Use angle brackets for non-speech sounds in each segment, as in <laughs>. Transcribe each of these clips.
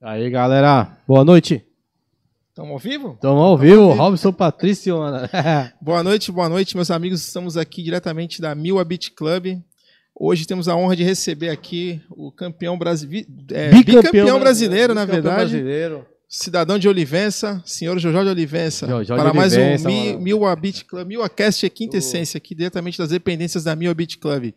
Aí, galera, boa noite. Estamos ao vivo? Estamos ao vivo, Robson Patrício. <laughs> Boa noite, boa noite, meus amigos. Estamos aqui diretamente da Mil Beach Club. Hoje temos a honra de receber aqui o campeão brasileiro, é, bicampeão, bicampeão brasileiro, na verdade. Brasileiro. Cidadão de Olivença, senhor Jojó de Olivença, Jojó para de mais Olivença, um Mil Beach Club, Mil Cast é quinta essência aqui diretamente das dependências da Mil Beach Club.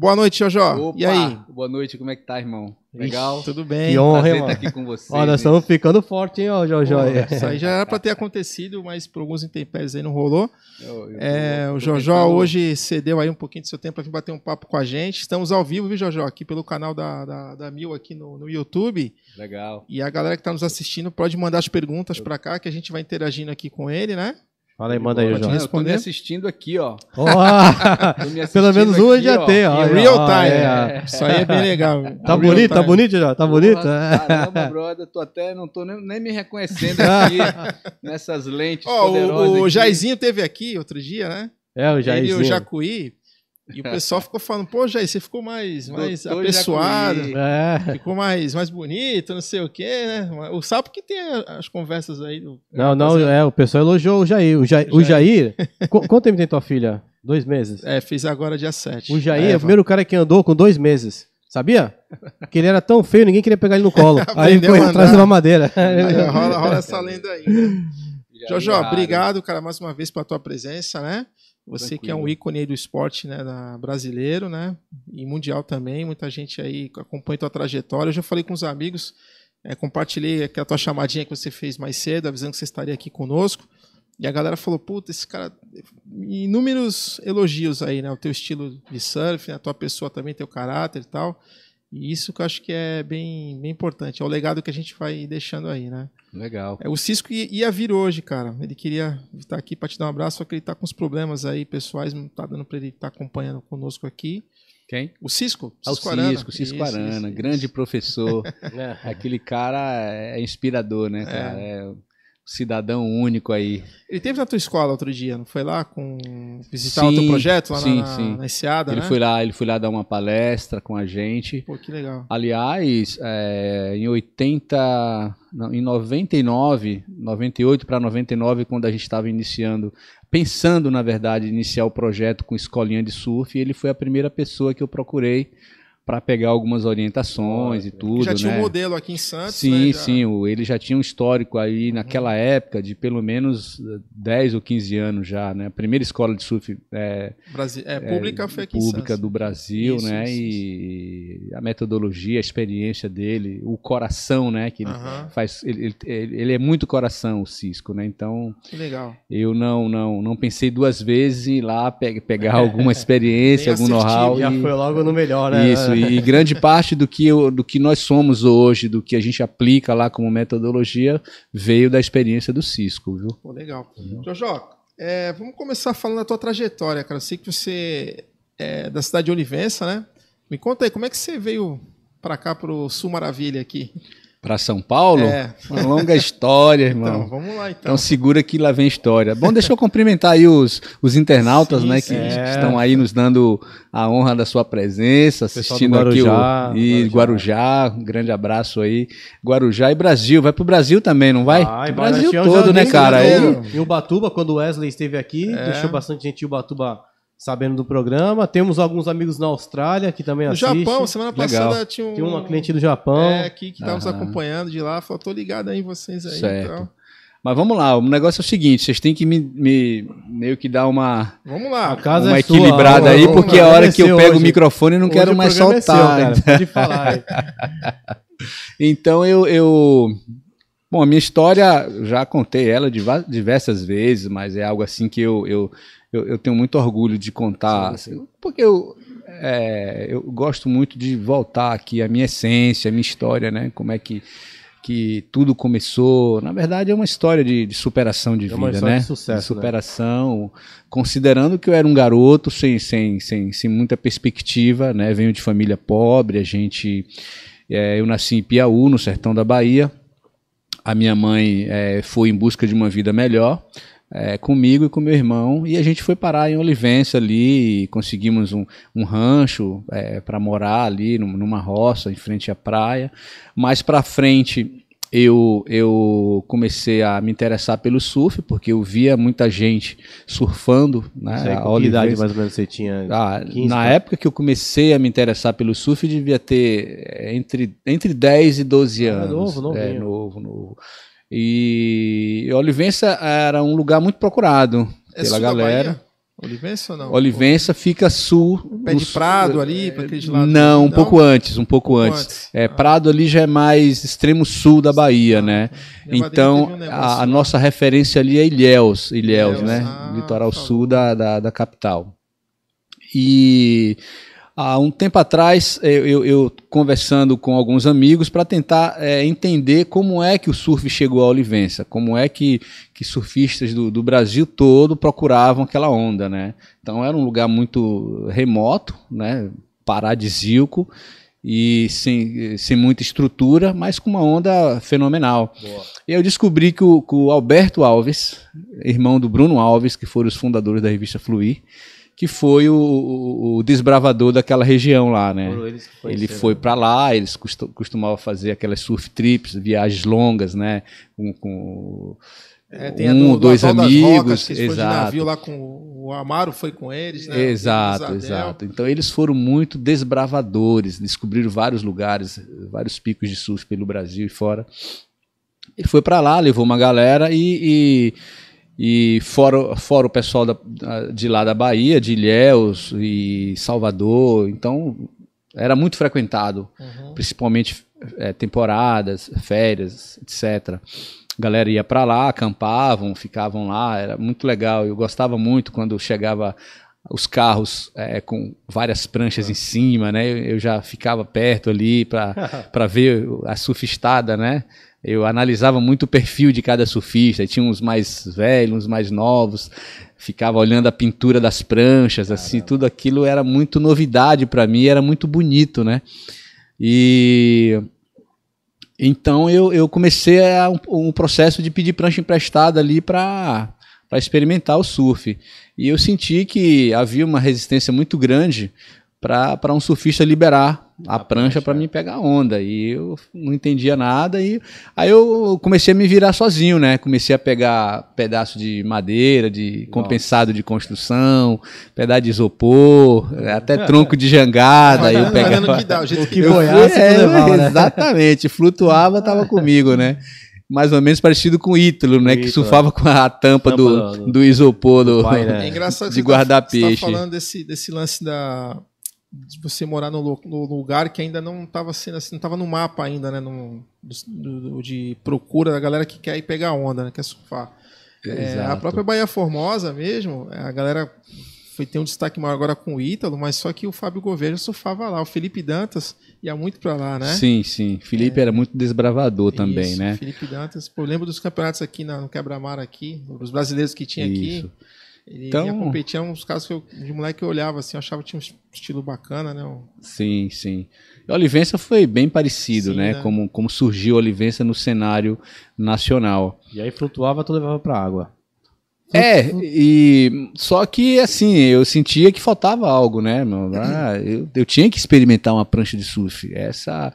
Boa noite, Jojó. E aí? Boa noite, como é que tá, irmão? Legal? Ixi, tudo bem. Que honra, Prazer mano? estar aqui com vocês. Ó, nós estamos ficando forte, hein, ó, Jojó. Pô, isso aí <laughs> já era para ter acontecido, mas por alguns intempéries aí não rolou. Eu- eu- É, eu o tô Jojó hoje cedeu aí um pouquinho do seu tempo para vir bater um papo com a gente. Estamos ao vivo, viu, Jojó? Aqui pelo canal da, da, da Mil aqui no, no YouTube. Legal. E a galera que está nos assistindo pode mandar as perguntas para cá, que a gente vai interagindo aqui com ele, né? Fala aí, manda aí, Jojó. Eu tô me responder? assistindo aqui, ó. <laughs> Tô me Pelo assistindo menos um aqui, já ó. tem, ó. Real time. é, Isso aí é bem legal. <laughs> Tá Real bonito, tá bonito, Jojó? Tá bonito? Porra, É. Caramba, brother, tô até, não tô nem, nem me reconhecendo aqui <laughs> nessas lentes Ó, poderosas o, o. Jairzinho teve aqui outro dia, né? É, o Ele e o Jairzinho. Jacuí. E o pessoal ficou falando, pô, Jair, você ficou mais, mais Doutor apessoado. É. Ficou mais, mais bonito, não sei o quê, né? O sapo que tem as conversas aí. Do... Não, não, é, o pessoal elogiou o Jair. O Jair, o Jair <laughs> qu- quanto tempo tem tua filha? Dois meses. É, fiz agora dia 7. O Jair é, o primeiro cara que andou com dois meses. Sabia? Que ele era tão feio, ninguém queria pegar ele no colo. <laughs> Aí ele foi atrás de uma madeira. <laughs> rola, rola essa lenda aí. né? Jojó, obrigado, cara, mais uma vez pela tua presença, né? Você que é um Tranquilo. ícone aí do esporte, né, brasileiro, né, e mundial também, muita gente aí acompanha tua trajetória. Eu já falei com os amigos, é, compartilhei aquela tua chamadinha que você fez mais cedo, avisando que você estaria aqui conosco, e a galera falou, puta, esse cara, inúmeros elogios aí, né, o teu estilo de surf, né, a tua pessoa também, teu caráter e tal, e isso que eu acho que é bem, bem importante, é o legado que a gente vai deixando aí, né. Legal. É, o Cisco ia, vir hoje, cara. Ele queria estar aqui para te dar um abraço, só que ele tá com uns problemas aí pessoais, não tá dando para ele estar acompanhando conosco aqui. Quem? O Cisco? Ah, o Arana. Cisco, Cisco Isso, Arana, isso, isso. grande professor. <laughs> É. Aquele cara é inspirador, né, cara? É. um cidadão único aí. Ele teve na tua escola outro dia, não foi lá com visitar Sim, o teu projeto lá sim, na, sim. na Enseada, ele né? foi lá, ele foi lá dar uma palestra com a gente. Pô, que legal. Aliás, é, em 80, não, em 99, 98 para 99, quando a gente estava iniciando, pensando na verdade iniciar o projeto com escolinha de surf, ele foi a primeira pessoa que eu procurei para pegar algumas orientações e tudo, já tinha né? um modelo aqui em Santos, Sim, né? Já- sim, o- ele já tinha um histórico aí naquela época de pelo menos eh, 10 ou 15 anos já, né? A primeira escola de surf é, Brasi- é, pública foi aqui em pública Santos. do Brasil, Isso, né? isso, e a metodologia, a experiência dele, o coração, né? Que ele Aham. faz, ele, ele, ele é muito coração, o Cisco, né? Então Que legal. eu não não não pensei duas vezes em ir lá pe- pegar <laughs> alguma experiência, algum know-how. Já e- foi logo no melhor, né? isso, e grande parte do que, eu- do que nós somos hoje, do que a gente aplica lá como metodologia, veio da experiência do Cisco, viu? Pô, legal. Jojó, é, vamos começar falando da tua trajetória, cara. Eu sei que você é da cidade de Olivença, né? Me conta aí, como é que você veio pra cá, pro Sul Maravilha aqui? Para São Paulo, É. uma longa história, <laughs> Então, irmão. vamos lá então. Então segura que lá vem história. Bom, deixa eu cumprimentar aí os, os internautas, Sim, né, sim. que É. estão aí nos dando a honra da sua presença, assistindo do aqui Guarujá, o e Guarujá, um grande abraço aí. Guarujá e Brasil, vai pro Brasil também, não vai? Vai, Brasil tínhamos todo, né, cara? Aí- Em Ubatuba, quando o Wesley esteve aqui, É. deixou bastante gente em Ubatuba sabendo do programa. Temos alguns amigos na Austrália que também No assistem. Japão, semana Legal. passada tinha um. Tem uma cliente do Japão. É, aqui que tá nos acompanhando de lá. Falou, tô ligado aí em vocês aí. Certo. Então, Mas vamos lá, o negócio é o seguinte, vocês têm que me, me- meio que dar uma, vamos lá. A casa uma é sua, equilibrada ó, aí, ó, porque ó, a hora é que eu pego o hoje. microfone eu não Hoje quero o mais programa é seu, soltar. cara. Pode falar. <laughs> Então eu, eu. Bom, a minha história, eu já contei ela diversas vezes, mas é algo assim que eu, eu, eu, eu tenho muito orgulho de contar. assim, Porque eu, é, eu gosto muito de voltar aqui à minha essência, à minha história, né? Como é que, que tudo começou. Na verdade, é uma história de, de superação de É vida, né? de sucesso, né? superação, considerando que eu era um garoto sem, sem, sem, sem muita perspectiva, né? Venho de família pobre, a gente. é, eu nasci em Piauí, no sertão da Bahia. A minha mãe é, foi em busca de uma vida melhor, é, comigo e com meu irmão e a gente foi parar em Olivença ali, conseguimos um, um rancho é, para morar ali numa roça em frente à praia. Mais para frente eu, eu comecei a me interessar pelo surf, porque eu via muita gente surfando. Né, a que idade mais ou menos você tinha? Ah, 15, na né? época que eu comecei a me interessar pelo surf, devia ter é, entre, entre 10 e 12 ah, anos. novo. É, novo, novo. E Olivença era um lugar muito procurado é pela galera. Olivença ou não? Olivença fica sul. Pé de Prado ali, para aquele lado? Não, um não? pouco antes, um pouco, pouco antes. antes. É, ah. Prado ali já é mais extremo sul da Bahia, ah, né? Então, um a, a, nossa referência ali é Ilhéus, Ilhéus, Ilhéus né? Ah, Litoral sul da, da, da capital. E Há um tempo atrás, eu, eu, eu conversando com alguns amigos para tentar é, entender como é que o surf chegou à Olivença, como é que, que surfistas do, do, Brasil todo procuravam aquela onda, né? Então era um lugar muito remoto, né? paradisíaco e sem, sem muita estrutura, mas com uma onda fenomenal. Boa. E eu descobri que o, que o Alberto Alves, irmão do Bruno Alves, que foram os fundadores da revista Fluir, que foi o, o, o, desbravador daquela região lá, né? Ele foi para lá, eles costumavam fazer aquelas surf trips, viagens longas, né? Com, com é, um, do, dois amigos, Rocas, exato. navio lá com o Amaro foi com eles, né? Exato, exato. Então eles foram muito desbravadores, descobriram vários lugares, vários picos de surf pelo Brasil e fora. Ele foi para lá, levou uma galera e, e e fora, fora o pessoal da, de lá da Bahia, de Ilhéus e Salvador, então era muito frequentado, uhum. principalmente é, temporadas, férias, etc. A galera ia para lá, acampavam, ficavam lá, era muito legal. Eu gostava muito quando chegava os carros é, com várias pranchas em cima, né? Eu, eu já ficava perto ali para <laughs> ver a surfistada, né? Eu analisava muito o perfil de cada surfista, tinha uns mais velhos, uns mais novos, ficava olhando a pintura das pranchas, Caramba. assim, tudo aquilo era muito novidade para mim, era muito bonito, né? E então eu, eu comecei a, um, um processo de pedir prancha emprestada ali para experimentar o surf. E eu senti que havia uma resistência muito grande para um surfista liberar a, prancha para mim pegar onda. E eu não entendia nada. E aí eu comecei a me virar sozinho, né? Comecei a pegar pedaço de madeira, de Nossa. compensado de construção, pedaço de isopor, até tronco de jangada. aí eu pegava... que dá, o jeito <laughs> que Goiás, é, levar, né? Exatamente, flutuava, tava comigo, né? mais ou menos parecido com o Ítalo, né? Ítalo. Que surfava com a tampa, tampa do, do, do, isopor do, pai, né? <laughs> é de guardar tá, peixe. Você tá falando desse, desse lance da, de você morar no, no, lugar que ainda não estava sendo assim, não estava no mapa ainda, né? No, do, de procura da galera que quer ir pegar onda, né? Quer surfar. É, a própria Bahia Formosa mesmo, é, a galera foi ter um destaque maior agora com o Ítalo, mas só que o Fábio Gouveia surfava lá. O Felipe Dantas ia muito para lá, né? Sim, sim. Felipe é, era muito desbravador também, né? Felipe Dantas. Pô, lembro dos campeonatos aqui no Quebra-Mar aqui, os brasileiros que tinha isso. aqui. Ele então, ia competir, uns casos que eu, de moleque eu olhava assim, eu achava que tinha um estilo bacana, né? Sim, sim. E Olivença foi bem parecido, sim, né? né? Como, como surgiu a Olivença no cenário nacional. E aí flutuava, tudo levava para água. É, e só que assim, eu sentia que faltava algo, né? <laughs> Ah, eu, eu tinha que experimentar uma prancha de surf. Essa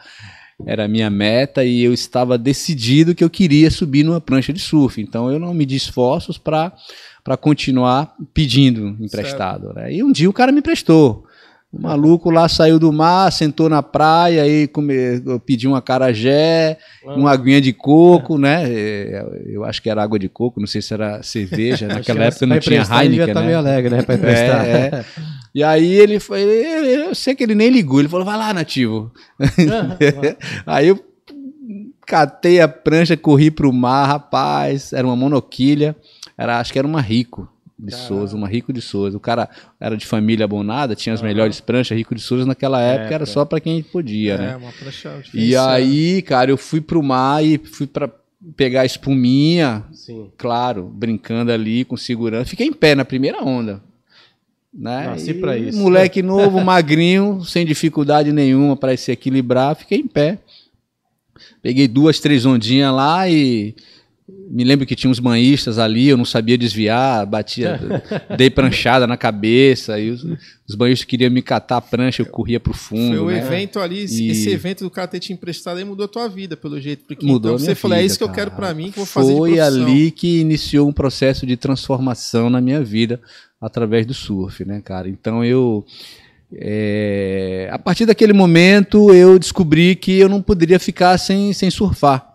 era a minha meta e eu estava decidido que eu queria subir numa prancha de surf. Então eu não me esforços para para continuar pedindo emprestado. Né? E um dia o cara me emprestou. O maluco lá saiu do mar, sentou na praia, come, pediu uma carajé, uma aguinha de coco, é. né? É, eu acho que era água de coco, não sei se era cerveja. <laughs> Naquela época não tinha Heineken, tá né? meio alegre, né? Pra <laughs> emprestar. É, é. E aí ele foi, eu sei que ele nem ligou, ele falou, vai lá, nativo. <laughs> aí eu catei a prancha, corri pro mar, rapaz, era uma monoquilha. Era, acho que era uma Rico de Caramba. Souza, uma Rico de Souza. O cara era de família abonada, tinha as uhum. melhores pranchas. Rico de Souza naquela época é, era só para quem podia, é, né? Uma prancha e aí, cara, eu fui pro mar e fui para pegar espuminha, Sim. claro, brincando ali com segurança. Fiquei em pé na primeira onda. Né? Nasci para isso. Moleque <laughs> novo, magrinho, sem dificuldade nenhuma para se equilibrar, fiquei em pé. Peguei duas, três ondinhas lá e me lembro que tinha uns banhistas ali, eu não sabia desviar, batia, <laughs> dei pranchada na cabeça, e os, os banhistas queriam me catar a prancha, eu corria pro fundo. Foi o né? evento ali, E- esse evento do cara ter te emprestado aí mudou a tua vida, pelo jeito. Porque Mudou então a você falou, é isso que eu cara. quero pra mim, que eu vou fazer Foi ali que iniciou um processo de transformação na minha vida através do surf, né, cara? Então eu. é, a partir daquele momento eu descobri que eu não poderia ficar sem, sem surfar.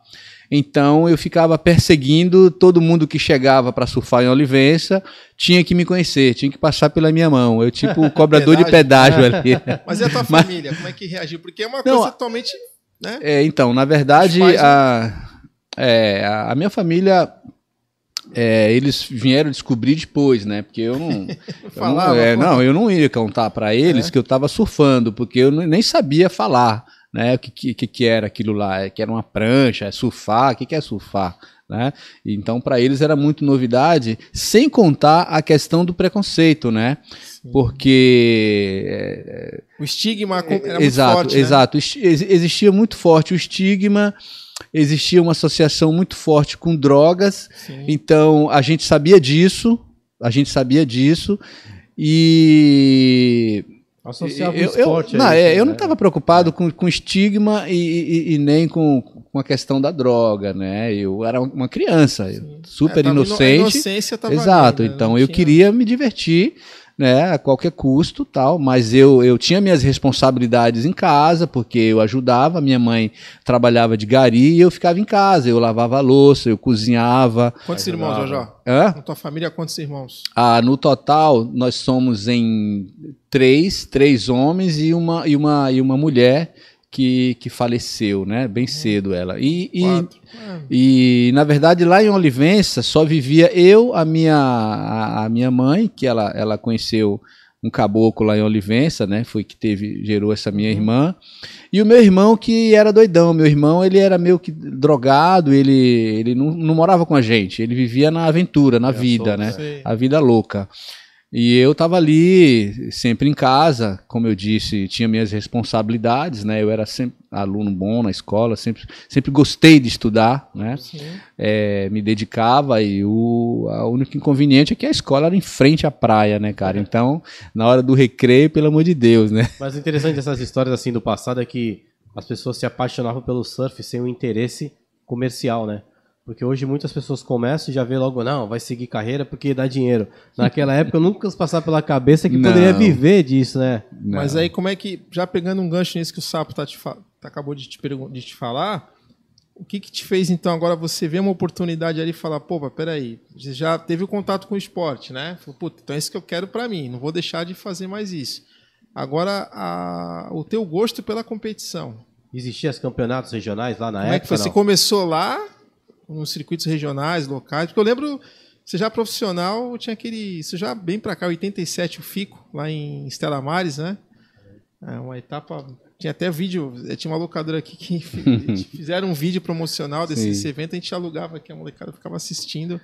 Então eu ficava perseguindo todo mundo que chegava para surfar em Olivença, tinha que me conhecer, tinha que passar pela minha mão. Eu tipo o <laughs> cobrador de pedágio ali. <laughs> Mas e a tua Mas- família? Como é que reagiu? Porque é uma Não, coisa totalmente. Né? É, então, na verdade, né? a, é, a minha família, é, eles vieram descobrir depois, né? Porque eu não. <laughs> eu não, falava, é, não, eu não ia contar para eles É? que eu estava surfando, porque eu nem sabia falar, né? O que, que, que era aquilo lá, é que era uma prancha, é surfar, o que, que é surfar? Né? Então, para eles era muito novidade, sem contar a questão do preconceito, né? Porque é, O estigma era muito exato, forte. né? exato. Ex- ex- Existia muito forte o estigma, existia uma associação muito forte com drogas. Sim. Então a gente sabia disso, a gente sabia disso e Associava eu, o esporte eu, não, a é, isso, eu não né? estava preocupado com, com estigma e, e- e nem com, com a questão da droga, né? Eu era uma criança, eu- super É, tava ino- A inocente. inocência tava Exato, ali, né? então Não eu queria me divertir, né, a qualquer custo, tal, mas eu, eu tinha minhas responsabilidades em casa, porque eu ajudava, minha mãe trabalhava de gari e eu ficava em casa, eu lavava a louça, eu cozinhava. Quantos irmãos. Jojó? Hã? Na tua família, quantos irmãos? Ah, no total, nós somos em três, três homens e uma, e uma, e uma mulher que, que faleceu, né, bem cedo ela. E, e. Ah, E, na verdade, lá em Olivença só vivia eu, a minha, a, a minha mãe, que ela, ela conheceu um caboclo lá em Olivença, né? Foi que teve, gerou essa minha irmã. E o meu irmão que era doidão. Meu irmão, ele era meio que drogado, ele, ele não, não morava com a gente. Ele vivia na aventura, na É, vida, solto, né? sei. A vida louca. E eu tava ali, sempre em casa, como eu disse, tinha minhas responsabilidades, né? Eu era sempre aluno bom na escola, sempre, sempre gostei de estudar, né? É, me dedicava e o a único inconveniente é que a escola era em frente à praia, né, cara? Então, na hora do recreio, pelo amor de Deus, né? Mas o interessante dessas histórias assim do passado é que as pessoas se apaixonavam pelo surf sem um interesse comercial, né? Porque hoje muitas pessoas começam e já vê logo, não, vai seguir carreira porque dá dinheiro. Naquela <laughs> época nunca nos passava pela cabeça que Não. poderia viver disso, né? Mas aí, como é que, já pegando um gancho nisso que o Sapo tá te tá- acabou de te, de te falar, o que que te fez, então, agora você ver uma oportunidade ali e falar, pô, peraí, você já teve o contato com o esporte, né? Falou, puta, então é isso que eu quero pra mim, não vou deixar de fazer mais isso. Agora, a- o teu gosto pela competição. Existiam os campeonatos regionais lá na Como é que época, foi? Você não? começou lá, nos circuitos regionais, locais? Porque eu lembro, você já profissional, tinha aquele. Isso já bem pra cá, 87, o FICO, lá em Estela Mares, né? É uma etapa. Tinha até vídeo, eh, tinha uma locadora aqui que fi- <laughs> <laughs> fizeram um vídeo promocional desse, desse evento, a gente alugava aqui, a molecada ficava assistindo.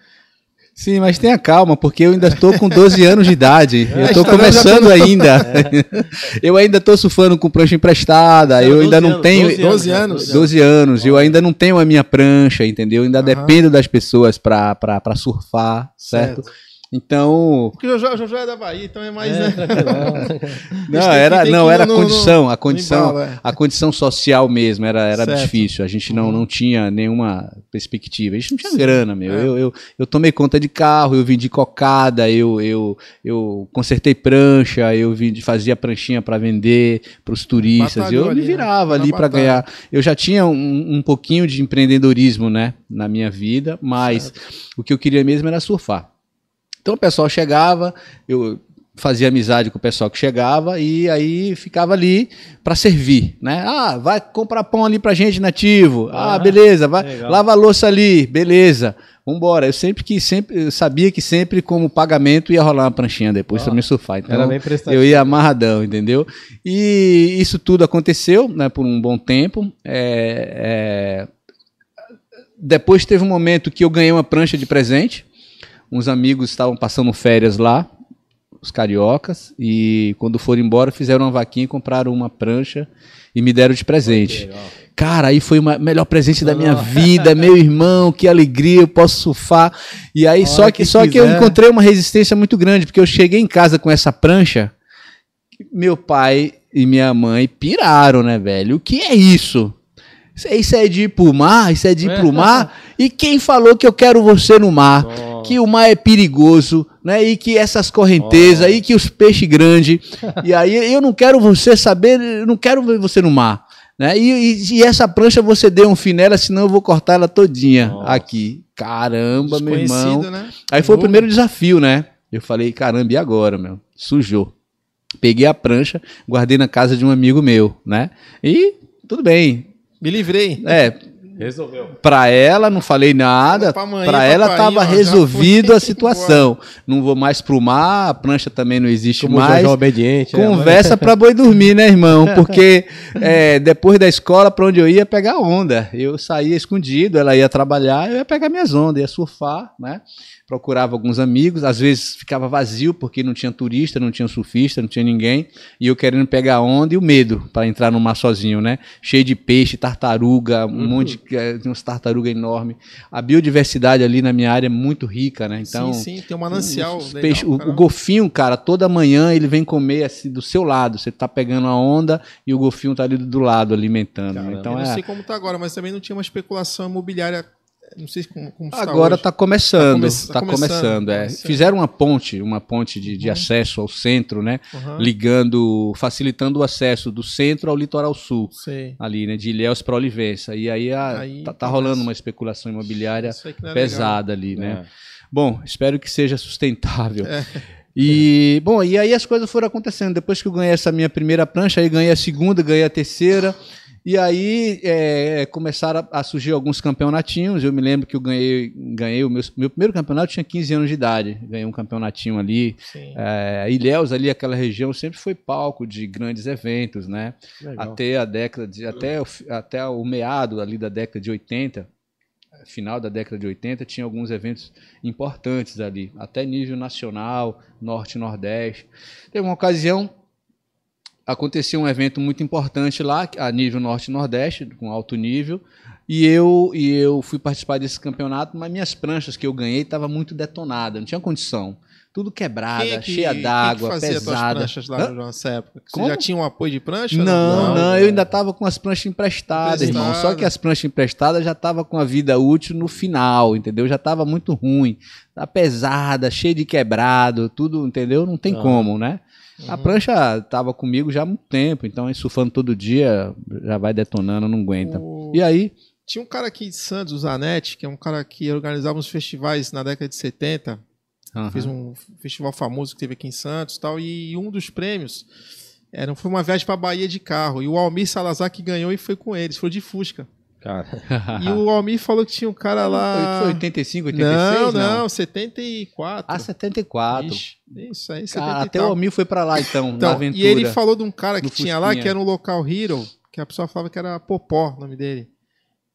Sim, mas tenha calma, porque eu ainda estou com 12 anos de idade. Eu estou começando ainda. Eu ainda estou surfando com prancha emprestada. Não, Eu 12 ainda não anos, tenho. 12 12 anos. 12 anos, eu ainda não tenho a minha prancha, entendeu? Eu ainda dependo das pessoas para surfar, certo? Então, Porque o Jojo é da Bahia, então é mais, É, né? <laughs> Não, que- era, não, era a no- condição, a condição, embalo, é. a condição social mesmo, era, era Certo. difícil, a gente não, não tinha nenhuma perspectiva, a gente não tinha Sim, grana, meu, é. eu, eu, eu tomei conta de carro, eu vendi cocada, eu, eu, eu consertei prancha, eu vendi, fazia pranchinha para vender para os turistas, Batalhou eu ali, me né? virava Na ali para ganhar, eu já tinha um, um pouquinho de empreendedorismo, né, na minha vida, mas o que eu queria mesmo era surfar. Então o pessoal chegava, eu fazia amizade com o pessoal que chegava e aí ficava ali para servir, né? Ah, vai comprar pão ali pra gente nativo. Ah, Ah, beleza, vai legal. lava a louça ali, beleza. Vambora. Eu sempre que sempre eu sabia que sempre como pagamento ia rolar uma pranchinha depois Ah, me surfar. Então Era bem prestativo. eu ia amarradão, entendeu? E isso tudo aconteceu, né, por um bom tempo. É, é, Depois teve um momento que eu ganhei uma prancha de presente. Uns amigos estavam passando férias lá. os cariocas, e quando foram embora fizeram uma vaquinha e compraram uma prancha e me deram de presente. Cara, aí foi o melhor presente da minha vida, meu irmão, que alegria, eu posso surfar. E aí, só que, que só que eu encontrei uma resistência muito grande, porque eu cheguei em casa com essa prancha, meu pai e minha mãe piraram, né, velho? O que é isso? Isso é de ir pro mar? Isso é de ir pro mar? E quem falou que eu quero você no mar? Que o mar é perigoso, né? E que essas correntezas, e que os peixes grandes. e aí eu não quero você saber, eu não quero ver você no mar. Né? E, e, e, essa prancha você deu um fim nela, senão eu vou cortar ela todinha Nossa. aqui. Caramba, meu irmão. Né? Aí foi o primeiro desafio, né? Eu falei, caramba, e agora, meu? Sujou. Peguei a prancha, guardei na casa de um amigo meu, né? E tudo bem. Me livrei. É, Resolveu. Para ela, não falei nada. Para ela, estava resolvido a situação. Não vou mais pro mar, a prancha também não existe Como mais. obediente. É, Conversa é, para boi dormir, né, irmão? Porque é, depois da escola, para onde eu ia, pegar onda. Eu saía escondido, ela ia trabalhar, eu ia pegar minhas ondas, ia surfar, né? Procurava alguns amigos, às vezes ficava vazio porque não tinha turista, não tinha surfista, não tinha ninguém, e eu querendo pegar onda e o medo para entrar no mar sozinho, né? Cheio de peixe, tartaruga, um uhum. monte de é, uns tartaruga enorme. A biodiversidade ali na minha área é muito rica, né? Então, sim, sim, tem um manancial. Legal, peixe, o, o, golfinho, cara, toda manhã ele vem comer assim do seu lado. Você tá pegando a onda e o golfinho tá ali do lado alimentando. Caramba. Então eu não é... sei como tá agora, mas também não tinha uma especulação imobiliária não sei como, como Agora está começando, está tá come tá começando. é. Fizeram uma ponte, uma ponte de, de uhum. acesso ao centro, né? Uhum. Ligando, facilitando o acesso do centro ao litoral sul, Sei. ali, né? De Ilhéus para Olivença. E aí, a, aí tá, tá rolando uma especulação imobiliária é pesada legal. ali, né? É. Bom, espero que seja sustentável. É. E, bom, e aí as coisas foram acontecendo. Depois que eu ganhei essa minha primeira prancha, aí ganhei a segunda, ganhei a terceira. E aí é, começaram a, a, surgir alguns campeonatinhos. Eu me lembro que eu ganhei, ganhei o meu, meu primeiro campeonato, tinha 15 anos de idade. Ganhei um campeonatinho ali. É, Ilhéus, ali, aquela região, sempre foi palco de grandes eventos, né? Legal. Até a década de. Até, até o meado ali da década de 80 final da década de 80, tinha alguns eventos importantes ali, até nível nacional, norte nordeste. Teve uma ocasião aconteceu um evento muito importante lá, a nível norte-nordeste, com alto nível, e eu, e eu fui participar desse campeonato, mas minhas pranchas que eu ganhei estavam muito detonadas, não tinha condição. Tudo quebrada, é que, cheia d'água, pesada. Quem fazia pranchas lá época? Você Como? já tinha um apoio de prancha? Não, não, não eu ainda estava com as pranchas emprestadas, irmão. Só que as pranchas emprestadas já estavam com a vida útil no final, entendeu? Já estava muito ruim. Tá pesada, cheia de quebrado, tudo, entendeu? Não tem como, né? Uhum. A prancha estava comigo já há muito tempo, então surfando todo dia já vai detonando, não aguenta. O... E aí? Tinha um cara aqui de Santos, o Zanetti, que é um cara que organizava uns festivais na década de 70. Uhum. Fez um festival famoso que teve aqui em Santos tal. E um dos prêmios era, foi uma viagem para Bahia de carro. E o Almir Salazar que ganhou e foi com eles. Foi de Fusca. Cara. <laughs> E o Almir falou que tinha um cara lá. Foi 85, 86? Não, não, não 74. Ah, 74. Ixi, isso aí, 74. Até o Almir foi para lá então, então, aventura. E ele falou de um cara que tinha Fusquinha. lá, que era um local Hero, que a pessoa falava que era Popó, o nome dele.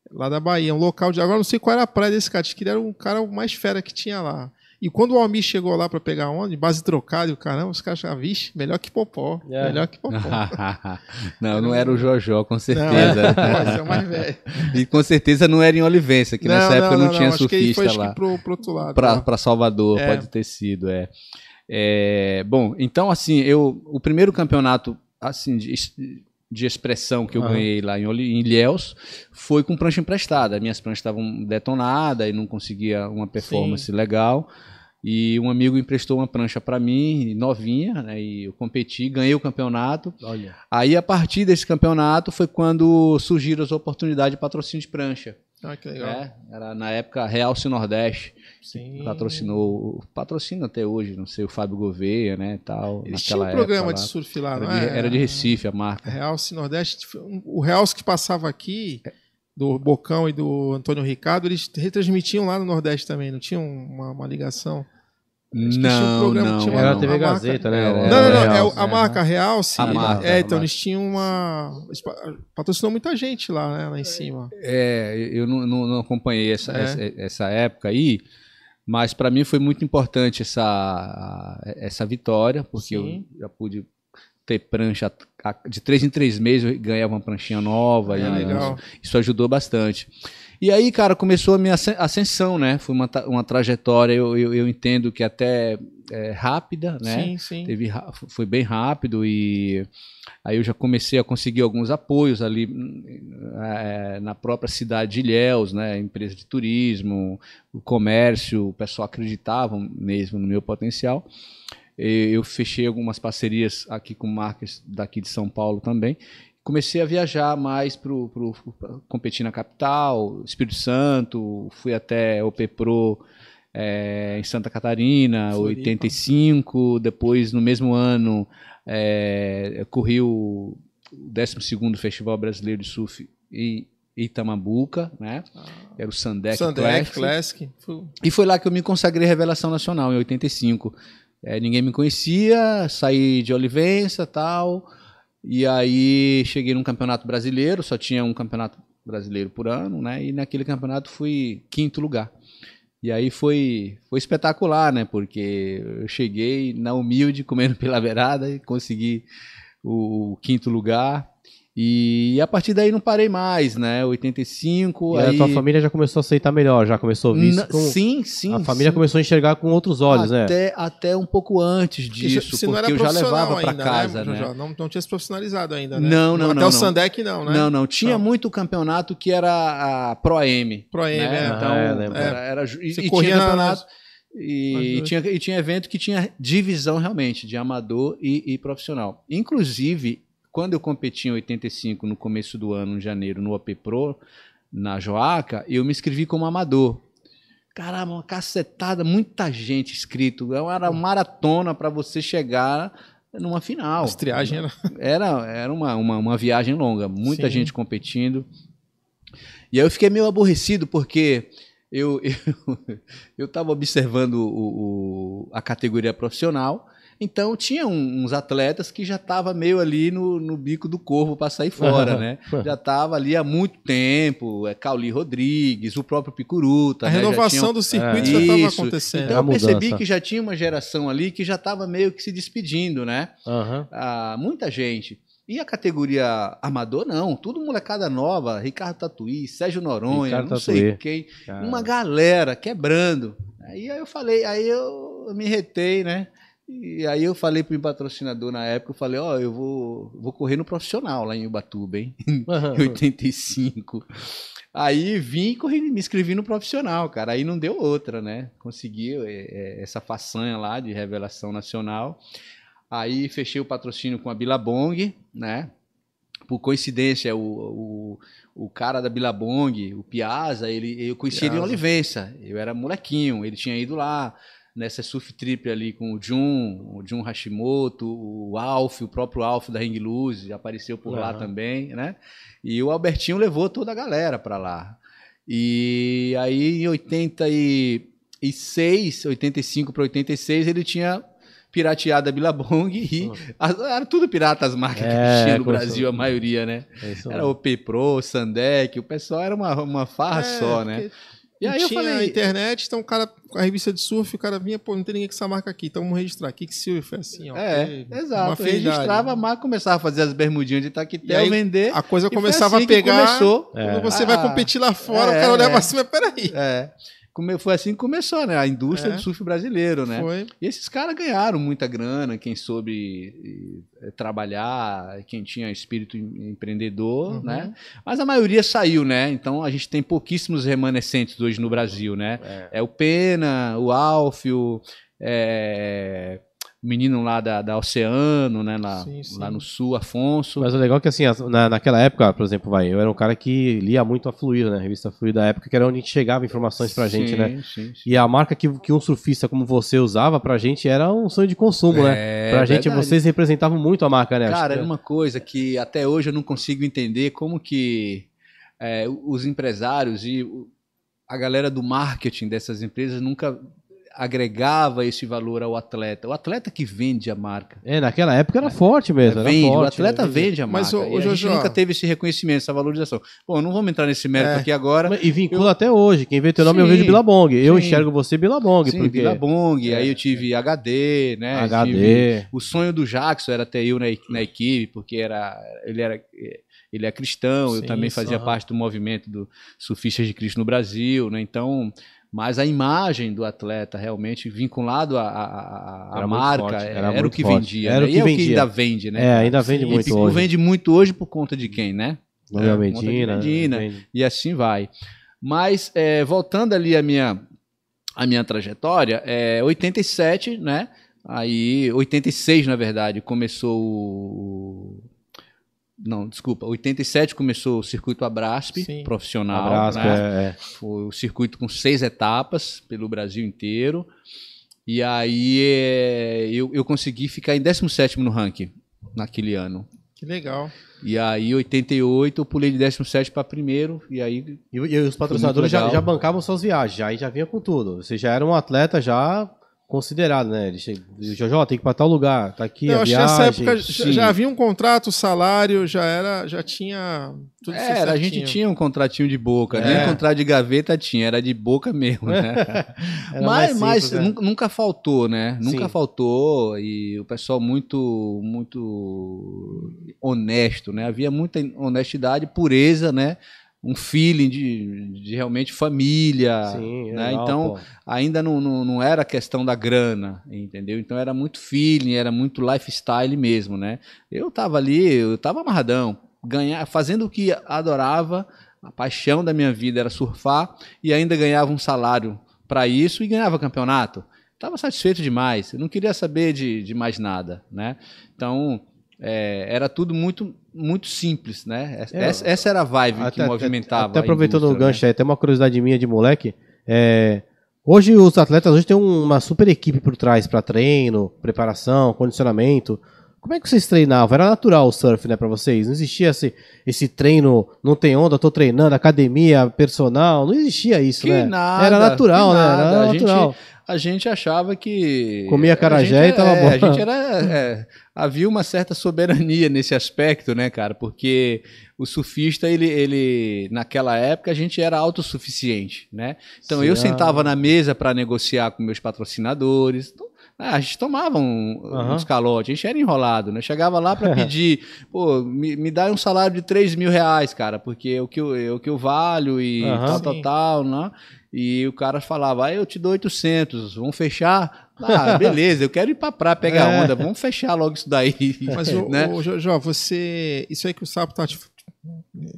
Lá da Bahia, um local de. Agora não sei qual era a praia desse cara, acho que ele era um cara mais fera que tinha lá. E quando o Almir chegou lá para pegar onda, base trocada e o caramba, os caras achavam, vixe, melhor que Popó. É. Melhor que Popó. <laughs> não, não era o Jojó, com certeza. Não, é, <laughs> é o mais velho. E com certeza não era em Olivença, que não, nessa época não, não tinha surfista acho lá. Pro, pro outro lado. Para Salvador, é. pode ter sido, é. é. Bom, então assim, eu o primeiro campeonato assim de, de expressão que eu ganhei lá em, em Ilhéus foi com prancha emprestada. Minhas pranchas estavam detonadas e não conseguia uma performance Sim. legal. E um amigo emprestou uma prancha para mim, novinha, né? E eu competi, ganhei o campeonato. Olha. Aí, a partir desse campeonato, foi quando surgiram as oportunidades de patrocínio de prancha. Ah, que legal. É, era na época Realce Nordeste. Sim. Patrocinou, patrocina até hoje, não sei, o Fábio Gouveia, né, tal. Eles tinham um programa de surf lá, era não de, é? Era de Recife a marca. Realce Nordeste, o Realce que passava aqui, do Bocão e do Antônio Ricardo, eles retransmitiam lá no Nordeste também, não tinham uma, uma ligação? Não, um não. Era a TV Gazeta, né? Não, não, não. É a marca Real, sim. A marca, é, então eles tinham uma. Patrocinou muita gente lá, né? Lá em cima. É, eu não, não, não acompanhei essa, é. essa, essa, época aí. Mas para mim foi muito importante essa, essa vitória, porque Sim. eu já pude ter prancha de três em três meses, eu ganhava uma pranchinha nova. E legal. Isso, isso ajudou bastante. E aí, cara, começou a minha ascen- ascensão, né? Foi uma, uma trajetória, eu, eu, eu entendo que até é, rápida, né? Sim, sim. Teve, foi bem rápido e aí eu já comecei a conseguir alguns apoios ali hum, eh, na própria cidade de Ilhéus, né, empresa de turismo, o comércio, o pessoal acreditava mesmo no meu potencial. Eu fechei algumas parcerias aqui com marcas daqui de São Paulo também. Comecei a viajar mais para competir na capital, Espírito Santo, fui até o PPRO eh, em Santa Catarina, Floripa. 85. Depois, no mesmo ano, eh, eu corri o 12º Festival Brasileiro de Surf em Itamambuca, né? Era o Sandec, Sandec, Classic. Classic. E foi lá que eu me consagrei revelação nacional, em 85. É, ninguém me conhecia, saí de Olivença tal. E aí cheguei num campeonato brasileiro, só tinha um campeonato brasileiro por ano, né? E naquele campeonato fui quinto lugar. E aí foi, foi espetacular, né? Porque eu cheguei na humilde, comendo pela beirada e consegui o, quinto lugar. E a partir daí não parei mais, né? 85. E aí... a tua família já começou a aceitar melhor, já começou a ver isso com... Sim, sim. A família sim. começou a enxergar com outros olhos, né? até, até um pouco antes Porque disso, se não porque era eu já levava para ainda, casa, né? né? Não, não tinha se profissionalizado ainda, né? Não, não, Até não, o não. Sandec não, né? Não, não, tinha Não. muito campeonato que era a Pro AM. Pro AM, né? é. Então, Ah, é, era, era e, e tinha na- campeonato nas e duas. tinha, e tinha evento que tinha divisão realmente de amador e, e profissional. Inclusive, quando eu competi em 85 no começo do ano, em janeiro, no OP Pro, na Joaca, eu me inscrevi como amador. Caramba, uma cacetada, muita gente inscrito. Era uma maratona para você chegar numa final. As triagem era... Era, era uma, uma, uma viagem longa, muita Sim. gente competindo. E aí eu fiquei meio aborrecido porque eu <laughs> eu eu estava observando o, o- a categoria profissional, então tinha um- uns atletas que já estavam meio ali no, no bico do corvo para sair fora, né? Já estava ali há muito tempo, é Cauli Rodrigues, o próprio Picuruta. A né? Renovação tinham- do circuito É. já estava acontecendo. Então É eu percebi que já tinha uma geração ali que já estava meio que se despedindo, né? Aham. Ah, muita gente. E a categoria amador, não. Tudo molecada nova. Ricardo Tatuí, Sérgio Noronha, Ricardo não sei Tatuí. quem. Cara. Uma galera quebrando. Aí eu falei, aí eu me retei, né? E aí eu falei pro meu patrocinador na época, eu falei, ó, eu vou, vou correr no profissional lá em Ubatuba, hein? <laughs> Em 85. Aí vim e corri, me inscrevi no profissional, cara. Aí não deu outra, né? Consegui é, essa façanha lá de revelação nacional. Aí fechei o patrocínio com a Bilabong, né? Por coincidência, o, o, o cara da Bilabong, o Piazza, ele, eu conheci ele em Piazza. Olivença. Eu era molequinho, ele tinha ido lá nessa surf trip ali com o Jun, o Jun Hashimoto, o Alf, o próprio Alf da Ring Luz, apareceu por lá Aham. também, né? E o Albertinho levou toda a galera para lá. E aí em 86, 85 para 86, ele tinha pirateado a Billabong e Uhum. as- era tudo pirata as marcas que É, tinha no Brasil, a maioria, né? É Era o P Pro, Sandec, o pessoal era uma, uma farra É, só, né? porque E aí eu tinha a falei, internet, então o cara, com a revista de surf, o cara vinha, pô, não tem ninguém com essa marca aqui, então vamos registrar aqui que Surf é assim, ó. é, uma exato, registrava a marca, começava a fazer as bermudinhas de E taquetel, aí, vender. A coisa começava assim a pegar. Começou. É. Quando você Ah, vai competir lá fora, é, o cara olhava é. assim, mas peraí. É. Come- Foi assim que começou, né? A indústria É. do surf brasileiro, né? Foi. E esses caras ganharam muita grana, quem soube eh, trabalhar, quem tinha espírito em- empreendedor, Uhum. né? Mas a maioria saiu, né? Então a gente tem pouquíssimos remanescentes hoje no Brasil, né? É. É o Pena, o Alfio, é, o menino lá da, da Oceano, né? Lá, Sim, sim. lá no sul, Afonso. Mas o legal é que, assim, as- na, naquela época, por exemplo, vai, eu era um cara que lia muito a Fluir, né? A revista Fluir da época, que era onde a gente chegava informações pra gente, Sim, né? sim, sim. E a marca que, que um surfista como você usava pra gente era um sonho de consumo, né? É, Pra gente, verdade. vocês representavam muito a marca, né? Cara, era uma coisa que até hoje eu não consigo entender como que é, os empresários e a galera do marketing dessas empresas nunca agregava esse valor ao atleta. O atleta que vende a marca. É, naquela época era forte mesmo. Era vende, forte, o atleta né? vende a marca. Mas, e a gente Jojo, nunca teve esse reconhecimento, essa valorização. Bom, não vamos entrar nesse mérito É. aqui agora. E vincula até hoje. Quem vê teu nome eu Sim, vejo Bilabong. Eu sim. enxergo você Bilabong. Sim, porque Billabong, aí eu tive HD, né? HD. tive- o sonho do Jackson era ter eu na, na equipe, porque era, ele era ele é cristão, eu Sim, também sim, fazia aham. parte do movimento do Surfistas de Cristo no Brasil, né? Então, mas a imagem do atleta realmente vinculado à, à- à- Era marca forte, era, era o muito que forte. vendia. Era né? o E que é o que vendia. ainda vende, né? É, ainda vende E muito Picu hoje. vende muito hoje por conta de quem, né? Conta de Medina. Medina. vende. e assim vai. Mas é, voltando ali a minha a minha trajetória, é 87, né? Aí 86, na verdade, começou o não, desculpa, 87 começou o circuito Abrasp, Sim. profissional, Abraço, né? é, é. Foi o circuito com seis etapas pelo Brasil inteiro. E aí é, eu, eu consegui ficar em 17 no ranking naquele ano. Que legal. E aí, 88, eu pulei de 17 para primeiro. E aí, E, e os patrocinadores já, já bancavam suas viagens, já, aí já vinha com tudo. Você já era um atleta já considerado, né? Ele che... Jojo, tem que ir pra tal lugar, tá aqui eu a acho que viagem. nessa época já, sim. já havia um contrato, salário, já era, já tinha tudo isso era, a gente tinha um contratinho de boca. É. Nem contrato de gaveta tinha, era de boca mesmo, né? <laughs> Era mas mas simples, né? nunca, nunca faltou, né? Nunca Sim. faltou. E o pessoal muito, muito honesto, né? Havia muita honestidade, pureza, né? Um feeling de, de realmente família. Sim, né? legal, então, pô. ainda não, não, não era questão da grana, entendeu? Então era muito feeling, era muito lifestyle mesmo, né? Eu tava ali, eu tava amarradão, ganhar, fazendo o que adorava, a paixão da minha vida era surfar e ainda ganhava um salário para isso e ganhava campeonato. Tava satisfeito demais, eu não queria saber de, de mais nada, né? Então é, era tudo muito muito simples, né? Essa, É, essa- era a vibe que Até- movimentava. Até a aproveitando o né? gancho aí, até uma curiosidade minha de moleque. é, hoje os atletas hoje têm um- uma super equipe por trás para treino, preparação, condicionamento. Como é que vocês treinavam? Era natural o surf, né, pra vocês? Não existia esse, esse treino, não tem onda, tô treinando, academia, personal, não existia isso, Que né? nada, Era natural, que né? nada. Era A gente- natural. A gente achava que. Comia a gente e tava é, bom. A gente era. <laughs> é, havia uma certa soberania nesse aspecto, né, cara? Porque o surfista, ele, ele. Naquela época, a gente era autossuficiente, né? Então Sim, eu ah. sentava na mesa para negociar com meus patrocinadores. Então, ah, a gente tomava um- Aham. uns calotes, a gente era enrolado, né? Chegava lá para <laughs> pedir, pô, me, me dá um salário de 3 mil reais, cara, porque é o que eu, é o que eu valho e Aham. tal, tal, Sim. tal, né? E o cara falava, ah, eu te dou 800, vamos fechar? Ah, <laughs> beleza, eu quero ir pra praia pegar É. onda, vamos fechar logo isso daí. <laughs> Mas, o, né? Jojo, você. Isso aí que o Sapo tá te-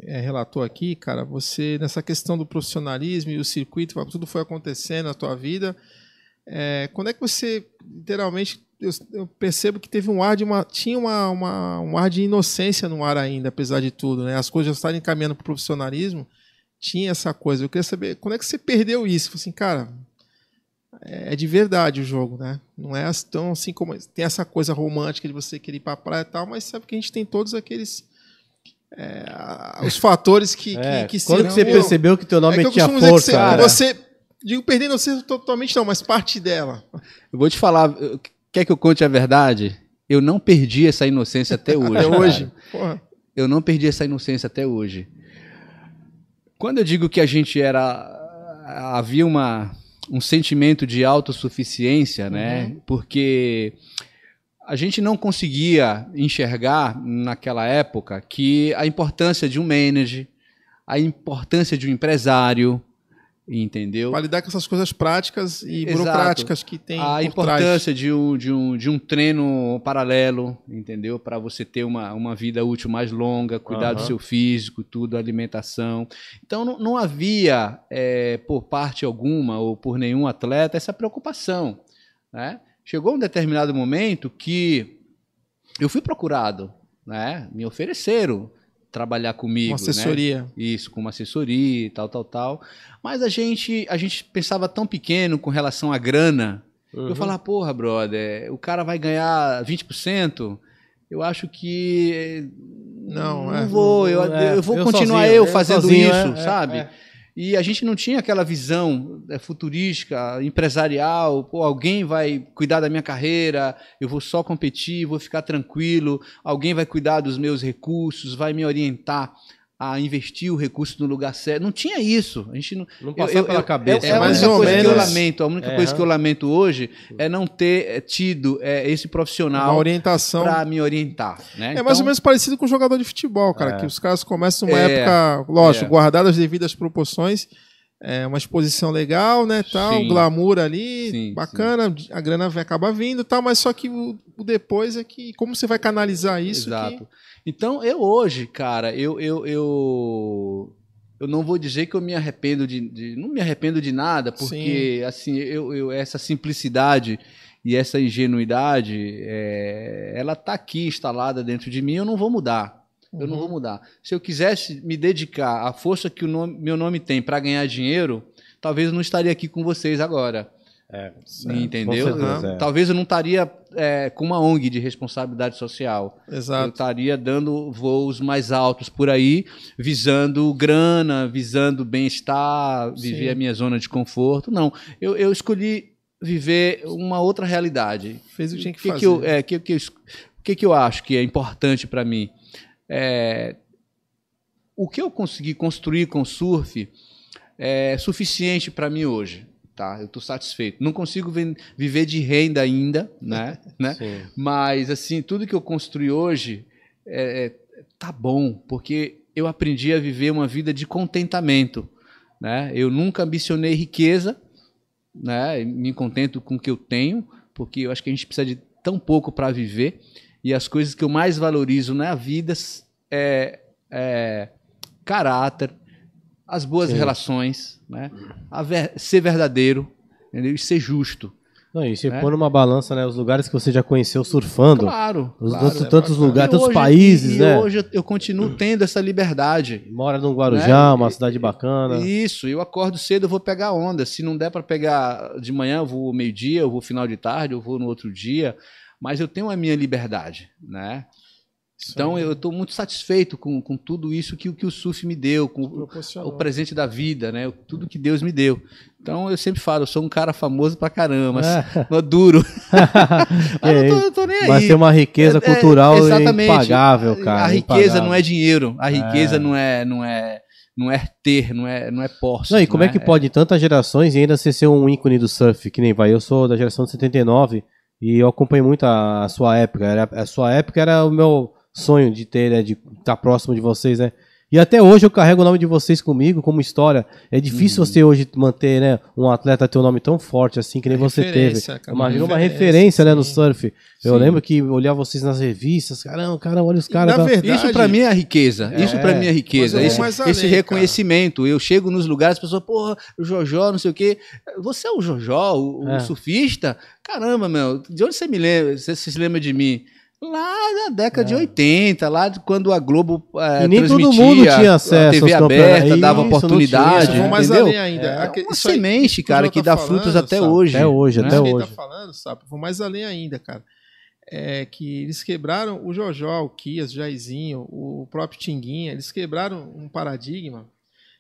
é, relatou aqui, cara, você, nessa questão do profissionalismo e o circuito, tudo foi acontecendo na tua vida. É, quando é que você, literalmente, eu, eu percebo que teve um ar de uma. Tinha uma, uma- um ar de inocência no ar ainda, apesar de tudo, né? As coisas já estarem caminhando pro profissionalismo, tinha essa coisa. Eu queria saber, quando é que você perdeu isso? Falei assim, cara. É de verdade o jogo, né? Não é tão assim como. Tem essa coisa romântica de você querer ir pra praia e tal, mas sabe que a gente tem todos aqueles. é, a- os fatores que, É, que, que quando que você percebeu que teu é nome que eu tinha força? você, cara? você. Digo, perdendo você totalmente não, mas parte dela. Eu vou te falar, quer que eu conte a verdade? Eu não perdi essa inocência até <laughs> hoje. Até hoje. Porra. Eu não perdi essa inocência até hoje. Quando eu digo que a gente era. Havia uma, um sentimento de autossuficiência, né? Porque a gente não conseguia enxergar naquela época que a importância de um manager, a importância de um empresário, entendeu? Pra lidar com essas coisas práticas e Exato. burocráticas que tem. a por trás. importância de um, de, um, de um treino paralelo, entendeu? Para você ter uma, uma vida útil mais longa, cuidar do Aham. seu físico, tudo, alimentação. Então não, não havia, é, por parte alguma ou por nenhum atleta, essa preocupação. Né? Chegou um determinado momento que eu fui procurado, né? me ofereceram trabalhar comigo. Uma né? assessoria. Isso, com uma assessoria e tal, tal, tal. Mas a gente, a gente pensava tão pequeno com relação à grana. Uhum. Eu falava, porra, brother, o cara vai ganhar 20%. Eu acho que. Não, não é. vou, eu, É, eu vou eu continuar sozinho, eu eu fazendo sozinho, isso, é, é, sabe? E a gente não tinha aquela visão é, futurística, empresarial, pô, alguém vai cuidar da minha carreira, eu vou só competir, vou ficar tranquilo, alguém vai cuidar dos meus recursos, vai me orientar a investir o recurso no lugar certo. Não tinha isso. A gente não, não passava eu, pela eu, cabeça. É, é mais ou menos. Que eu lamento, a única é. coisa que eu lamento hoje é não ter é, tido é, esse profissional Uma orientação para me orientar. Né? É então, mais ou menos parecido com o jogador de futebol, cara, é. que os caras começam numa época, lógico, guardadas as devidas proporções. É uma exposição legal, né, tal, sim. glamour ali, sim, bacana, sim. a grana vai acabar vindo, tal, mas só que o, o, depois é que como você vai canalizar isso? Exato. Que... Então, eu hoje, cara, eu, eu, eu, eu não vou dizer que eu me arrependo de, de não me arrependo de nada, porque Sim. assim, eu, eu, essa simplicidade e essa ingenuidade, é, ela tá aqui instalada dentro de mim, eu não vou mudar. Eu uhum. não vou mudar. Se eu quisesse me dedicar à força que o nome, meu nome tem para ganhar dinheiro, talvez eu não estaria aqui com vocês agora. É, entendeu? Certeza, é. Talvez eu não estaria é, com uma ONG de responsabilidade social. Exato. Eu estaria dando voos mais altos por aí, visando grana, visando bem-estar, viver a minha zona de conforto. Não, eu, eu escolhi viver uma outra realidade. Fez o que tinha que, que fazer. Que eu, é, que, que, que, que eu acho que é importante para mim? É, o que eu consegui construir com o surf é suficiente para mim hoje tá? Eu estou satisfeito. Não consigo viver de renda ainda, né? <laughs> né? Mas assim, tudo que eu construí hoje é, é, tá bom, porque eu aprendi a viver uma vida de contentamento, né? Eu nunca ambicionei riqueza, né? Me contento com o que eu tenho, porque eu acho que a gente precisa de tão pouco para viver e as coisas que eu mais valorizo na vida é, é caráter, as boas Sim. relações, né? Ver, ser verdadeiro entendeu? e ser justo. Não, e você né? põe numa balança, né? Os lugares que você já conheceu surfando. Claro. Os, claro tantos, tantos lugares, tantos hoje, países, e, né? E hoje eu continuo tendo essa liberdade. Mora no Guarujá, né? uma cidade bacana. Isso, eu acordo cedo, eu vou pegar onda. Se não der para pegar de manhã, eu vou meio-dia, eu vou final de tarde, eu vou no outro dia. Mas eu tenho a minha liberdade, né? Então eu estou muito satisfeito com, com tudo isso que, que o surf me deu, com o, presente da vida, né? Tudo que Deus me deu. Então eu sempre falo, eu sou um cara famoso pra caramba, é. duro. <laughs> <laughs> mas não tô, tô, nem aí. Mas tem uma riqueza é, é cultural é, impagável, cara. A riqueza impagável. não é dinheiro, a riqueza é. não é não é não é ter, não é não é posse. Não, e como é que pode tantas gerações e ainda você ser um ícone do surf, que nem vai, eu sou da geração de 79 e eu acompanhei muito a, a sua época, era, a sua época era o meu sonho de ter, né, de estar próximo de vocês, né? E até hoje eu carrego o nome de vocês comigo como história. É difícil uhum. você hoje manter, né, um atleta ter um nome tão forte assim que nem você teve. Imagina uma referência, né, no surf. Eu lembro que olhar vocês nas revistas, caramba, caramba, olha os caras. Na verdade, isso para mim é a riqueza. É, isso para mim é a riqueza. Esse, além, esse, reconhecimento. Cara. Eu chego nos lugares, as pessoas, porra, o Jojó, não sei o quê. Você é o Jojó, o, é. o surfista? Caramba, meu, de onde você me lembra? Você se lembra de mim? Lá na década é. de 80, lá de quando a Globo é, e nem todo mundo tinha acesso a TV aberta, dava oportunidade. Isso, mais além ainda. É, é uma semente, aí, cara, que dá falando, frutos até sabe? hoje. Até hoje, né? até hoje. Tá falando, sabe? Vou mais além ainda, cara. É que eles quebraram o Jojó, o Kias, o Jairzinho, o próprio Tinguinha, eles quebraram um paradigma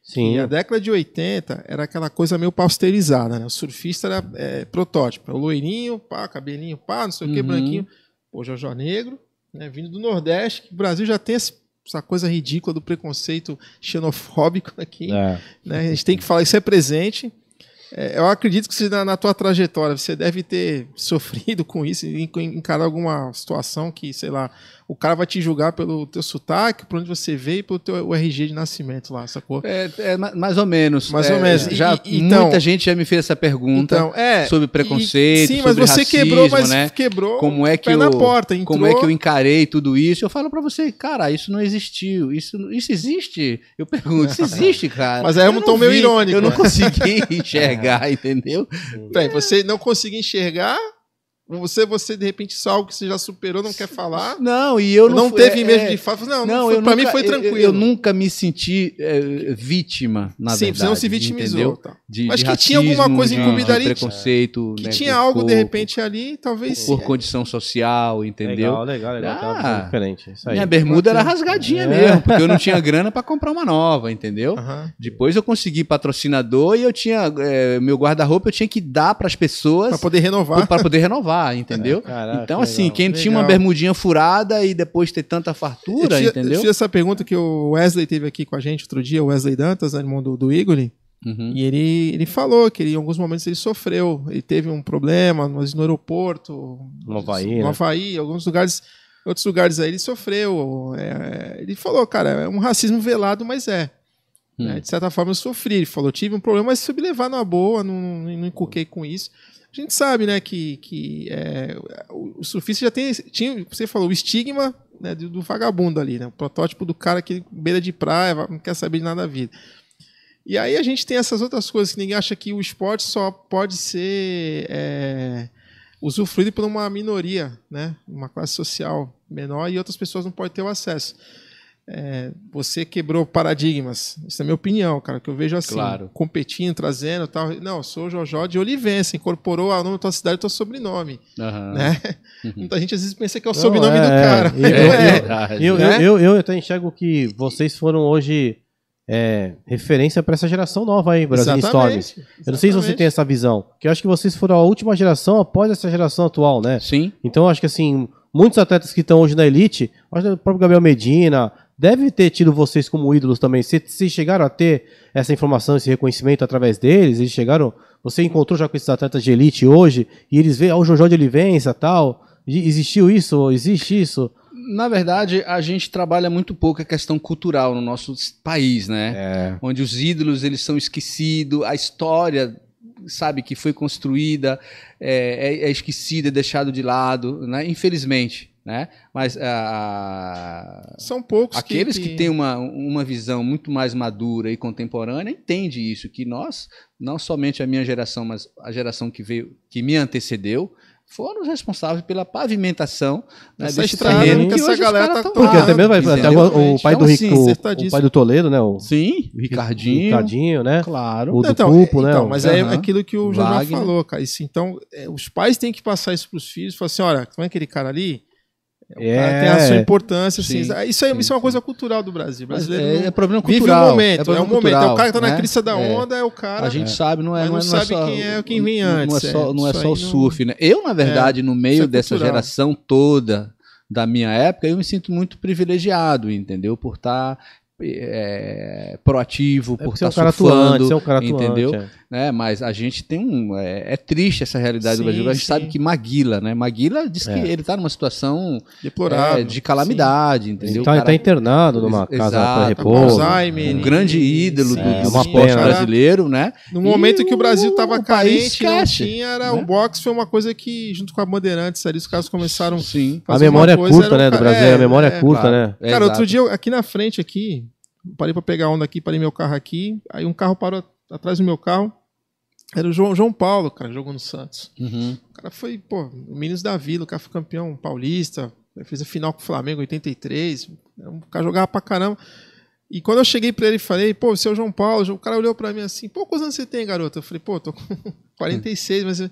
Sim. E a década de 80 era aquela coisa meio pasteurizada, né? O surfista era é, protótipo. O loirinho, pá, cabelinho, pá, não sei o que, uhum. branquinho. O Jojo Negro, né, vindo do Nordeste, que o Brasil já tem esse, essa coisa ridícula do preconceito xenofóbico aqui. É. Né, a gente tem que falar, isso é presente. É, eu acredito que na, na, tua trajetória você deve ter sofrido com isso, encarar alguma situação que, sei lá, o cara vai te julgar pelo teu sotaque, por onde você veio e pelo teu RG de nascimento lá, sacou? É, é mais ou menos. Mais é, ou menos. Já, e, então, muita gente já me fez essa pergunta então, é, sobre preconceito, e, sim, mas você racismo, quebrou, mas né? quebrou como é que eu, na porta, entrou... Como é que eu encarei tudo isso? Eu falo para você, cara, isso não existiu. Isso, isso existe? Eu pergunto, isso existe, cara? Mas aí é um tom meio irônico. Eu não consegui <laughs> enxergar, entendeu? Bem, você não conseguiu enxergar Você, você, de repente, isso é algo que você já superou, não quer falar. Não, e eu não não fui- teve é, medo é, de falar. Não, Não, eu nunca, mim foi eu- tranquilo. Eu, nunca me senti é, vítima, na Sim, verdade. você não se vitimizou. entendeu? tá. De, Mas de que tinha alguma racismo, coisa de- incluída de ali, preconceito. Que né, tinha algo, de corpo, repente, ali, talvez. Por condição social, entendeu? Legal, legal, legal. Uma Ah, diferente. Isso aí. Minha bermuda era rasgadinha É. mesmo, porque eu não tinha <laughs> grana pra comprar uma nova, entendeu? Depois eu consegui patrocinador e eu tinha é, meu guarda-roupa eu tinha que dar pras pessoas Pra poder renovar. para poder renovar, entendeu? Caraca, então que assim, legal. quem tinha uma Legal. bermudinha furada e depois ter tanta fartura, eu fiz, entendeu? Eu fiz essa pergunta que o Wesley teve aqui com a gente outro dia, o Wesley Dantas, né, irmão do, do Igor. Uhum. E ele, ele falou que ele, em alguns momentos ele sofreu. Ele teve um problema no, no aeroporto, No Havaí, no né? Havaí, alguns lugares, outros lugares aí ele sofreu. É, ele falou, cara, é um racismo velado, mas é. Hum. né? De certa forma eu sofri. Ele falou, tive um problema, mas soube levar na boa, não, não encuquei com isso. A gente sabe, né, que, que é, o, surfista já tem, tinha, você falou, o estigma né, do, do vagabundo ali, né, o protótipo do cara que beira de praia, não quer saber de nada da vida. E aí a gente tem essas outras coisas que ninguém acha que o esporte só pode ser é, usufruído por uma minoria, né, uma classe social menor e outras pessoas não podem ter o acesso. É, você quebrou paradigmas. Isso é a minha opinião, cara, que eu vejo assim, Claro. competindo, trazendo tal. Não, eu sou o Jojó de Olivença, incorporou o nome da tua cidade e teu sobrenome. Né? Uhum. Muita gente às vezes pensa que é o Não, sobrenome é, do é. cara. Não eu- <laughs> é. verdade. Eu, né? eu, eu, eu até enxergo que vocês foram hoje é, referência para essa geração nova aí, Brasil Storms. Exatamente, Eu não sei se você tem essa visão, que eu acho que vocês foram a última geração após essa geração atual, né? Sim. Então eu acho que assim, muitos atletas que estão hoje na elite, acho que o próprio Gabriel Medina, deve ter tido vocês como ídolos também. Vocês chegaram a ter essa informação, esse reconhecimento através deles? Eles chegaram. Você encontrou já com esses atletas de elite hoje e eles veem, ó, o Jojó de Olivença tal. Existiu isso? Existe isso? Na verdade, a gente trabalha muito pouco a questão cultural no nosso país, né? É. onde os ídolos eles são esquecidos, a história sabe que foi construída é, é, é esquecida, é deixado de lado, né? Infelizmente, né? Mas ah, São poucos aqueles que, têm uma, uma visão muito mais madura e contemporânea entende isso que nós, não somente a minha geração, mas a geração que veio, que me antecedeu foram os responsáveis pela pavimentação né, Essa desse estrada terreno que que essa hoje os galera tá tão Porque Ah, até mesmo vai, até o pai do, Então, Rico, assim, o- o pai do Toledo, né? O Sim, o Ricardinho. Ricardinho, né? Claro. O do Então, Pupo, né? então, O- mas é Aham. aquilo que o Wagner. falou, cara. Isso, então, é, os pais têm que passar isso pros filhos. Falar assim, olha, como é aquele cara ali? É. tem a sua importância, assim. Sim, isso, é, sim, isso é uma sim. coisa cultural do Brasil. O brasileiro é, é problema vive cultural. o momento, é, problema o momento. É o cultural, cara que tá na né? crista da É. onda, é, o cara. A gente sabe, não é, não, não é- é sabe só, quem é quem vem não- Não é antes, só, é. não é só o surf, né? Eu, na verdade, no meio é dessa cultural. geração toda da minha época, eu me sinto muito privilegiado, entendeu? Por estar é, proativo, É por é estar cara atuante, surfando, é um atuante. entendeu? é. né? Mas a gente tem um. É, é triste essa realidade Sim, do Brasil. A gente sim. sabe que Maguila, né? Maguila diz que É. ele está numa situação Deplorável. é, de calamidade, entendeu? Ele tá, O ele cara- tá internado numa Ex- casa para Tá com repouso. Um grande ídolo sim, do, É, do uma esporte né? brasileiro, né? No momento E que o Brasil o tava país carente, não tinha, era né? o boxe foi uma coisa que, junto com a Bandeirantes ali, os caras começaram Sim. A fazer memória é curta, né? Do Brasil, é, a memória é, é. curta, né? É, Cara, outro dia, aqui na frente, aqui, parei pra pegar onda aqui, parei meu carro aqui, aí um carro parou atrás do meu carro, era o João, João Paulo, cara, jogou no Santos. Uhum. O cara foi, pô, o Meninos da Vila, o cara foi campeão paulista, fez a final com o Flamengo em 83, o cara jogava pra caramba. E quando eu cheguei pra ele e falei, pô, você é o João Paulo, o cara olhou pra mim assim, pô, quantos anos você tem, garoto? Eu falei, pô, tô com <laughs> 46, mas eh,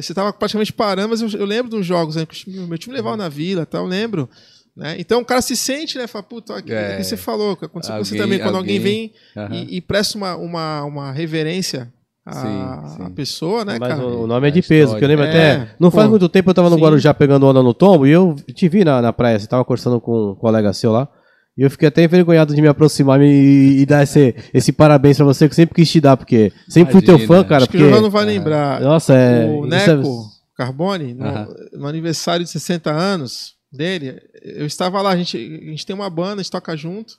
você tava praticamente parando, mas eu, eu lembro dos jogos, né, meu time levava na Vila, tá, eu lembro. Né? Então o cara se sente, né? Fala, puta, aqui, É. que você falou, que aconteceu com você Alguém- também, quando alguém, alguém- vem Aham. e, e presta uma, uma, uma reverência à, Sim, sim. à pessoa, né, Mas cara? o o nome é de A peso, porque eu lembro história. até. É, Não faz pô, muito tempo eu tava no sim. Guarujá pegando onda no tombo e eu te vi na, na praia. Você tava conversando com um colega seu lá. E eu fiquei até envergonhado de me aproximar e, e dar esse, esse parabéns pra você que eu sempre quis te dar, porque sempre fui teu Imagina. fã, cara. Acho que Porque, o João não vai lembrar. nossa, é. o é- Neco Carbone, no, Aham. no aniversário de 60 anos dele, eu estava lá, a gente, a gente tem uma banda, a gente toca junto.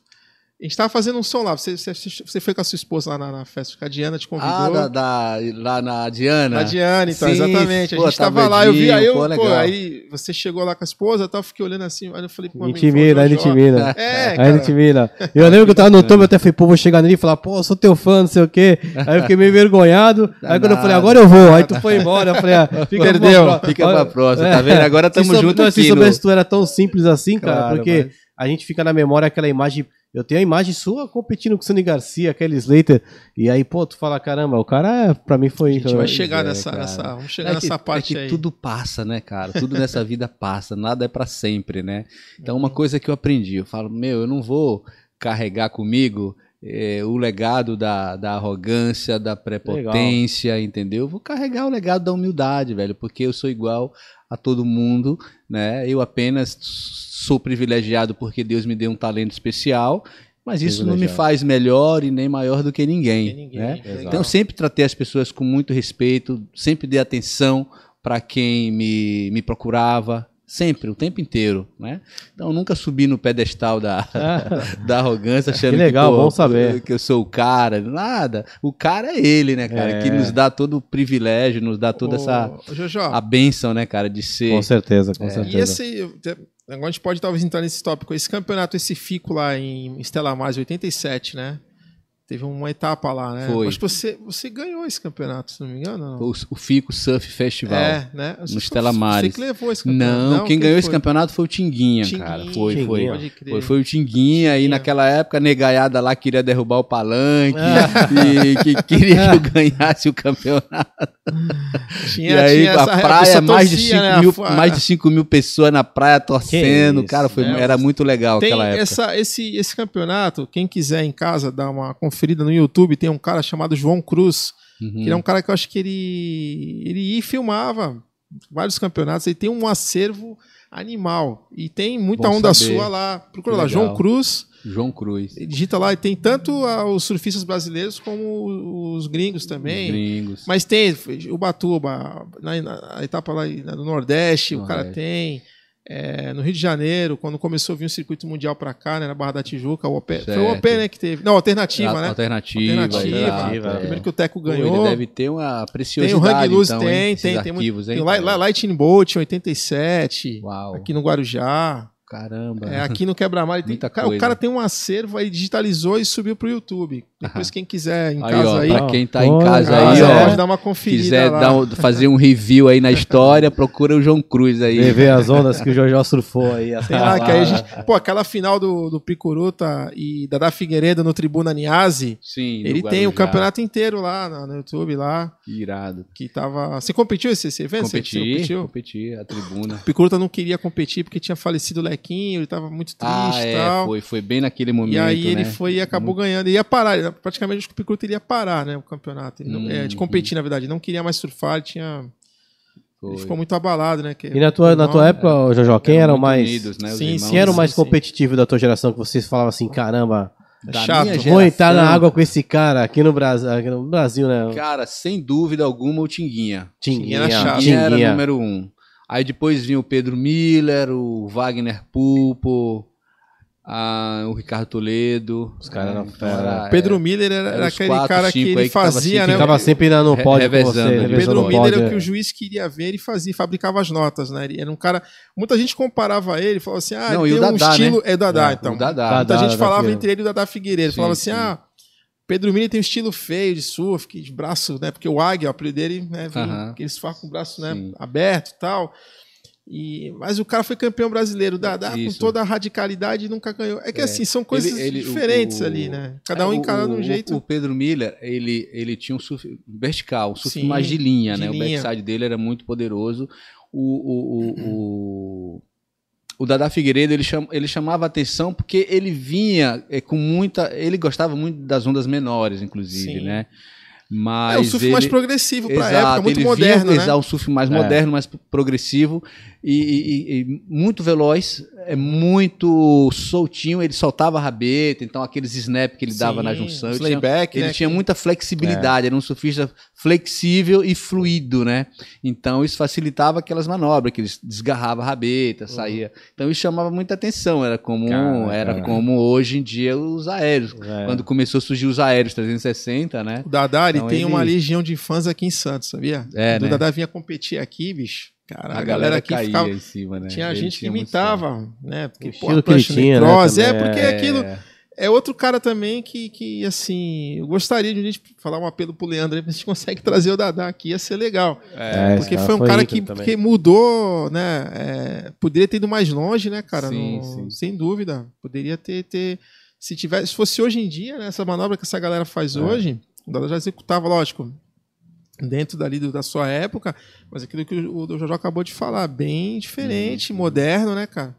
A gente tava fazendo um som lá. Você, você, você foi com a sua esposa lá na, na festa, a Diana te convidou. Ah, da, da- lá na Diana. A Diana, então, Sim, exatamente. A pô, gente tava tava lá, eu vi, aí eu, pô, pô, aí você chegou lá com a esposa, eu fiquei olhando assim, aí eu falei, pô, amigo, Intimida, foi aí o Jojo. intimida. É, Aí cara. intimida. Eu lembro que eu tava no <laughs> tomo, eu até falei, pô, vou chegar nele e falar, pô, eu sou teu fã, não sei o quê. Aí eu fiquei meio envergonhado. Aí quando eu falei, agora eu vou. Aí tu foi embora. Eu falei, ah, <laughs> fica Perdeu. pra Fica pra próxima, tá vendo? Agora tamo junto aqui Se soubesse tu era tão simples assim, cara, porque a gente fica na memória aquela imagem. Eu tenho a imagem sua competindo com o Sonny Garcia, aquele Slater. E aí, pô, tu fala, caramba, o cara, é- pra mim foi. A gente vai chegar é, nessa, cara. nessa. Vamos chegar É nessa que, parte é que aí. tudo passa, né, cara? Tudo nessa <laughs> vida passa, nada é pra sempre, né? Então, uma coisa que eu aprendi, eu falo, meu, eu não vou carregar comigo eh, o legado da, da arrogância, da prepotência, entendeu? Eu vou carregar o legado da humildade, velho, porque eu sou igual a todo mundo, né? Eu apenas sou privilegiado porque Deus me deu um talento especial, mas isso não me faz melhor e nem maior do que ninguém, Tem ninguém. né? legal. Então eu sempre tratei as pessoas com muito respeito, sempre dei atenção para quem me, me procurava, sempre, o tempo inteiro, né? Então eu nunca subi no pedestal da, <laughs> da arrogância achando Que legal, que, pô, bom saber. que eu sou o cara, nada. O cara é ele, né, cara? É. Que nos dá todo o privilégio, nos dá toda essa Ô, Jojo, a bênção, né, cara, de ser. Com certeza, com e certeza. esse. Agora a gente pode talvez entrar nesse tópico. Esse campeonato, esse FICO lá em Estela Mais 87, né? Teve uma etapa lá, né? Foi. Acho que você, você ganhou esse campeonato, se não me engano. não? O, o Fico Surf Festival. É, né? no Stella Maris. Você que levou esse campeonato. Não, quem ganhou esse foi? campeonato foi o Tinguinha, Tinguinha. cara. Foi, foi. Tinguinha. Crer. Foi, foi o Tinguinha, e naquela época a negaiada lá queria derrubar o palanque, Ah. <laughs> e que queria que eu ganhasse o campeonato. <laughs> Tinha, e aí tinha a essa- praia, mais de, torcia, 5 né? mil, A- mais de 5 mil pessoas na praia torcendo, isso, cara, foi, né? era muito legal Tem aquela época. essa, esse, esse campeonato, quem quiser em casa dar uma conferida no YouTube, tem um cara chamado João Cruz, Uhum. que é um cara que eu acho que ele, ele ia e filmava vários campeonatos, ele tem um acervo animal, e tem muita Bom onda saber. sua lá, procura lá. João Cruz, João Cruz. digita lá, e tem tanto ah, os surfistas brasileiros como os gringos também, Os gringos. mas tem o Batuba, na, na etapa lá no Nordeste, o cara Nordeste. tem. É, no Rio de Janeiro, quando começou a vir o circuito mundial pra cá, né, na Barra da Tijuca, o OP, foi o. OP, né, que teve. Não, alternativa, A- né? Alternativa. Alternativa. exato, é. Primeiro que o Teco Pô, ganhou. Ele deve ter uma tem preciosidade, o Hang Loose, então, tem, hein, tem, tem, arquivos, tem hein, o Li- cara? Lightning Bolt em 87, Uau, aqui no Guarujá. caramba. É, aqui no Quebra-Mar. tem- cara, o coisa. cara tem um acervo aí, digitalizou e subiu pro YouTube. Depois, quem quiser em Aí, casa ó, aí, pra quem tá em casa casa, aí, ó, pode dar uma conferida quiser lá. dar um- fazer um review aí na história, <laughs> procura o João Cruz aí. Ver as ondas que o Jojó surfou aí. <laughs> Sei lá, que aí a gente. Pô, aquela final do, do Picuruta e Dada Figueiredo no Tribuna Niase, Sim, ele tem o campeonato inteiro lá no, no YouTube, lá, Irado. que tava. Você competiu esse, esse evento? Você- Você Competi, competiu? competi, a tribuna. <laughs> O Picuruta não queria competir porque tinha falecido o Lequinho, ele tava muito triste Ah, e é, tal. foi, foi bem naquele momento, E aí ele né? foi e acabou ganhando. Ele ia parar, ele- praticamente acho que o Picuruta iria parar, né? O campeonato. Ele não- é, de Uhum. competir, na verdade. Ele não queria mais surfar, ele tinha. Foi. Ele ficou muito abalado, né? que- E na tua, na tua época, ô, Jojó, quem era o mais. unidos, né, Sim, irmãos. Quem era o mais Sim, sim. competitivo da tua geração que vocês falavam assim, caramba, É Da chato. minha vou entrar na água com esse cara aqui no Brasil, aqui no Brasil né? Cara, sem dúvida alguma, o Tinguinha. Tinguinha, era chato. Tinguinha era Tinguinha. número um. Aí depois vinha o Pedro Miller, o Wagner Pulpo, a- o Ricardo Toledo. Os caras eram então fera. era- Pedro Miller era, era aquele quatro, cara que ele tava fazia, sempre- né? Ficava sempre lá no pódio com revezando você. ali. revezando Pedro Miller pódio, era o que é. o juiz queria ver, ele fazia, fabricava as notas, né? Ele era um cara. Muita gente comparava ele, falava assim: ah, Não, ele e tem o um Dadá, estilo. né? É Dadá, É, então. o Dadá. Muita Dadá, gente Dadá falava entre ele e o Dadá Figueiredo. Sim, falava assim: sim. ah, Pedro Miller tem um estilo feio de surf, que de braço, né? Porque o águia, o apelido dele, né? Vem, Aham. que eles fazem com o braço né, Sim. aberto e tal. E, mas o cara foi campeão brasileiro, o Dadá, com toda a radicalidade, nunca ganhou. É que É. assim, são coisas Ele- ele- diferentes o- ali, né? Cada É, um o- encarando o- um jeito. O Pedro Miller, ele, ele tinha um surf vertical, um surf Sim, mais de linha, de né? linha. O backside dele era muito poderoso. O, o, o, o, o Dada Figueiredo, ele, cham, ele chamava atenção porque ele vinha é, com muita... Ele gostava muito das ondas menores, inclusive, Sim. né? Mas é o surf ele... mais progressivo pra Exato, época, muito ele moderno, vinha né? usar o surf mais É. moderno, mais progressivo e, e- e muito veloz, é muito soltinho, ele soltava a rabeta, então aqueles snap que ele dava Sim, na junção, ele tinha, ele né? tinha muita flexibilidade, era um surfista flexível e fluido, né? Então isso facilitava aquelas manobras, que ele desgarrava a rabeta, saía. Então isso chamava muita atenção, era como Cara, era cara. como hoje em dia os aéreos. É. Quando começou a surgir os aéreos 360, né? O Dadá, ele Então tem ele- uma legião de fãs aqui em Santos, sabia? É, Quando né? O Dadá vinha competir aqui, bicho. Cara, A, galera, aqui caía ficava... em cima, né? Tinha Ele gente que tinha muito imitava, né? Porque, O pô, estilo a que ele tinha, né, É, porque É, aquilo... É outro cara também que, que, assim, eu gostaria de um dia falar um apelo pro Leandro aí, pra gente <laughs> consegue trazer o Dadá aqui, ia ser legal. É, esse Porque foi um foi cara que, também. que mudou, né? é, poderia ter ido mais longe, né, cara? Sim, No- sim. Sem dúvida. Poderia ter, ter. Se tivesse, se fosse hoje em dia, né, essa manobra que essa galera faz É. hoje, o Dada já executava, lógico, dentro dali do- da sua época, mas aquilo que o, o Jojo acabou de falar, bem diferente, moderno, né, cara?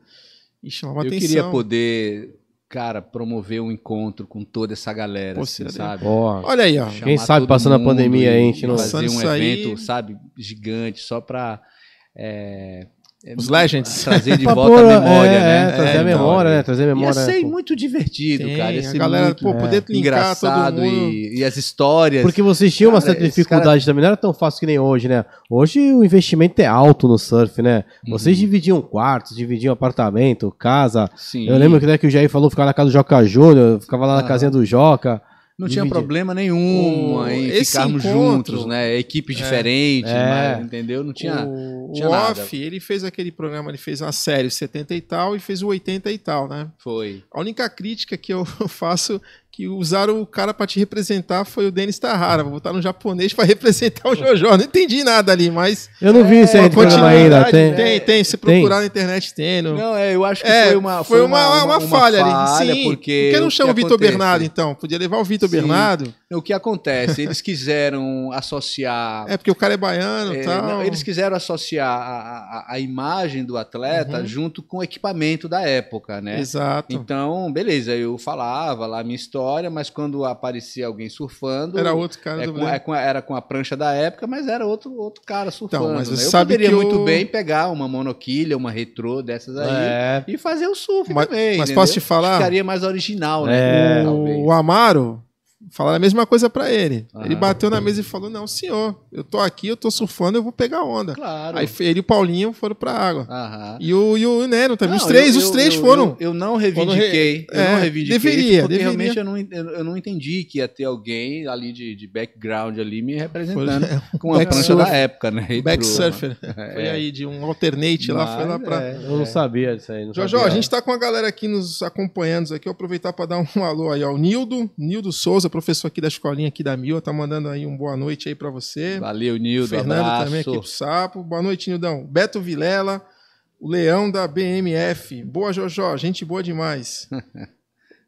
E chamava Eu atenção. queria poder, cara, promover um encontro com toda essa galera, Pô, assim, sabe? Porra. Olha aí, ó. Quem sabe passando a pandemia aí, a e gente não- fazer um isso aí- evento, sabe, gigante, só pra é, Os Legends. trazer de volta a memória, é, né? é, trazer É, a memória, né? Trazer a Ia memória. ser pô. muito divertido, Tem, cara. Ia a ser galera, muito pô, poder linkar engraçado todo mundo. e, e as histórias. Porque vocês tinham uma Cara, certa esse dificuldade também, não era tão fácil que nem hoje, né? Hoje o investimento é alto no surf, né? Vocês Uhum. dividiam quartos, dividiam apartamento, casa. Sim. Eu lembro que, né, que o Jair falou ficar na casa do Joca Júnior, ficava lá na Ah. casinha do Joca. Não tinha Dividir. problema nenhum em esse ficarmos encontro- juntos, né? Equipes diferentes, É. mas, entendeu? Não tinha. O tinha o nada. Off, ele fez aquele programa, ele fez uma série 70 e tal e fez o 80 e tal, né? Foi. A única crítica que eu <laughs> faço que usaram o cara pra te representar foi o Denis Tahara. Vou botar no japonês pra <laughs> representar o Jojo. Não entendi nada ali, mas Eu não vi isso aí ainda. Tem, tem, tem. Se Tem. procurar na internet tem. No... Não, é, eu acho que É, foi uma foi uma, uma, falha, ali. Sim, porque não o chama o que Vitor? Bernardo, então? Podia levar o Vitor. Bernardo. O que acontece? Eles quiseram associar. <laughs> É porque o cara é baiano e é, tal. não, eles quiseram associar a, a- a imagem do atleta Uhum. junto com o equipamento da época, né? Exato. Então, beleza, eu falava lá a minha história, mas quando aparecia alguém surfando. Era outro cara é do com- é com a- era com a prancha da época, mas era outro, outro cara surfando. Então, mas né? você Eu sabe poderia que muito o- bem pegar uma monoquilha, uma retrô dessas aí É. e fazer o surf Mas- também. mas entendeu? posso te falar? Ficaria mais original, né? É. Talvez. O Amaro falaram a mesma coisa pra ele. Aham. Ele bateu na mesa e falou: Não, senhor, eu tô aqui, eu tô surfando, eu vou pegar onda. Claro. Aí ele e o Paulinho foram pra água. Aham. E o, e o Neno também. os Não, três, eu- os três eu- foram. Eu, eu não reivindiquei. Eu re- não é, reivindiquei deveria, porque deveria. realmente eu não, eu, não entendi que ia ter alguém ali de, de background ali me representando Foi- com a prancha da época, né? Back né? surfer. Foi aí de um alternate lá, foi lá Mas, pra. é, Eu não sabia disso aí. Não Jojo, sabia. a gente tá com a galera aqui nos acompanhando aqui. Eu aproveitar para dar um alô aí ao Nildo, Nildo Souza, professor aqui da escolinha aqui da Mil, tá mandando aí um boa noite aí para você. Valeu, Nildo. Fernando abraço. também aqui pro Sapo. Boa noite, Nildão. Beto Vilela, o Leão da BMF. Boa, Jojo, gente boa demais. <laughs>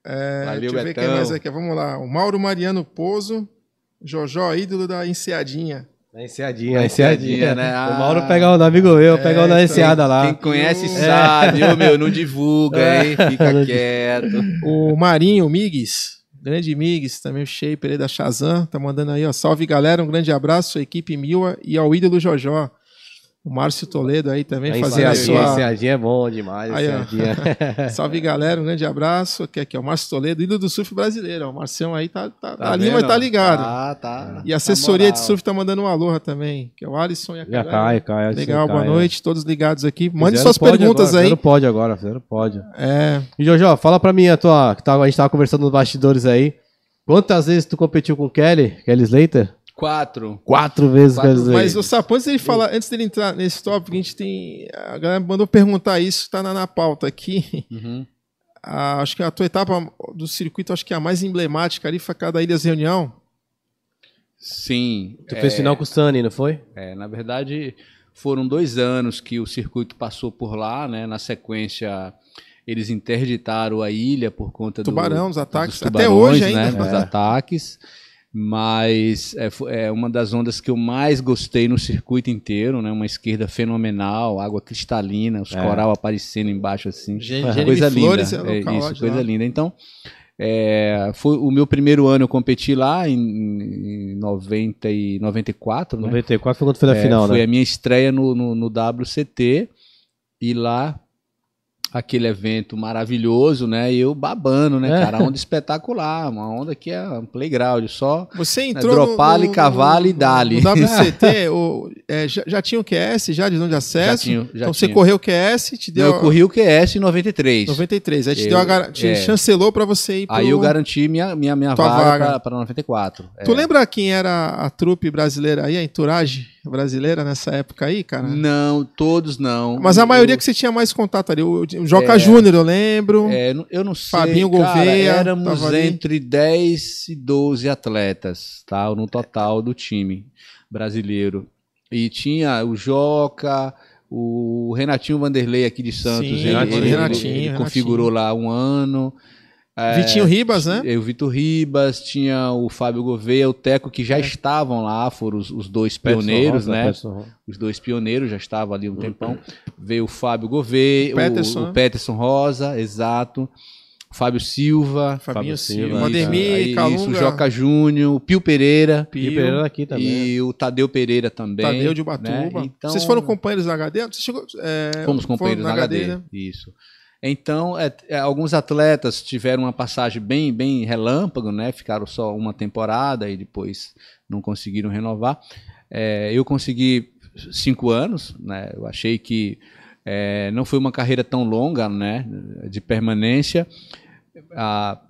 É, Valeu, deixa eu ver Betão. quem mais aqui. Vamos lá. O Mauro Mariano Pozo, Jojo, ídolo da enseadinha. Na enseadinha, Na a enseadinha. né? O Mauro Ah. pega um amigo meu, É, pega um na então, enseada lá. Quem conhece Eu- sabe, ô meu, não <laughs> divulga, É. hein? Fica quieto. O Marinho Migues, grande Migues, também o Shaper aí da Shazam, tá mandando aí, ó. Salve galera, um grande abraço à equipe Mila e ao ídolo Jojó. O Márcio Toledo aí também A fazendo a sua. enseadinha é bom demais. Aí, enseadinha. <laughs> Salve galera, um grande abraço. Aqui, aqui, ó, o Márcio Toledo, ídolo do surf brasileiro. O Marcião aí tá, tá, tá ali, mas tá ligado. Tá, tá. E a assessoria Na de surf tá mandando um aloha também, que é o Alisson e a Carol. cai, cai. Legal, boa noite, todos ligados aqui. Mande suas perguntas agora, aí. Fizeram pode agora, fizeram pode. É, E Jojo, fala pra mim, a, tua, que tava, a gente tava conversando nos bastidores aí. Quantas vezes tu competiu com o Kelly, Kelly Slater? Quatro. Quatro vezes Quatro Slater. Mas o Sapo, antes dele falar, antes dele entrar nesse tópico, a gente tem. A galera mandou perguntar isso, tá na, na pauta aqui. Uhum. <laughs> A- acho que a tua etapa do circuito, acho que é a mais emblemática ali foi a da Ilhas Reunião. Sim. Tu é, fez final com o Sunny, não foi? é, na verdade, foram dois anos que o circuito passou por lá, né? Na sequência, eles interditaram a ilha por conta do- Tubarão, os ataques. dos Até tubarões, hoje ainda. Né, dos ataques. Mas é, é uma das ondas que eu mais gostei no circuito inteiro, né? Uma esquerda fenomenal, água cristalina, os É. coral aparecendo embaixo assim. Gê- Coisa linda. é É, isso, coisa linda. Então, É, foi o meu primeiro ano eu competi lá em, em 90 e 94, né? 94 foi quando foi na É, final, foi né? a minha estreia no, no, no WCT e lá aquele evento maravilhoso, né? E eu babando, né, É. cara? Onda espetacular, uma onda que é um playground, só Você né, entrou dropale, cavalo e dali. No WCT, <laughs> o, é, já, já tinha o QS, já de onde Já acesso? tinha, já então você tinha. correu o QS, te deu Eu corri o QS em 93. 93, aí te, Eu- deu a gar... te é. chancelou pra você ir pro... Aí eu garanti minha, minha, minha vaga. vaga para 94. Tu É. lembra quem era a trupe brasileira aí, a entourage brasileira nessa época aí, cara? Não, todos não. Mas a maioria Eu- que você tinha mais contato ali, o, Joca É. Júnior, eu lembro. É, eu não sei. Fabinho cara, Gouveia Éramos entre 10 e 12 atletas, tá? No total do time brasileiro. E tinha o Joca, o Renatinho Vanderlei aqui de Santos. Sim, ele, Renatinho, ele- ele Renatinho. configurou lá um ano. É, Vitinho Ribas, né? O Vitor Ribas, tinha o Fábio Gouveia, o Teco, que já estavam lá, foram os, os dois pioneiros, Peterson né? Peterson os dois pioneiros já estavam ali um tempão. Veio o Fábio Gouveia, O Peterson, o, né? o Peterson Rosa, exato. O Fábio Silva. Fabinho Fábio Silva, aí, Calunga, Isso, o Joca Júnior, o Pio Pereira. Pio, E Pereira aqui também. E o Tadeu Pereira também. Tadeu de né? Ubatuba. Então, Vocês foram companheiros da HD? Você chegou, é, Fomos companheiros na na HD. né? Isso. Então, é, é, alguns atletas tiveram uma passagem bem, bem relâmpago, né? Ficaram só uma temporada e depois não conseguiram renovar. É, eu consegui cinco anos, né? Eu achei que é, não foi uma carreira tão longa, né? De permanência. Ah,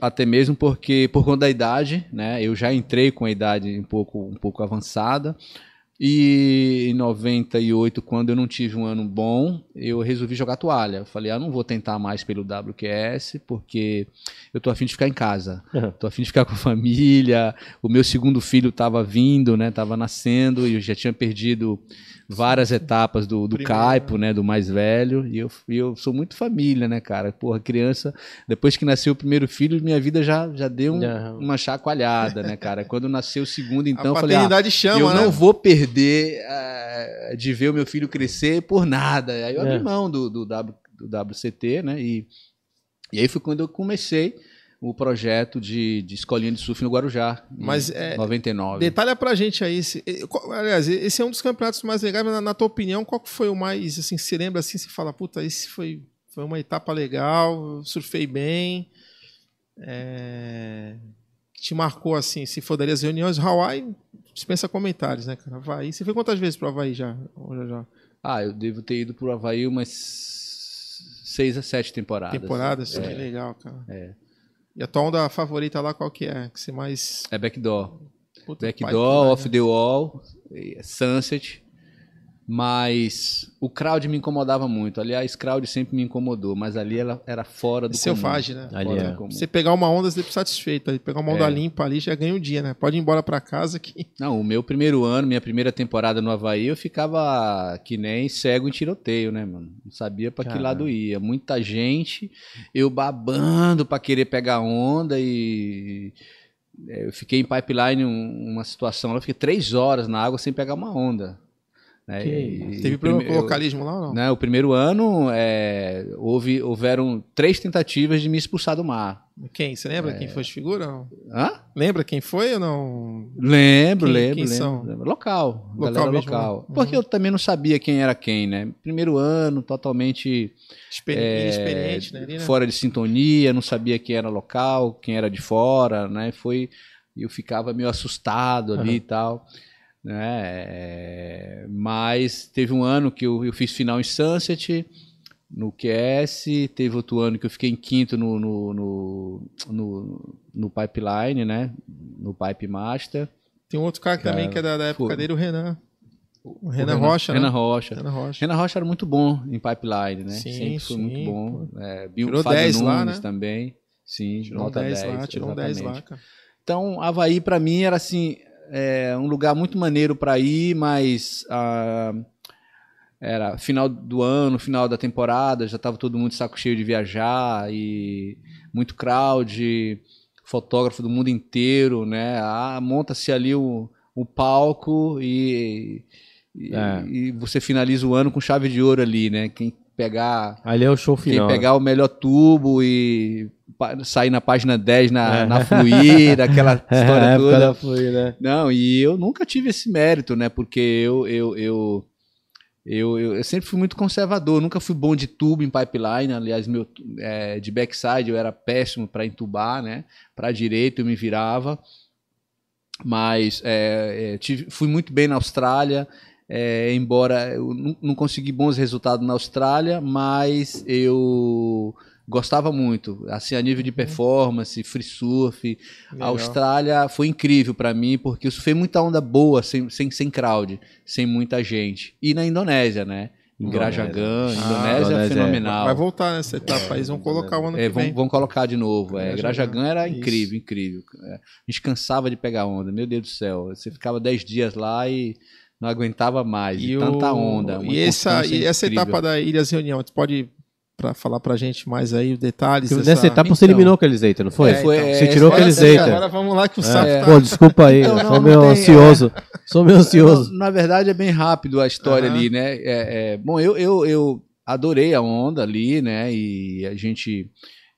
até mesmo porque por conta da idade, né? Eu já entrei com a idade um pouco, um pouco avançada. E em 98, quando eu não tive um ano bom, eu resolvi jogar toalha. Eu falei, ah, não vou tentar mais pelo WQS, porque eu tô afim de ficar em casa. Tô afim de ficar com a família. O meu segundo filho estava vindo, né? Tava nascendo e eu já tinha perdido várias etapas do, do Primeiro, Caipo, né? Do mais velho. E eu, e eu sou muito família, né, cara? Porra, criança, depois que nasceu o primeiro filho, minha vida já, já deu um- uma chacoalhada, né, cara? Quando nasceu o segundo, <laughs> então, a eu falei, ah, chama, eu né? não vou perder eh, de ver o meu filho crescer por nada. Aí eu abri É. mão do, do, W, do WCT, né? E, e aí foi quando eu comecei o projeto de, de escolinha de surf no Guarujá, em Mas, é, 99. Detalha pra gente aí. Qual- aliás, esse é um dos campeonatos mais legais, mas na, na tua opinião, qual que foi o mais, assim, se lembra assim, você fala, puta, esse foi, foi uma etapa legal, surfei bem, é, te marcou, assim, se for daria as reuniões, Hawaii, dispensa comentários, né, cara? Havaí, você foi quantas vezes pro Havaí já? Já, já? Ah, eu devo ter ido pro Havaí umas seis a sete temporadas. Temporadas? É, Que legal, cara. É. E a tua onda favorita lá, qual que é? Que você mais... é backdoor. Puta, Backdoor, Off né? the Wall, Sunset. Mas o crowd me incomodava muito. Aliás, crowd sempre me incomodou, mas ali ela era fora do Selvagem, né? comum. Ali Fora é. do comum. Você pegar uma onda, você fica satisfeito. Aí Pegar uma onda É. limpa ali, já ganha um dia, né? Pode ir embora pra casa que... <laughs> Não, o meu primeiro ano, minha primeira temporada no Havaí, eu ficava que nem cego em tiroteio, né, mano? Não sabia pra que lado ia. Muita gente, eu babando pra querer pegar onda e. é, Eu fiquei em pipeline um- uma situação, eu fiquei três horas na água sem pegar uma onda. Né? Que E- Teve e problema com prime- o localismo lá ou não? né, o primeiro ano é, houve, houveram três tentativas de me expulsar do mar. Quem? Você lembra É. quem foi de figura? Hã? Lembra quem foi ou não? Lembro, Quem- lembro, quem lembro, são? lembro. Local, Local galera mesmo, local. né? Uhum. Porque eu também não sabia quem era quem, né? Primeiro ano, totalmente Experi é, inexperiente, né? ali, né? fora de sintonia, não sabia quem era local, quem era de fora, né? Foi, eu ficava meio assustado ali Uhum. e tal, né? É, mas teve um ano que eu, eu fiz final em Sunset, no QS, teve outro ano que eu fiquei em quinto no, no, no, no, no Pipeline, né? No Pipe Master. Tem um outro cara, que também que é da, da época foi. dele, o Renan. O O Renan, Rocha, Renan né? Rocha. Renan Rocha. Renan Rocha era muito bom em pipeline, né? Sim, Sempre foi sim, muito bom. É, Bill Tirou Fábio 10 Nunes lá, né? também. Sim, Tirou nota 10, 10. lá, tirou um 10 lá, cara. Então, Havaí para mim era assim, é, um lugar muito maneiro para ir, mas ah, era final do ano, final da temporada, já estava todo mundo de saco cheio de viajar e muito crowd, fotógrafo do mundo inteiro, né? Ah, monta-se ali o, o palco e, e, É. e você finaliza o ano com chave de ouro ali, né? Quem pegar Ali é o show quem final. né? pegar o melhor tubo e sair na página 10 na, É. na fluir, aquela <laughs> É, história época toda. da Flui, né? Não, e eu nunca tive esse mérito, né? Porque eu, eu, eu, eu, eu, eu sempre fui muito conservador, nunca fui bom de tubo em pipeline. Aliás, meu, é, de backside eu era péssimo para entubar, né? Para direito eu me virava. Mas é, é, tive- fui muito bem na Austrália, é, embora eu não, não consegui bons resultados na Austrália, mas eu gostava muito, assim, a nível de performance, free surf, a Legal. Austrália foi incrível pra mim, porque eu surfei muita onda boa, sem, sem, sem crowd, sem muita gente. E na Indonésia, né? Em Indonésia. Grajagan, Ah, Indonésia Indonésia é é- fenomenal. Vai voltar nessa etapa aí, eles vão colocar o ano É, que vão, vem. vão colocar de novo. É, Grajagan. Grajagan era Isso. incrível, incrível. É, a gente cansava de pegar onda, meu Deus do céu. Você ficava 10 dias lá e não aguentava mais. E, tanta onda. e essa, e essa etapa da Ilhas Reunião, você pode pra falar pra gente mais aí os detalhes? Porque Nessa etapa você Então. eliminou aqueles hater, não foi? É, foi- Você é, tirou essa- essa- hater. Agora vamos lá que o sapo É. tá... Pô, desculpa aí, Não, eu não, sou meio tem, ansioso. Sou meio ansioso. Na verdade é bem rápido a história Aham. ali, né? É, é, bom, eu, eu, eu adorei a onda ali, né? E a gente.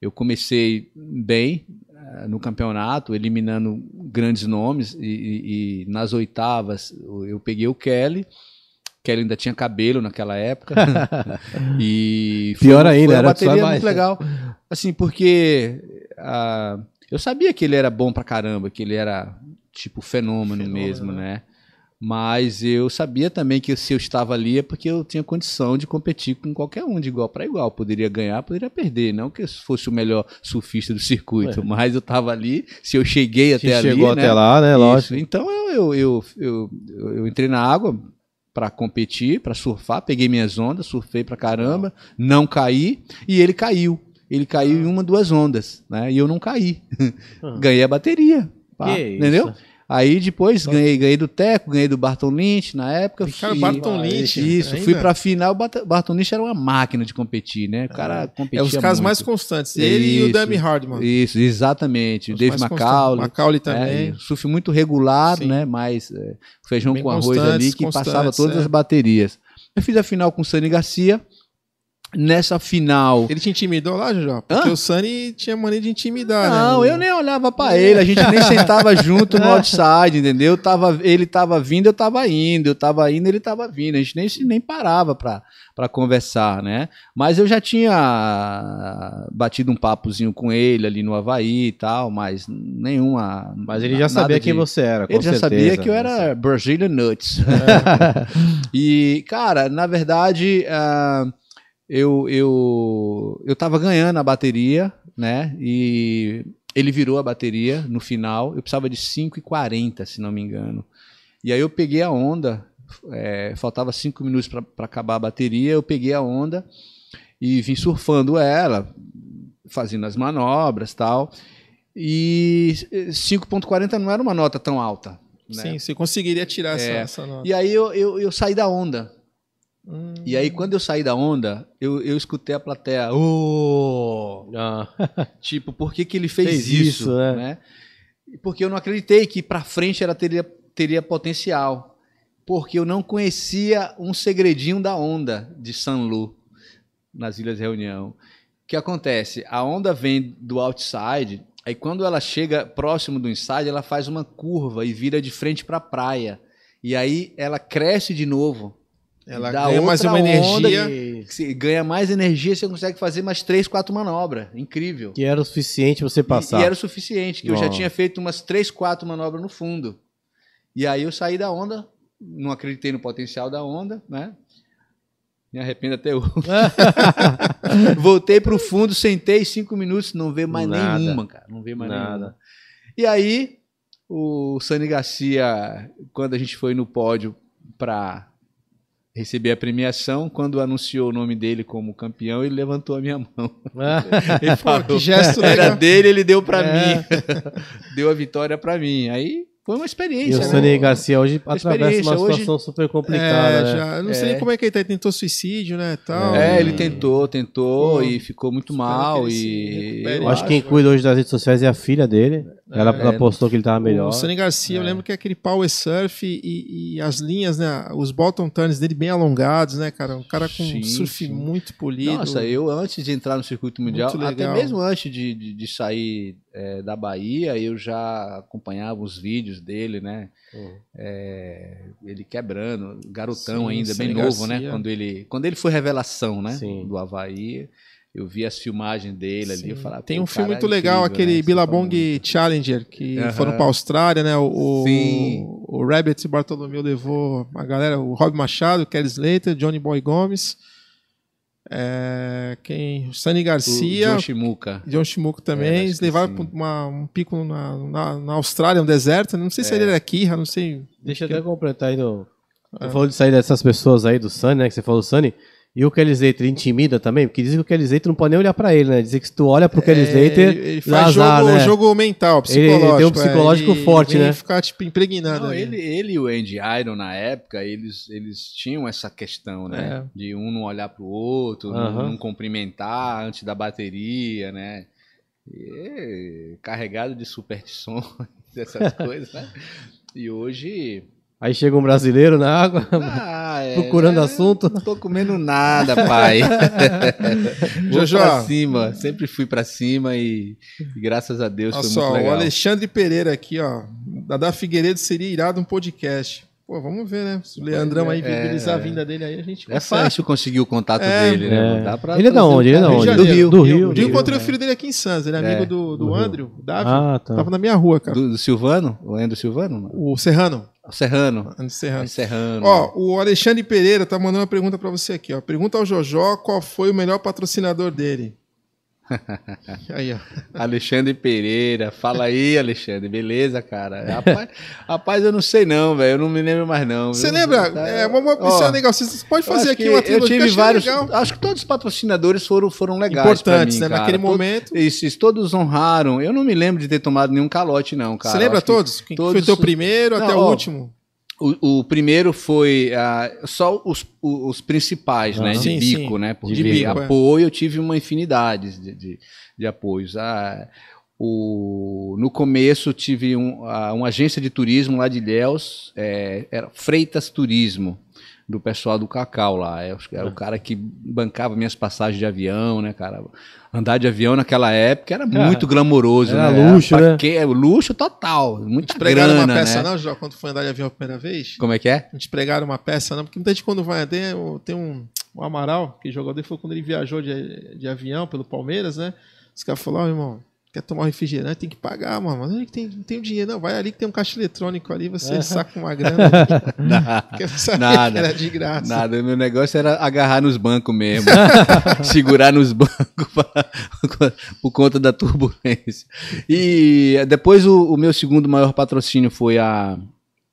Eu comecei bem eh, no campeonato, eliminando grandes nomes, e, e- e nas oitavas eu peguei o Kelly. Kelly ainda tinha cabelo naquela época. <laughs> e foi Pior ainda, foi era bateria muito legal. Assim, porque ah, eu sabia que ele era bom pra caramba, que ele era tipo fenômeno, Fenômeno, mesmo, né? né? Mas eu sabia também que se eu estava ali é porque eu tinha condição de competir com qualquer um de igual para igual. Poderia ganhar, poderia perder. Não que eu fosse o melhor surfista do circuito, mas eu estava ali. Se eu cheguei Se até ali. chegou né? até lá, né? Isso. Lógico. Então eu, eu, eu, eu- eu entrei na água para competir, para surfar, peguei minhas ondas, surfei pra caramba, não caí e ele caiu. Ele caiu em uma, duas ondas, né? E eu não caí. <laughs> Ah. Ganhei a bateria. pá, entendeu? isso? Aí depois ganhei, ganhei do Teco, ganhei do Barton Lynch na época. Cara, fui- Barton Lynch. Isso, ainda? fui pra final. O Bart- Barton Lynch era uma máquina de competir, né? O cara competia É os caras mais constantes. Ele e o Isso. Demi Hardman. Isso, exatamente. O Os Dave mais Macaulay. constantes. Macaulay É, também. e surf muito regular, Sim. né? Mas é, feijão Bem com arroz ali que passava todas é. as baterias. Eu fiz a final com o Sani Garcia. Nessa final. Ele te intimidou lá, Jujó? Porque Hã? o Sunny tinha mania de intimidar, né? Não, O- eu nem olhava pra ele, a gente nem <laughs> sentava junto no outside, entendeu? Tava, ele tava vindo, eu tava indo, eu tava indo, ele tava vindo, a gente nem, nem parava pra, pra conversar, né? Mas eu já tinha batido um papozinho com ele ali no Havaí e tal, mas nenhuma. Mas ele já sabia de- quem você era, com Ele já certeza. sabia que eu era Brazilian Nuts. <laughs> e, cara, na verdade, ah, eu, eu, eu tava ganhando a bateria, né? E ele virou a bateria no final. Eu precisava de 5,40, se não me engano. E aí eu peguei a onda, é, faltava 5 minutos para acabar a bateria. Eu peguei a onda e vim surfando ela, fazendo as manobras tal. E eh, 5,40 não era uma nota tão alta. Né? Sim, você conseguiria tirar essa, É. essa nota. E aí eu, eu, eu saí da onda. Hum. E aí, quando eu saí da onda, eu, eu escutei a plateia. "Ô!" Ah, Tipo, por que, que ele fez, Fez isso? isso, né? né? Porque eu não acreditei que pra frente ela teria, teria potencial. Porque eu não conhecia um segredinho da onda de San Lu, nas Ilhas Reunião. O que acontece? A onda vem do outside, aí quando ela chega próximo do inside, ela faz uma curva e vira de frente pra praia. E aí ela cresce de novo. Ela dá ganha mais uma energia. que, Você ganha mais energia, você consegue fazer mais três, quatro manobras. Incrível. que era o suficiente você E- passar. E, era o suficiente, que eu já tinha feito umas três, quatro manobras no fundo. E aí eu saí da onda, não acreditei no potencial da onda, né? Me arrependo até hoje. <laughs> <laughs> Voltei pro fundo, sentei cinco minutos, não veio mais Nada. nenhuma, cara. Não veio mais Nada. nenhuma. E aí, o Sani Garcia, quando a gente foi no pódio para receber a premiação, quando anunciou o nome dele como campeão, ele levantou a minha mão. <laughs> Ele Pô, que gesto Era legal. dele, ele deu para É. mim. <laughs> deu a vitória para mim. Aí foi uma E experiência. o né? Sani Garcia hoje atravessa uma experiência, hoje- situação super É, complicada, né? já, eu não sei É. nem como é que ele tá, ele tentou suicídio, né, tal. É, e- ele tentou, tentou Pô, e ficou muito mal. E. Eu acho que quem cuida hoje das redes sociais é a filha dele. Ela, ela postou que ele tava melhor. O Sonny Garcia, eu lembro que é aquele power surf e, e as linhas, né? Os bottom turns dele bem alongados, né, cara? Um cara com Sim, surf sim. muito polido. Nossa, eu antes de entrar no circuito mundial, até mesmo antes de, de, de sair é, da Bahia, eu já acompanhava os vídeos dele, né? Uhum. É, ele quebrando, garotão Sim, ainda, bem novo, né? Garcia. Quando ele, quando ele foi revelação, né? Sim. Do Havaí, eu vi as filmagens dele ali, eu Sim. falava, Tem "Pô, um filme é muito legal, incrível, aquele né? Billabong Você tá Challenger, que Aham. foram pra Austrália, né? O, Sim. o, o Rabbit Bartolomeu levou a galera, o Rob Machado, Kelly Slater, Johnny Boy Gomes, é, quem, muito- Garcia, O John Shimuka. John Shimuko É, também. acho Eles levaram uma- um pico na, na, na Austrália, um deserto. Não sei se É. ele era Kirra, não sei. Deixa eu até completar aí no. É. Você falou de sair dessas pessoas aí do Sunny, né? Que você falou do Sunny. E o Kelly Slater intimida também? Porque dizem que o Kelly Slater não pode nem olhar pra ele, né? Dizer que se tu olha pro Kelly É, Slater, ele, ele faz azar, jogo, né? jogo mental, Ele- psicológico. ele tem um é. psicológico Ele forte, vem né? ficar tipo impregnado. Não, ele, ele e o Andy Iron, na época, eles, eles tinham essa questão, né? De um não olhar pro outro, não- não, cumprimentar antes da bateria, né? E, carregado de superstições, <laughs> essas coisas, né? E hoje. Aí chega um brasileiro na água. ah, <laughs> é, Procurando né? assunto. Não tô comendo nada, pai. <laughs> Jojo, pra cima, sempre fui pra cima e, e graças a Deus Olha foi só, muito o legal. Alexandre Pereira aqui, ó. Dada Figueiredo seria irado um podcast. Pô, vamos ver, né? Se o Leandrão aí é, viabilizar é. a vinda dele aí, a gente É fácil conseguir o contato É. dele, né? É. Dá pra Ele é da o onde? Ele é da onde? Do Rio. Do Eu Rio. dia encontrei é. o filho dele aqui em Santos, ele é amigo É, do, do do. Andrew, Davi. Ah, tá. Tava na minha rua, cara. Do, do Silvano? O Endo Silvano? O Serrano. Serrano. Andrew Serrano. Serrano. Ó, o Alexandre Pereira tá mandando uma pergunta pra você aqui, ó. Pergunta ao Jojó qual foi o melhor patrocinador dele. Aí. Alexandre Pereira. Fala aí, Alexandre. Beleza, cara? Rapaz, rapaz eu não sei não, velho. Eu não me lembro mais não. Você lembra? Tá- É uma, Ó, isso é legal. Você pode eu fazer aqui uma Eu trilogia. tive achei vários. legal. Acho que todos os patrocinadores foram, foram legais. Importantes, mim, né? cara. Naquele Todo- momento. Isso, todos honraram. Eu não me lembro de ter tomado nenhum calote, não, cara. Você lembra Eu todos? Quem foi o todos- teu primeiro Não, até o ó, último? O, o primeiro foi ah, só os, os principais, né? Aham. De Sim, bico, sim. né? Porque De bico, é. apoio eu tive uma infinidade de, de, de apoios. Ah, o, no começo tive um, ah, uma agência de turismo lá de Ilhéus, é, era Freitas Turismo, do pessoal do Cacau lá. É, Era o cara que bancava minhas passagens de avião, né, cara? Andar de avião naquela época era muito glamouroso, era né? luxo, pra né? É luxo total, muita Te pregaram grana, uma peça, né? não, Jó, quando foi andar de avião a primeira vez? Como é que é? Não te pregaram uma peça, não? Porque muita gente quando vai, tem, tem um, um Amaral, que jogou dele, foi quando ele viajou de, de avião pelo Palmeiras, né? Os caras falaram, ó, irmão, quer tomar um refrigerante, tem que pagar, mano. Mas não tem, não tem dinheiro, não. Vai ali que tem um caixa eletrônico ali, você saca uma <laughs> grana. Sabia Nada. era de graça. Nada, meu negócio era agarrar nos bancos mesmo. <laughs> segurar nos bancos pra- <laughs> por conta da turbulência. E depois o, o meu segundo maior patrocínio foi a,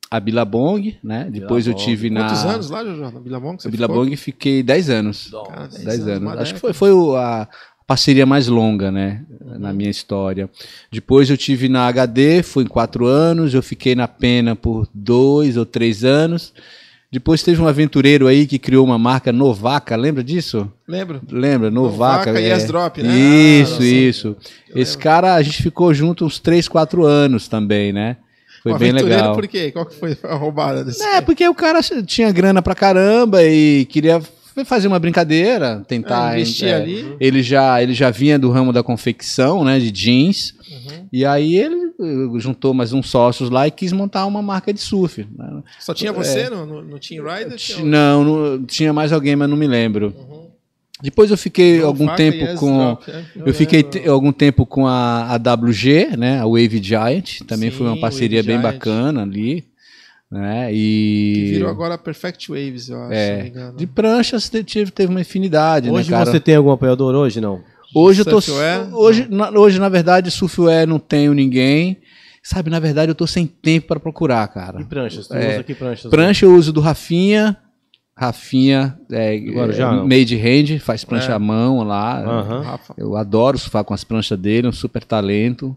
a Billabong, né? Depois eu tive na. Quantos anos lá, Jojo? Na Billabong? que você Na Billabong fiquei 10 anos. ficou? Cara, 10 10 anos. uma Acho que foi, foi o- a parceria mais longa, né? Na minha história. Depois eu tive na HD, fui em 4 anos. Eu fiquei na Pena por 2 ou 3 anos. Depois teve um aventureiro aí que criou uma marca Novaca, lembra disso? Lembro. Lembra? Novaca. Novaca e é. Né? Isso, Ah, isso. Esse cara, a gente ficou junto uns 3, 4 anos também, né? Foi Um bem legal. Por quê? Qual que foi a roubada desse? É, porque o cara tinha grana pra caramba e queria fazer uma brincadeira, tentar Ah, investir é, ali. Ele já, ele já vinha do ramo da confecção, né, de jeans. Uhum. E aí ele eh, juntou mais uns sócios lá e quis montar uma marca de surf. né? Só tinha você no, no, no Team Rider? Tinha Ti- Não, não, tinha mais alguém, mas não me lembro. Uhum. Depois eu fiquei Não, algum tempo e com né? eu fiquei algum tempo com a, a WG, né, a Wave Giant, também foi uma Sim, parceria Wave bem Giant. bacana ali, né? E Que virou agora Perfect Waves, eu acho, É, se não me engano. De pranchas te- tive, teve uma infinidade, Hoje né, cara? você tem algum apoiador hoje, não? Hoje eu tô hoje, na, hoje na verdade surfwear não tenho ninguém. Sabe, na verdade eu tô sem tempo para procurar, cara. E pranchas? Tu É. usa que pranchas? Prancha eu uso do Rafinha. Rafinha é, Agora é, made hand, faz prancha É. à mão lá. Rafa. Eu adoro surfar com as pranchas dele, um super talento.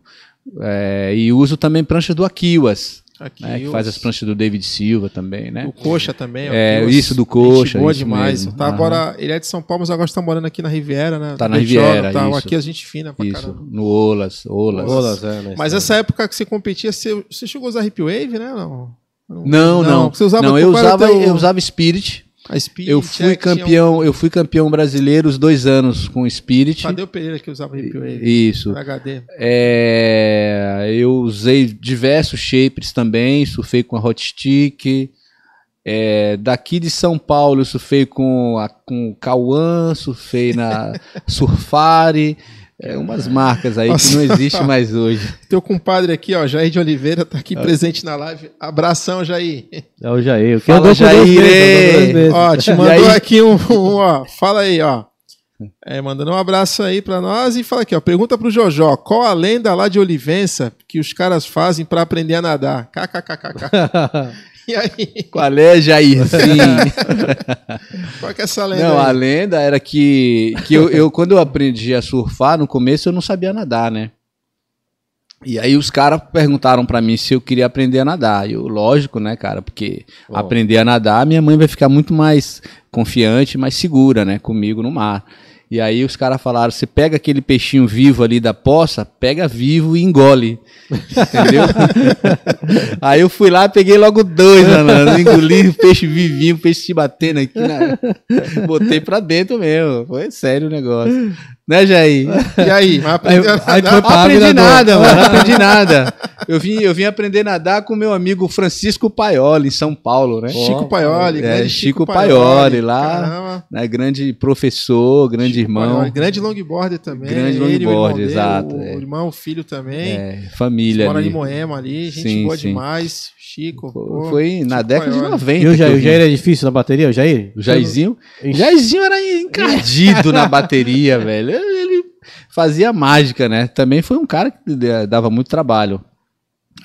É, e uso também pranchas do Akiwas. Aqui, né, que faz as pranchas do David Silva também, né? O Coxa também. É, isso do Coxa. Boa demais. Tá, agora, ele é de São Paulo, mas agora está morando aqui na Riviera, né? Tá na Riviera, tá, isso. Aqui a gente fina pra isso, caramba. no Olas. Olas. Olas é, mas essa época que você competia, você, você chegou a usar Hip Wave, né? Não, não. Não, não. Você usava, não eu, usava, teu... eu usava Spirit. A Spirit, eu fui é, campeão, um... eu fui campeão brasileiro os dois anos com Spirit. Tadeu Pereira que usava Hip Wave. Isso. HD. É, eu usei diversos shapers também, surfei com a Hot Stick. É, daqui de São Paulo eu surfei com a com o Cauã, surfei na <laughs> Surfari. É umas marcas aí Nossa. que não existe mais hoje. <laughs> Teu compadre aqui, ó, Jair de Oliveira, tá aqui é. presente na live. Abração, Jair. É o Jair. Que Fala, Jair. Ó, te <laughs> mandou aqui um, um, ó. Fala aí, ó. É, mandando um abraço aí para nós e fala aqui, ó. Pergunta pro Jojó, qual a lenda lá de Olivença que os caras fazem para aprender a nadar? <laughs> KKKKK. E aí? Qual é, Jair? Sim. <laughs> Qual que é essa lenda? Não, aí? a lenda era que, que eu, eu, quando eu aprendi a surfar, no começo eu não sabia nadar, né? E aí os caras perguntaram para mim se eu queria aprender a nadar. Eu, lógico, né, cara? Porque oh. aprender a nadar, minha mãe vai ficar muito mais confiante, mais segura, né, comigo no mar. E aí os caras falaram: você pega aquele peixinho vivo ali da poça, pega vivo e engole. <laughs> Entendeu? aí eu fui lá, peguei logo dois, mano. Engoli o peixe vivinho, o peixe se batendo aqui. Na... Botei pra dentro mesmo. Foi sério o negócio. Né, Jair? E aí? Mas aprendeu aí, foi pra aprendi nada, mano. Não aprendi nada. Eu vim, eu vim aprender a nadar com meu amigo Francisco Paioli, em São Paulo, né? Chico Paioli, é, Chico, Chico Paioli, Paioli lá. Né, grande professor, grande Chico irmão. Paioli, grande longboarder também. Grande longboarder, exato. O, é. irmão, o filho também. É, família. Mora ali. em Moema ali, gente sim, boa sim. demais. Chico. Foi, foi na Chico década Paioli. de 90. E o Jair, o Jair é difícil na bateria, o Jair? O Jairzinho? O Jairzinho era encardido na bateria, <laughs> velho. Ele fazia mágica, né? Também foi um cara que dava muito trabalho.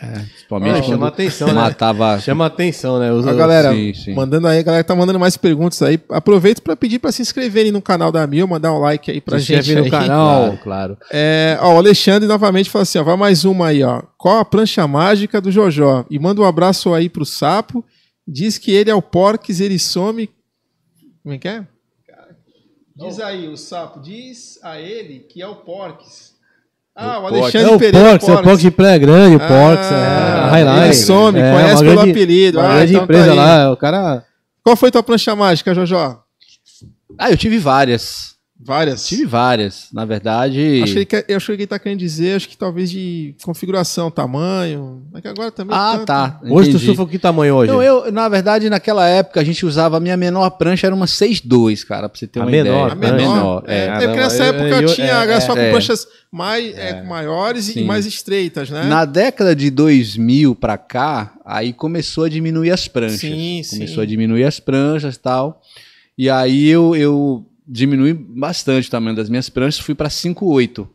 É, principalmente chama atenção, matava... né? Chama atenção, né? Os, a galera, sim, sim. mandando aí, a galera tá mandando mais perguntas aí. Aproveito para pedir para se inscreverem no canal da Mil, mandar um like aí pra se gente. no canal, claro. claro. É, ó, o Alexandre novamente fala assim: ó, vai mais uma aí, ó. Qual a prancha mágica do Jojó? E manda um abraço aí pro Sapo. Diz que ele é o Porques, ele some. Como é que é? Diz aí, o Sapo, diz a ele que é o Porques. Ah, o, Alexandre é o Pereira. Porks, é o Porks de Praia Grande, o Porks, é, ah, Highlight. Ele some, é, conhece pelo grande, apelido. Ah, grande então tá empresa tá lá, o cara... Qual foi tua prancha mágica, Jojó? Ah, eu tive várias. Várias? Tive várias, na verdade. Acho que eu acho que ele está querendo dizer, acho que talvez de configuração, tamanho. Mas que agora também. Ah, tá. Entendi. Hoje tu surfa que tamanho hoje? Não, eu, na verdade, naquela época a gente usava a minha menor prancha, era uma 6.2, cara, pra você ter a uma menor, ideia. A menor. A menor. É, é, é porque nessa época eu, eu, tinha é, só com é, pranchas mais, é, é maiores sim. e mais estreitas, né? Na década de 2000 para cá, aí começou a diminuir as pranchas. Sim, começou sim. a diminuir as pranchas e tal. E aí eu, eu diminui bastante o tamanho das minhas pranchas, fui para 5,8.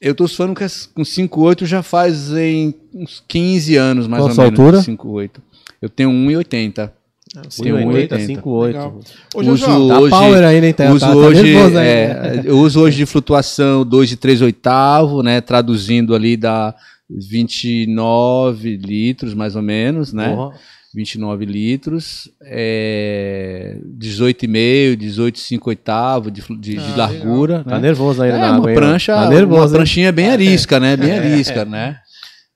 Eu tô surfando com 5,8 já faz em uns 15 anos, mais Qual ou menos. altura? 5,8. Eu tenho 1,80. Ah, 1,80, 5,8. Hoje, uso hoje, power aí, né, uso tá, hoje, tá é, eu uso hoje de flutuação 2 de 3 oitavo, né, traduzindo ali dá 29 litros mais ou menos, né? Uhum. 29 litros, é, 18,5, 18,5 oitavo de, de, ah, de largura. Né? Tá nervoso ainda é, na uma água, prancha, tá nervoso, uma pranchinha bem arisca, né? Bem <laughs> arisca, né?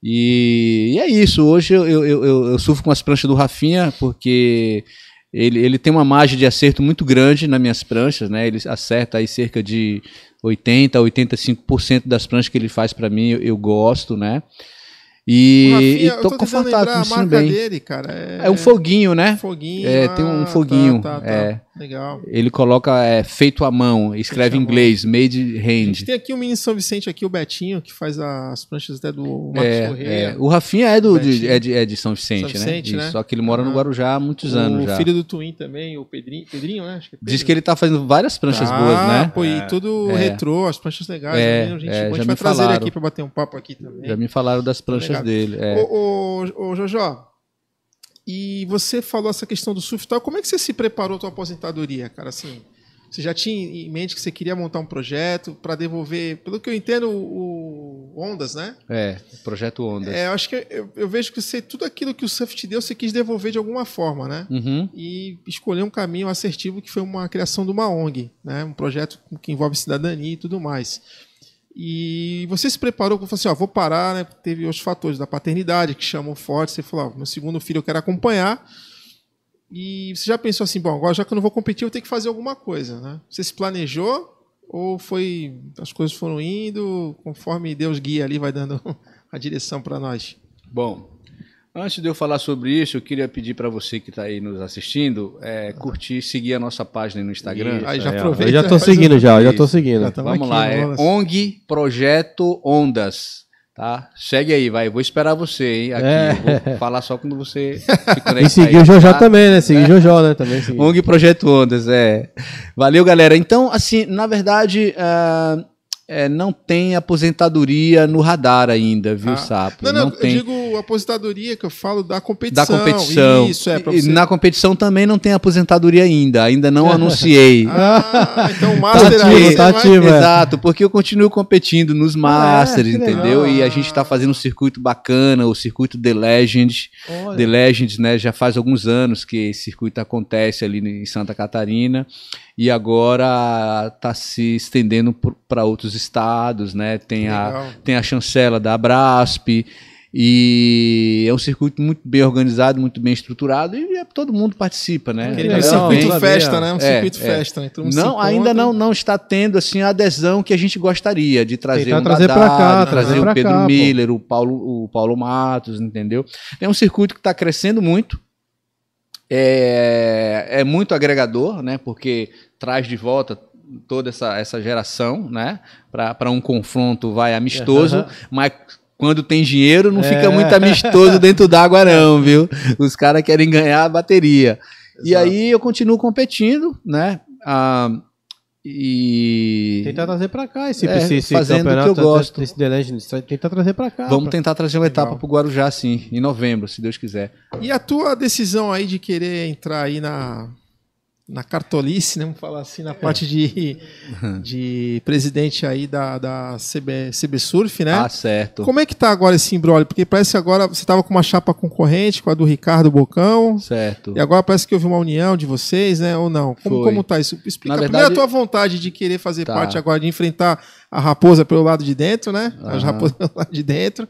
E, e, é isso. Hoje eu, eu, eu, eu surfo com as pranchas do Rafinha, porque ele, ele tem uma margem de acerto muito grande nas minhas pranchas, né? Ele acerta aí cerca de 80 a 85% das pranchas que ele faz para mim, eu, eu gosto, né? E, Rafinha, e tô, tô confortável com isso bem. Dele, cara. É... é um foguinho, né? Foguinho. É, tem um ah, foguinho. Tá, tá, tá. É. Legal. Ele coloca é, feito à mão, escreve em inglês, made hand. A gente tem aqui o menino São Vicente aqui, o Betinho, que faz as pranchas até do Marcos é, Correia. É. O Rafinha é, do, de, é, de, é de São Vicente, São Vicente né? né? Só que ele mora no Guarujá há muitos o anos já. O filho do Twin também, o Pedrinho, Pedrinho né? Que é Diz que ele tá fazendo várias pranchas ah, boas, né? Pô, e é. tudo é. retrô, as pranchas legais. É, né? gente, é, a gente vai trazer ele aqui para bater um papo aqui também. Já me falaram das pranchas dele. Ô, ô, ô, Jojó, e você falou essa questão do surf e tal. Como é que você se preparou a tua aposentadoria, cara? Assim, Você já tinha em mente que você queria montar um projeto para devolver, pelo que eu entendo, o Ondas, né? É, projeto Ondas. É, eu acho que eu, eu, vejo que você tudo aquilo que o surf te deu, você quis devolver de alguma forma, né? Uhum. E escolher um caminho assertivo que foi uma criação de uma ONG, né? Um projeto que envolve cidadania e tudo mais. E você se preparou falar assim, ó, vou parar, né? Teve os fatores da paternidade que chamam forte. Você falou, ó, meu segundo filho eu quero acompanhar. E você já pensou assim, bom, agora já que eu não vou competir, eu tenho que fazer alguma coisa, né? Você se planejou ou foi as coisas foram indo conforme Deus guia ali, vai dando <laughs> a direção para nós? Bom, Antes de eu falar sobre isso, eu queria pedir para você que está aí nos assistindo, é, curtir, seguir a nossa página no Instagram. Isso, aí já aproveita. Eu já estou seguindo já, já estou seguindo. Já Vamos aqui, lá, é ONG Projeto Ondas. Tá? Segue aí, vai. Vou esperar você, hein? Aqui. É. Vou <laughs> falar só quando você <laughs> E seguir o Jojó tá? também, né? Seguir o Jojó, né? Também <laughs> seguir. ONG Projeto Ondas, é. Valeu, galera. Então, assim, na verdade, uh, é, não tem aposentadoria no radar ainda, viu, ah. Sapo? Não, não, não tem. eu digo aposentadoria que eu falo da competição. Da competição. Isso, é. Você... Na competição também não tem aposentadoria ainda, ainda não <laughs> anunciei. Ah, então o Master tá aí. Tá ativo, é. Exato, porque eu continuo competindo nos Masters, ah, é, entendeu? E a gente está fazendo um circuito bacana, o circuito The Legend. Olha. The Legend, né? Já faz alguns anos que esse circuito acontece ali em Santa Catarina e agora está se estendendo para outros estados, né? Tem a, tem a chancela da Abrasp, e é um circuito muito bem organizado, muito bem estruturado e é, todo mundo participa, né? É um circuito festa, né? Um é, circuito é. festa, né? não, ainda não, não está tendo assim a adesão que a gente gostaria de trazer Tentar um trazer para cá, trazer o Pedro cá, Miller, pô. o Paulo, o Paulo Matos, entendeu? É um circuito que está crescendo muito. É, é muito agregador, né? Porque traz de volta toda essa, essa geração, né? Para um confronto vai amistoso, uhum. mas quando tem dinheiro não é. fica muito amistoso <laughs> dentro d'água não, viu? Os caras querem ganhar a bateria. Exato. E aí eu continuo competindo, né? Ah, e tentar trazer para cá esse, é, esse, esse fazendo o que eu gosto. Esse The Legend, tentar trazer para cá. Vamos pra... tentar trazer uma etapa para o Guarujá, sim, em novembro, se Deus quiser. E a tua decisão aí de querer entrar aí na na cartolice, né, vamos falar assim, na é. parte de, de presidente aí da, da CB, CB Surf, né? Ah, certo. Como é que tá agora esse embrólio? Porque parece que agora você estava com uma chapa concorrente, com a do Ricardo Bocão. Certo. E agora parece que houve uma união de vocês, né? Ou não? Como, como tá isso? Explica verdade, primeiro a tua vontade de querer fazer tá. parte agora, de enfrentar a raposa pelo lado de dentro, né? Uhum. As raposas <laughs> pelo lado de dentro.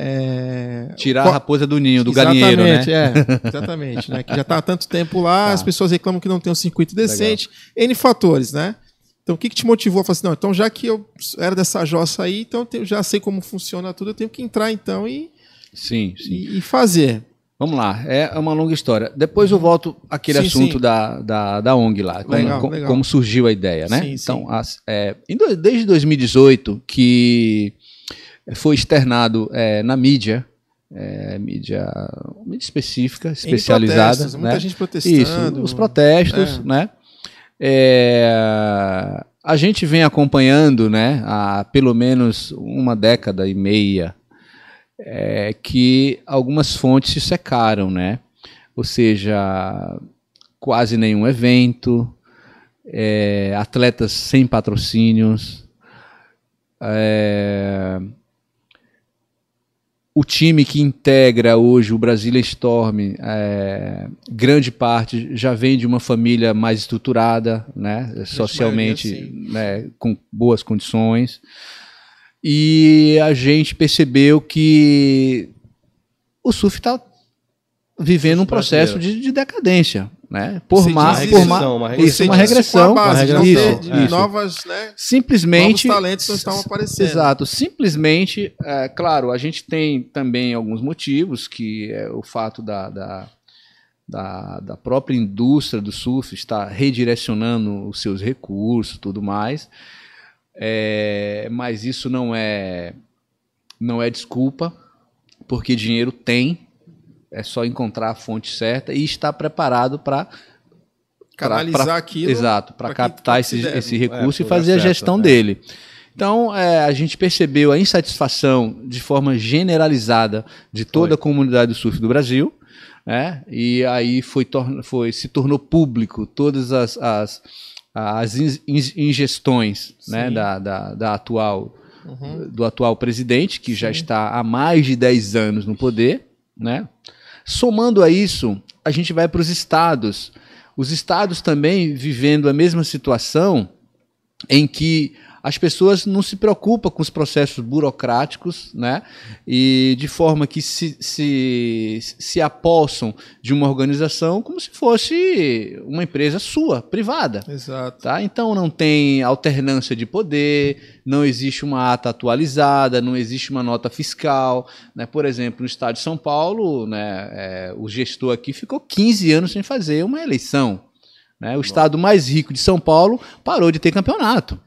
É... Tirar a raposa do ninho, do exatamente, galinheiro, né? É, <laughs> exatamente, né? Que já está há tanto tempo lá, tá. as pessoas reclamam que não tem um circuito decente, Legal. N fatores, né? Então o que, que te motivou a falar assim, não, então já que eu era dessa jossa aí, então eu já sei como funciona tudo, eu tenho que entrar então e, sim, sim. e, e fazer. Vamos lá, é uma longa história. Depois eu volto àquele sim, assunto sim. Da, da, da ONG lá, como, legal, como, legal. como surgiu a ideia, né? Sim, então, as, é, desde 2018 que foi externado é, na mídia, é, mídia, mídia específica, especializada. Né? Muita gente protestando. Isso, os protestos, é. né? É, a gente vem acompanhando, né, há pelo menos uma década e meia, é, que algumas fontes se secaram, né? Ou seja, quase nenhum evento, é, atletas sem patrocínios, é, o time que integra hoje o Brasília Storm, é, grande parte já vem de uma família mais estruturada, né, socialmente né, com boas condições. E a gente percebeu que o surf está vivendo um processo de, de decadência né? Por mais, por regressão, isso, uma regressão, uma regressão. Isso, de, de novas, né? Simplesmente, novos talentos não estão aparecendo. Exato, simplesmente, é, claro, a gente tem também alguns motivos que é o fato da, da, da, da própria indústria do surf estar redirecionando os seus recursos, tudo mais, é, mas isso não é não é desculpa, porque dinheiro tem, é só encontrar a fonte certa e estar preparado para canalizar pra, aquilo. Exato, para captar esse, esse recurso é, e fazer a gestão certo, dele. Então, é, a gente percebeu a insatisfação de forma generalizada de toda foi. a comunidade do surf do Brasil, né? e aí foi, foi, se tornou público todas as, as as ingestões né, da, da, da, atual, uhum. do atual presidente, que Sim. já está há mais de 10 anos no poder. Né? Somando a isso, a gente vai para os estados. Os estados também vivendo a mesma situação em que as pessoas não se preocupam com os processos burocráticos, né? E de forma que se, se, se apossam de uma organização como se fosse uma empresa sua, privada. Exato. Tá? Então não tem alternância de poder, não existe uma ata atualizada, não existe uma nota fiscal. Né? Por exemplo, no estado de São Paulo, né, é, o gestor aqui ficou 15 anos sem fazer uma eleição. Né? O estado mais rico de São Paulo parou de ter campeonato.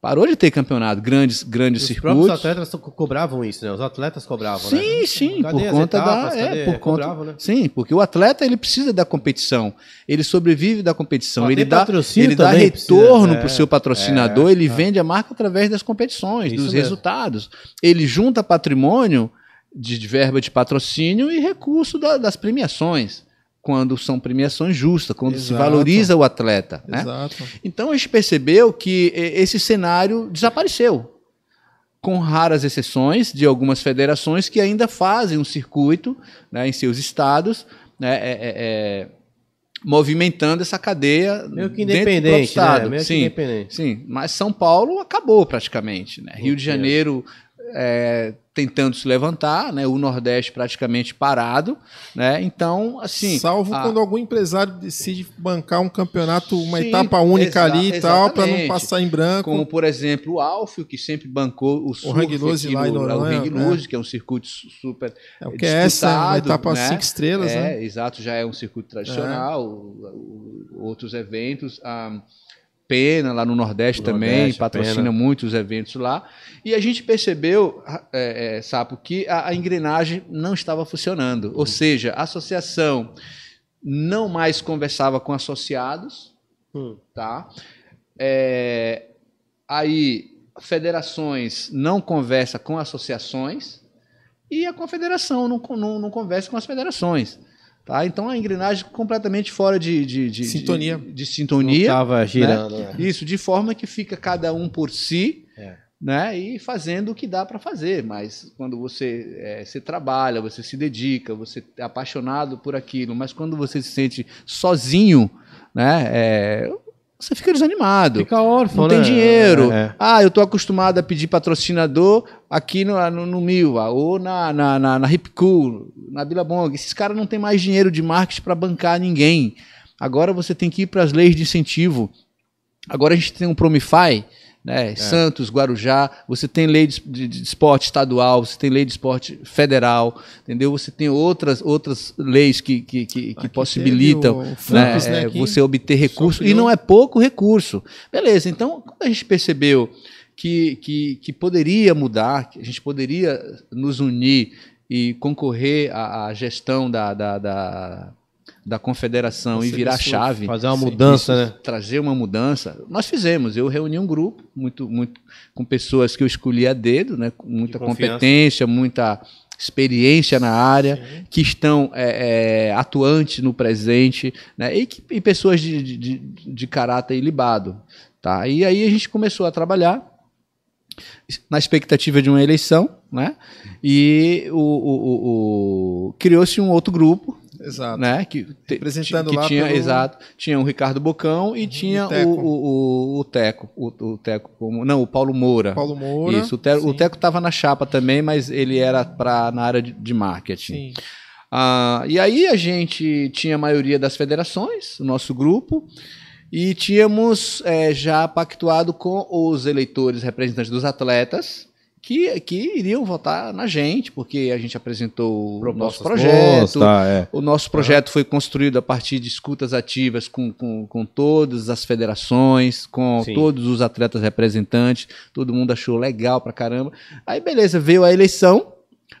Parou de ter campeonato, grandes, grandes Os circuitos. Os atletas cobravam isso, né? Os atletas cobravam, sim, né? Sim, sim, por conta etapas, da, é, por conta, cobravam, né? Sim, porque o atleta ele precisa da competição, ele sobrevive da competição, ele dá, ele dá retorno para o seu patrocinador, é, ele é. vende a marca através das competições, isso dos mesmo. resultados. Ele junta patrimônio de, de verba de patrocínio e recurso da, das premiações quando são premiações justas, quando Exato. se valoriza o atleta. Né? Então a gente percebeu que esse cenário desapareceu, com raras exceções de algumas federações que ainda fazem um circuito né, em seus estados, né, é, é, é, movimentando essa cadeia meio que independente, né? estado. Né? Meio sim, independente. sim, mas São Paulo acabou praticamente, né? Rio de Janeiro é, tentando se levantar, né? O Nordeste praticamente parado, né? Então, assim. Salvo a... quando algum empresário decide bancar um campeonato, uma Sim, etapa única ali e tal, para não passar em branco. Como, por exemplo, o Alfio, que sempre bancou o surf o Loose lá no, O Hang Loose, é. que é um circuito super. É o que é essa, uma etapa né? cinco estrelas, é, né? Exato, já é um circuito tradicional, é. outros eventos. Um, ah, Pena, lá no Nordeste, também, Nordeste, patrocina Pena. muitos eventos lá. E a gente percebeu, é, é, Sapo, que a, a, engrenagem não estava funcionando. Uhum. Ou seja, a associação não mais conversava com associados, uhum. tá? É, aí, federações não conversa com associações e a confederação não, não, não conversa com as federações. Tá? Então a engrenagem completamente fora de, de, de sintonia. De, de sintonia. Estava girando. Né? Né? Isso, de forma que fica cada um por si. É. Né, e fazendo o que dá para fazer, mas quando você é, se trabalha, você se dedica, você é apaixonado por aquilo, mas quando você se sente sozinho, né, é, você fica desanimado. Fica órfão, Não né? tem dinheiro. É, é. Ah, eu tô acostumado a pedir patrocinador aqui no, no, no Milva, ou na, na, na, na Hip Cool, na Billabong. Esses caras não têm mais dinheiro de marketing para bancar ninguém. Agora você tem que ir para as leis de incentivo. Agora a gente tem um Promify, né? É. Santos, Guarujá, você tem lei de, de, de, esporte estadual, você tem lei de esporte federal, entendeu? Você tem outras, outras leis que, que, que, que possibilitam né, né, é, você obter recurso, e não é pouco recurso. Beleza, então, quando a gente percebeu que, que, que poderia mudar, que a gente poderia nos unir e concorrer à, à gestão da, da, da da confederação Você e virar chave. Fazer uma mudança, isso, né? Trazer uma mudança. Nós fizemos. Eu reuni um grupo muito, muito com pessoas que eu escolhi a dedo, né? Com muita competência, muita experiência na área, Sim. que estão é, é, atuantes no presente, né? E, que, e pessoas de, de, de caráter ilibado. Tá? E aí a gente começou a trabalhar na expectativa de uma eleição, né? E o, o, o, o criou-se um outro grupo Exato. Né? Que, Representando que lá tinha, pelo... exato, tinha o Ricardo Bocão e uhum, tinha o, Teco. O, o, Teco, o, Teco, como, não, o Paulo Moura. Paulo Moura. Isso, o Teco, o Teco estava na chapa também, mas ele era para na área de, de marketing. Sim. Ah, e aí a gente tinha a maioria das federações, o nosso grupo, e tínhamos é, já pactuado com os eleitores representantes dos atletas, que, que iriam votar na gente, porque a gente apresentou o nosso projeto. Tá, é. O nosso projeto foi construído a partir de escutas ativas com, com, com todas as federações, com Sim. todos os atletas representantes. Todo mundo achou legal pra caramba. Aí, beleza, veio a eleição.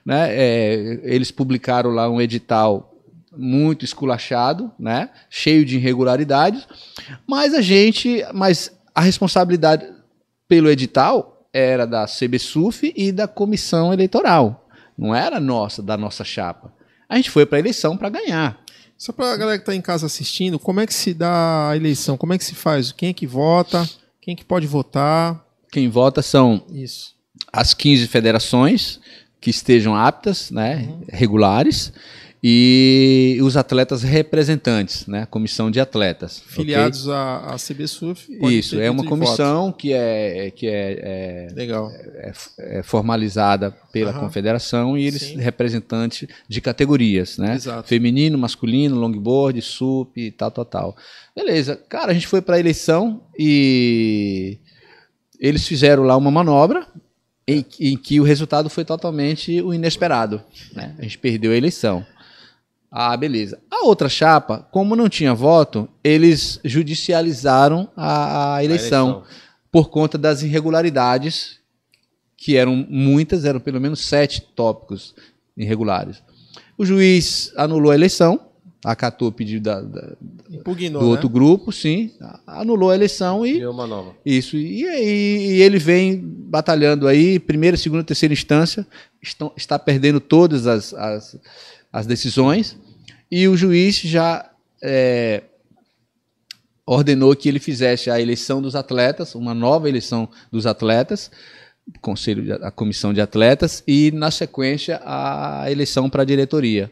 Né? É, eles publicaram lá um edital muito esculachado, né? cheio de irregularidades. Mas a gente. Mas a responsabilidade pelo edital era da CBSUF e da comissão eleitoral. Não era nossa, da nossa chapa. A gente foi para a eleição para ganhar. Só para a galera que está em casa assistindo, como é que se dá a eleição? Como é que se faz? Quem é que vota? Quem é que pode votar? Quem vota são Isso. as 15 federações que estejam aptas, né, regulares, e os atletas representantes, né, comissão de atletas. Filiados à, à CBSUF. Isso, é uma comissão que é, que é, voto. Legal. é, é formalizada pela Aham. confederação e eles Sim. representantes de categorias, né? Exato. Feminino, masculino, longboard, sup e tal, tal, tal. Beleza. Cara, a gente foi para a eleição e eles fizeram lá uma manobra em, em que o resultado foi totalmente o inesperado. Né? A gente perdeu a eleição. Ah, beleza. A outra chapa, como não tinha voto, eles judicializaram a, a eleição por conta das irregularidades, que eram muitas, eram pelo menos sete tópicos irregulares. O juiz anulou a eleição, acatou o pedido da- da- Impugnou, do né? outro grupo, sim, anulou a eleição e Deu uma nova. isso. E, e- e ele vem batalhando aí, primeira, segunda, terceira instância, estão, está perdendo todas as, as, as decisões, e o juiz já é, ordenou que ele fizesse a eleição dos atletas, uma nova eleição dos atletas, conselho, a comissão de atletas, e na sequência a eleição para a diretoria.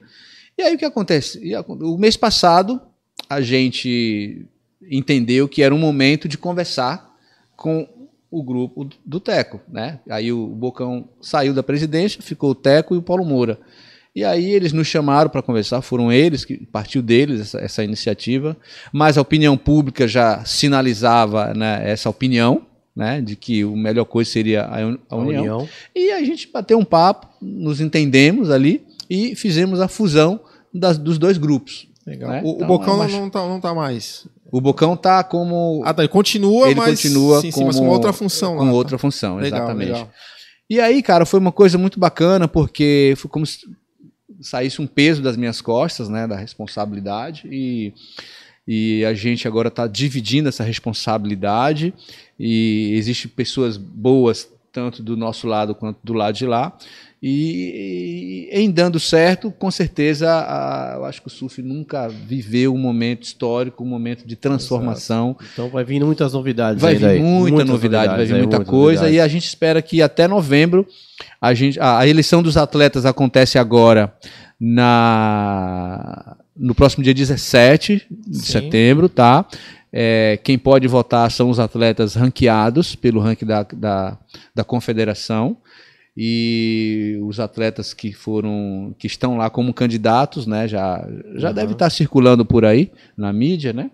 E aí o que acontece? O mês passado a gente entendeu que era um momento de conversar com o grupo do Teco, né? Aí o Bocão saiu da presidência, ficou o Teco e o Paulo Moura. E aí eles nos chamaram para conversar, foram eles que partiu deles essa, essa iniciativa, mas a opinião pública já sinalizava né, essa opinião, né, de que a melhor coisa seria a, un- a A união. União. E a gente bateu um papo, nos entendemos ali e fizemos a fusão das- dos dois grupos. Legal. né? O, o Então, Bocão é não, tá, não tá mais. O Bocão tá como Ah, tá. Ele continua, Ele mas, continua sim, sim, mas com como- outra função lá. com tá? outra função, Legal, exatamente. legal. E aí, cara, foi uma coisa muito bacana, porque foi como se saísse um peso das minhas costas, né, da responsabilidade, e, e a gente agora está dividindo essa responsabilidade, e existem pessoas boas, tanto do nosso lado quanto do lado de lá, e, e em dando certo, com certeza, a- eu acho que o surf nunca viveu um momento histórico, um momento de transformação, Então vai vindo muitas novidades Vai vir muita Muitas novidade, vai vir aí, muita coisa. novidades. E a gente espera que até novembro a gente a, a eleição dos atletas acontece agora na no próximo dia 17 de Sim. setembro, tá? É, quem pode votar são os atletas ranqueados pelo ranking da, da, da confederação e os atletas que foram que estão lá como candidatos, né? Já já Uhum. deve estar circulando por aí na mídia, né?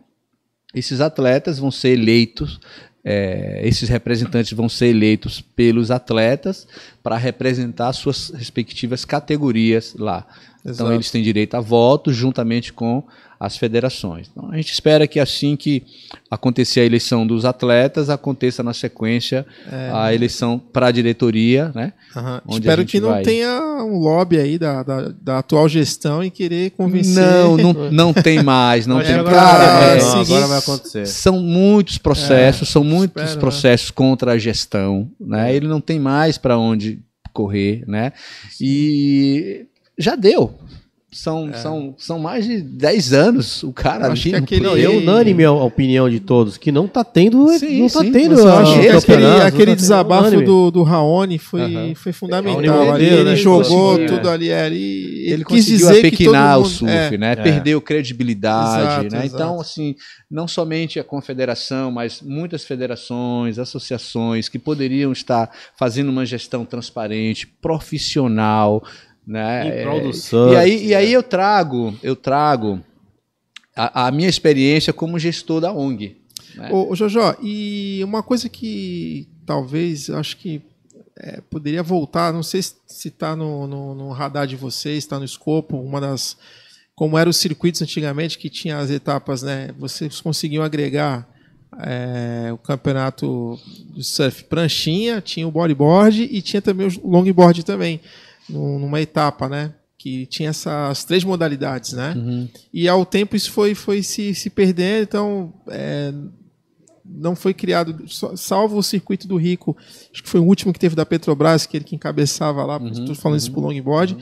Esses atletas vão ser eleitos, é, esses representantes vão ser eleitos pelos atletas para representar suas respectivas categorias lá. Então Exato. eles têm direito a voto juntamente com as federações. Então a gente espera que assim que acontecer a eleição dos atletas, aconteça na sequência a eleição para a diretoria, né? A Espero que não vai. tenha um lobby aí da, da, da atual gestão e querer convencer. Não, não, <laughs> não tem mais, não É, tem. agora Cara, vai- é, Não, seguir- agora vai acontecer. São muitos processos, são muitos espero, né? processos contra a gestão, né? Ele não tem mais para onde correr, né? E já deu. São, são, são mais de 10 anos o cara Eu acho ali. que no aquele- Não, é unânime a opinião de todos, que não tá tendo. Sim, não tá sim, tendo. eu acho que aquele, aquele tá desabafo do, do Raoni foi, foi É, fundamental. Raoni ali, ele né, jogou conseguiu, tudo é. ali, é, ele, ele, ele quis conseguiu dizer que todo apequinar o mundo, surf, é, né? É. Perdeu credibilidade, Exato, né? exato. Então, assim, não somente a confederação, mas muitas federações, associações que poderiam estar fazendo uma gestão transparente, profissional, né? Em prol do É, surf, e aí, e aí é. eu trago, eu trago a, a minha experiência como gestor da ONG. né? Ô, ô Jojó, e uma coisa que talvez, eu acho que é, poderia voltar, não sei se está no, no, no radar de vocês, está no escopo, uma das. Como eram os circuitos antigamente, que tinha as etapas, né? Vocês conseguiam agregar é, o campeonato do surf pranchinha, tinha o bodyboard e tinha também o longboard também, numa etapa, né? Que tinha essas três modalidades, né? Uhum. E ao tempo isso foi, foi se, se perdendo, então é, não foi criado, salvo o circuito do Rico, acho que foi o último que teve da Petrobras, que ele que encabeçava lá, Uhum, estou falando isso pro longboard,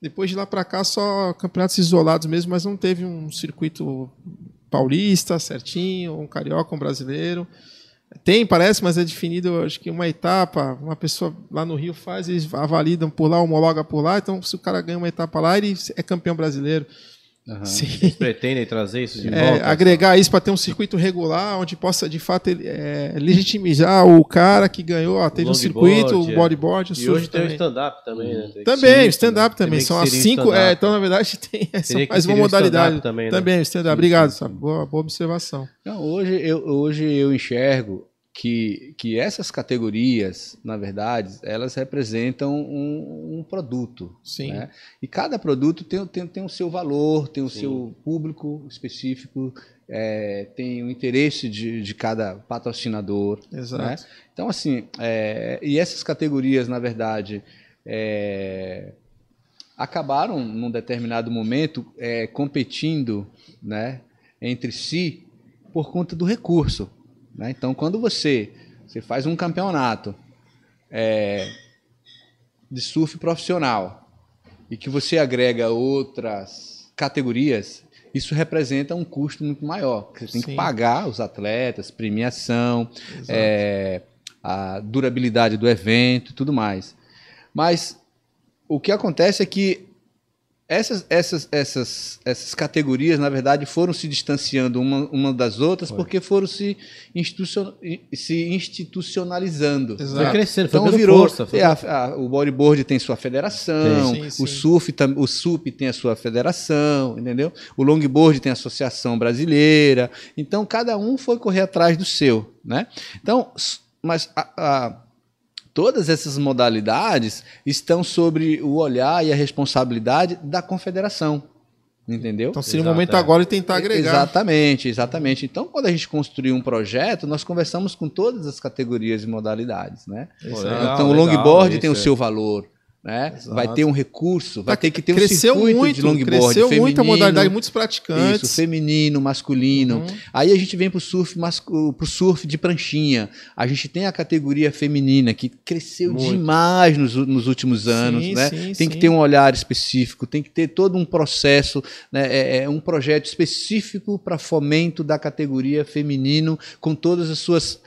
Depois de lá para cá, só campeonatos isolados mesmo, mas não teve um circuito paulista certinho, um carioca, um brasileiro. Tem, parece, mas é definido, acho que uma etapa, uma pessoa lá no Rio faz, eles avalidam por lá, homologa por lá, então se o cara ganha uma etapa lá, ele é campeão brasileiro. Uhum. Vocês pretendem trazer isso de é, volta? Agregar isso para ter um circuito regular, onde possa, de fato, é, legitimizar o cara que ganhou, ó, teve um circuito, o bodyboard, o E hoje tem o stand-up também, né? Tem também, o stand-up também. São as cinco. É, então, na verdade, <laughs> tem essa mais uma modalidade. Também, né? também, o stand-up. Obrigado, sabe? Boa, boa observação. Não, hoje, eu, hoje eu enxergo que, que essas categorias, na verdade, elas representam um, um produto. Sim. Né? E cada produto tem, tem, tem o seu valor, tem o Sim. seu público específico, é, tem o interesse de, de cada patrocinador. Exato. Né? Então, assim, é, e essas categorias, na verdade, é, acabaram, num determinado momento, é, competindo né, entre si por conta do recurso. Né? Então, quando você, você faz um campeonato é, de surf profissional e que você agrega outras categorias, isso representa um custo muito maior. Você tem Sim. que pagar os atletas, premiação, é, a durabilidade do evento e tudo mais. Mas o que acontece é que essas, essas, essas, essas categorias, na verdade, foram se distanciando uma, uma das outras Foi. porque foram se, institucion, se institucionalizando. Exato. Foi crescendo, foi então, virou, força. Foi... É, a, a, o bodyboard tem sua federação, sim, sim, o, surf, o SUP tem a sua federação, entendeu? O longboard tem a Associação Brasileira. Então, cada um foi correr atrás do seu. Né? Então, mas a, a Todas essas modalidades estão sobre o olhar e a responsabilidade da confederação. Entendeu? Então seria o momento é. agora de tentar agregar. Exatamente, exatamente. Então, quando a gente construiu um projeto, nós conversamos com todas as categorias e modalidades. Né? Legal, então, o longboard tem o seu valor, né? Vai ter um recurso, vai ter que ter um cresceu circuito muito, de longboard cresceu feminino, muita modalidade, muitos praticantes. Isso, feminino, masculino. Uhum. Aí a gente vem para o surf, pro surf de pranchinha. A gente tem a categoria feminina que cresceu muito. demais nos, nos últimos anos, sim, né? Sim, tem sim. que ter um olhar específico, tem que ter todo um processo, né? é, é um projeto específico para fomento da categoria feminino com todas as suas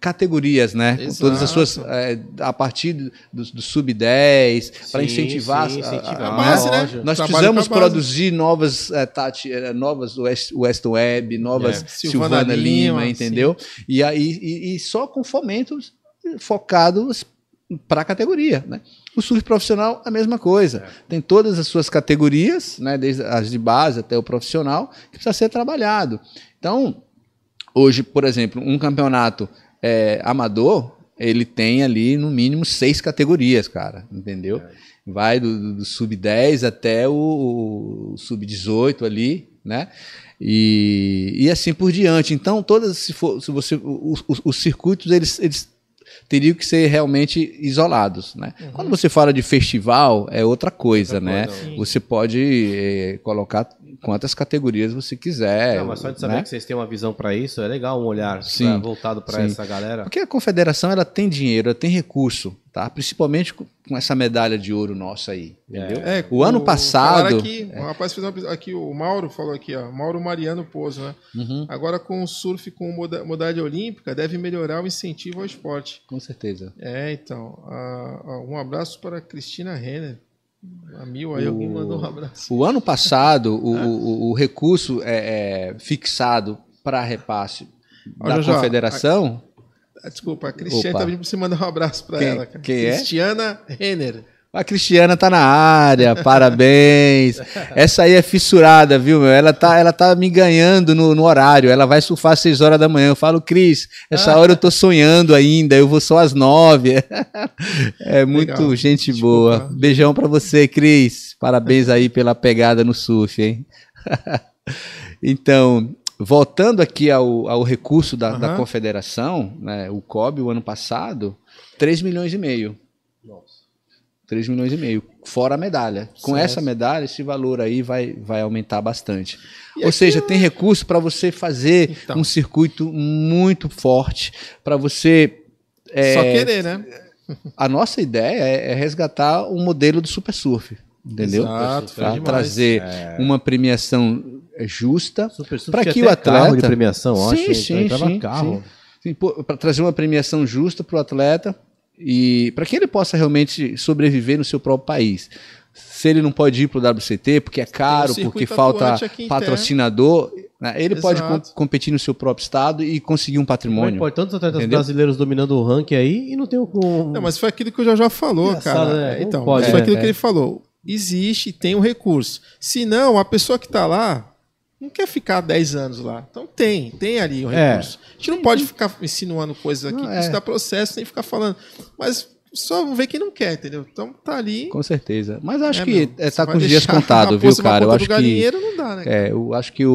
categorias, né? Com todas as suas. É, a partir do, do sub-10, para incentivar. Sim, incentivar. A, a, base, né? Nós Trabalho precisamos produzir novas, é, Tati, é, novas West, West Web, novas é. Silvana, Silvana, Lima, Lima entendeu? E, aí, e, e só com fomentos focados para a categoria, né? O surf profissional, a mesma coisa. É. Tem todas as suas categorias, né, desde as de base até o profissional, que precisa ser trabalhado. Então, hoje, por exemplo, um campeonato é, amador, ele tem ali no mínimo seis categorias, cara, entendeu? É. Vai do, do sub-10 até o, o sub-18 ali, né? E, e assim por diante. Então, todas, se, for, se você. Os, os, os circuitos, eles, eles teriam que ser realmente isolados. Né? Uhum. Quando você fala de festival, é outra coisa, outra né? Coisa, você pode é, colocar quantas categorias você quiser. Não, mas só de saber né? que vocês têm uma visão para isso, é legal um olhar sim, pra, voltado para essa galera. Porque a confederação ela tem dinheiro, ela tem recurso tá? Principalmente com essa medalha de ouro nossa aí, entendeu? É, o, o ano passado, aqui, é. o rapaz fez uma, aqui o Mauro falou aqui, ó, Mauro Mariano Pozo, né? Uhum. Agora com o surf com modalidade olímpica deve melhorar o incentivo ao esporte. Com certeza. É, então, um abraço para Cristina Renner. A mil aí o, alguém mandou um abraço. O ano passado, o, <laughs> o, o, recurso é, é fixado para repasse da confederação ah, desculpa, a Cristiane tá pedindo pra você mandar um abraço para ela. Cara. Quem é? Cristiana Renner. A Cristiana tá na área, <laughs> parabéns. Essa aí é fissurada, viu, meu? Ela tá, ela tá me ganhando no, no horário. Ela vai surfar às 6 horas da manhã. Eu falo, Cris, essa hora eu tô sonhando ainda, eu vou só às 9. <laughs> É muito Legal. gente Desculpa. boa. Beijão para você, Cris. Parabéns aí pela pegada no surf, hein? <laughs> Então, voltando aqui ao, ao recurso da, uhum. da confederação, né, o COB, o ano passado, 3 milhões e meio. Nossa. 3 milhões e meio, fora a medalha. Com certo. essa medalha, esse valor aí vai, vai aumentar bastante. E Ou seja, tem recurso para você fazer então. um circuito muito forte, para você. É, Só querer, né? a nossa ideia é, é resgatar o modelo do super surf. entendeu? Exato, Para demais. trazer É. uma premiação justa Surf Pra tinha que o atleta- carro de premiação, Sim, acho. sim, então entrava sim, carro. para trazer uma premiação justa para o atleta e para que ele possa realmente sobreviver no seu próprio país. Se ele não pode ir para o WCT porque é caro, circuito porque falta patrocinador, né, ele pode Exato. com- competir no seu próprio estado e conseguir um patrimônio. pode tantos atletas Entendeu? brasileiros dominando o ranking aí e não tem o. o- Não, mas foi aquilo que o já falou, Engraçado, cara. né? Então, pode, foi né? aquilo que É. ele falou. Existe, tem um recurso. Se não, a pessoa que está lá não quer ficar 10 anos lá. Então tem, tem ali o É. recurso. A gente não pode ficar insinuando coisas aqui, Não, é. isso dá processo, nem ficar falando. Mas só vamos ver quem não quer, entendeu? Então tá ali. Com certeza. Mas acho É, que meu, é, tá com os dias contados, viu, poça na cara? Eu acho que não dá, né? É, eu acho que o,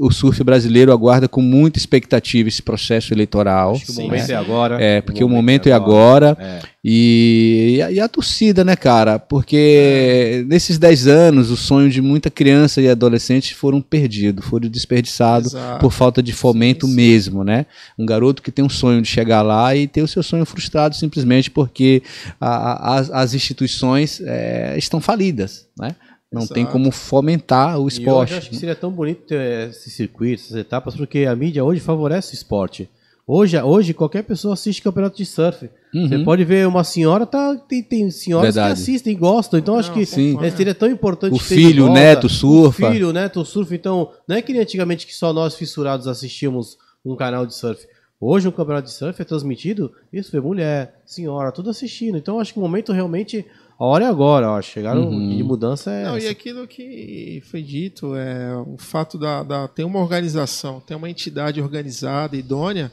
o, o surf brasileiro aguarda com muita expectativa esse processo eleitoral. Acho que o né? momento é agora. É, porque o momento é agora. É. E, e, a, e a torcida, né, cara? Porque nesses 10 anos, o sonho de muita criança e adolescente foram perdidos, foram desperdiçados por falta de fomento Sim, sim. mesmo, né? Um garoto que tem um sonho de chegar lá e ter o seu sonho frustrado simplesmente porque a- a- as, as instituições é, estão falidas, né? Não tem Exato. como fomentar o E esporte. eu acho que seria tão bonito ter esses circuitos, essas etapas, porque a mídia hoje favorece o esporte. Hoje, hoje qualquer pessoa assiste campeonato de surf. Você Uhum. pode ver uma senhora, tá, tem, tem senhoras Verdade. que assistem e gostam. Então acho Não, que sim. é, seria tão importante O filho, o neto surfa. O filho, o neto surfa. Então, não é que nem antigamente que só nós fissurados assistíamos um canal de surf. Hoje um campeonato de surf é transmitido, isso vê mulher, senhora, tudo assistindo. Então acho que o momento realmente, a hora é agora, acho. Chegaram Uhum. de mudança é Não, e essa. aquilo que foi dito, é o fato da, da ter uma organização, ter uma entidade organizada, idônea,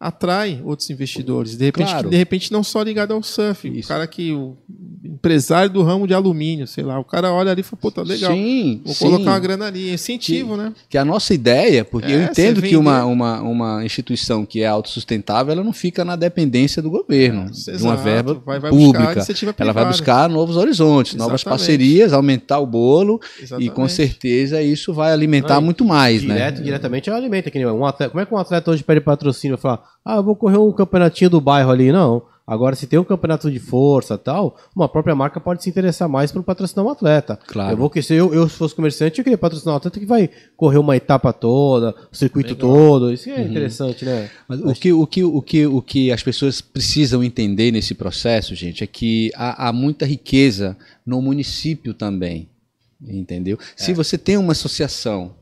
atrai outros investidores. De repente, Claro. que, de repente não só ligado ao surf. Isso. O cara que. O empresário do ramo de alumínio, sei lá. O cara olha ali e fala, pô, tá legal. Sim, Vou sim. colocar uma grana ali. Incentivo, né? Que a nossa ideia, porque É, eu entendo que uma, uma, uma instituição que é autossustentável, ela não fica na dependência do governo, de uma Exato. verba Vai- vai pública. Ela vai buscar novos horizontes, novas Exatamente. parcerias, aumentar o bolo e Exatamente. com certeza isso vai alimentar Não, e muito mais, Direto, né? diretamente ela alimenta. Que nem um atleta, como é que um atleta hoje pede patrocínio e fala, ah, eu vou correr um campeonatinho do bairro ali? Não. Agora, se tem um campeonato de força tal, uma própria marca pode se interessar mais por patrocinar um atleta. Claro. Eu vou que se eu, eu se fosse comerciante, eu queria patrocinar um atleta que vai correr uma etapa toda, o circuito todo. Isso é interessante, né? Mas o que, o, que, o, que, o que as pessoas precisam entender nesse processo, gente, é que há, há muita riqueza no município também. Entendeu? Se você tem uma associação,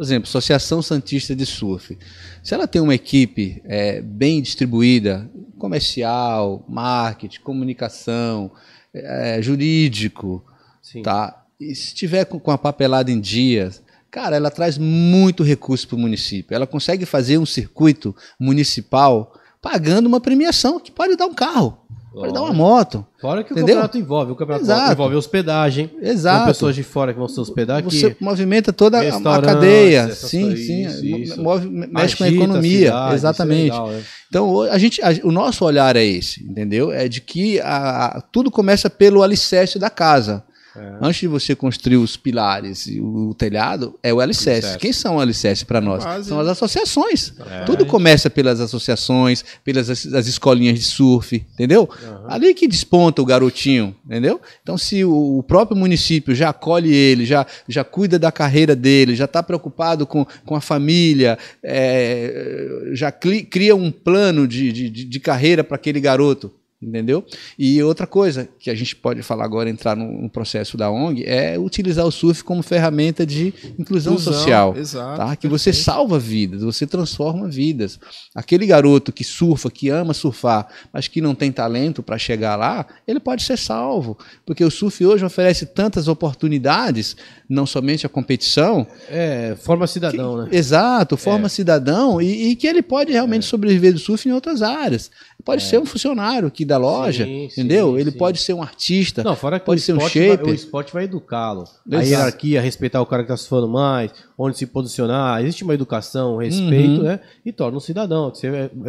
por exemplo, Associação Santista de Surf, se ela tem uma equipe é, bem distribuída, comercial, marketing, comunicação, é, jurídico, Sim. tá? E se tiver com, com a papelada em dias, cara, ela traz muito recurso para o município. Ela consegue fazer um circuito municipal pagando uma premiação que pode dar um carro, pode dar uma moto. Fora que o Entendeu? campeonato envolve. O campeonato Exato. envolve hospedagem. Exato. Pessoas de fora que vão se hospedar aqui. Você movimenta toda a- a cadeia. Sim, sim. isso, mo- isso. move- mexe com a Agita economia. cidade, isso é exatamente. legal, né? Então, o- a gente, a- o nosso olhar é esse, entendeu? É de que a- a- tudo começa pelo alicerce da casa. É. Antes de você construir os pilares e o, telhado, é o alicerce. Quem são o alicerce para nós? base, São as associações. É. Tudo começa pelas associações, pelas as, as escolinhas de surf, entendeu? Ali que desponta o garotinho, entendeu? Então, se o, o próprio município já acolhe ele, já, já cuida da carreira dele, já está preocupado com, com a família, é, já cri- cria um plano de, de- de carreira para aquele garoto, entendeu? E outra coisa que a gente pode falar agora, entrar no, no processo da ONG, é utilizar o surf como ferramenta de inclusão, Inclusão, social. exato, tá? Que você salva vidas, você transforma vidas. Aquele garoto que surfa, que ama surfar, mas que não tem talento para chegar lá, ele pode ser salvo. Porque o surf hoje oferece tantas oportunidades, não somente a competição, É, forma cidadão, né? Exato, forma cidadão e, e que ele pode realmente sobreviver do surf em outras áreas. Pode ser um funcionário aqui da loja, Sim, sim, entendeu? ele sim. pode ser um artista. Não, fora que pode ser um esporte, vai, shaper. o esporte vai educá-lo. A hierarquia, respeitar o cara que está surfando mais, onde se posicionar. Existe uma educação, um respeito, Uhum. né? E torna um cidadão.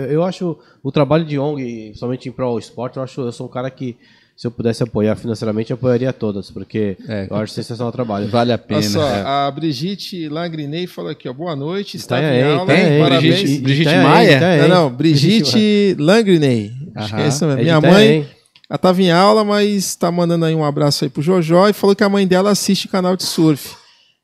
Eu acho o trabalho de ONG, somente em prol do esporte, eu acho eu sou um cara que, se eu pudesse apoiar financeiramente, eu apoiaria todas, porque É. eu acho sensacional o trabalho. Vale a pena. Olha só, é. a Brigitte Langrinei falou aqui, ó, boa noite, está em aula, tem parabéns. Brigitte- Brigitte Maia? Não, não, Brigitte Langrinei. Acho que é isso mesmo. É Minha mãe, Ela tava em aula, mas tá mandando aí um abraço aí pro Jojó e falou que a mãe dela assiste canal de surf.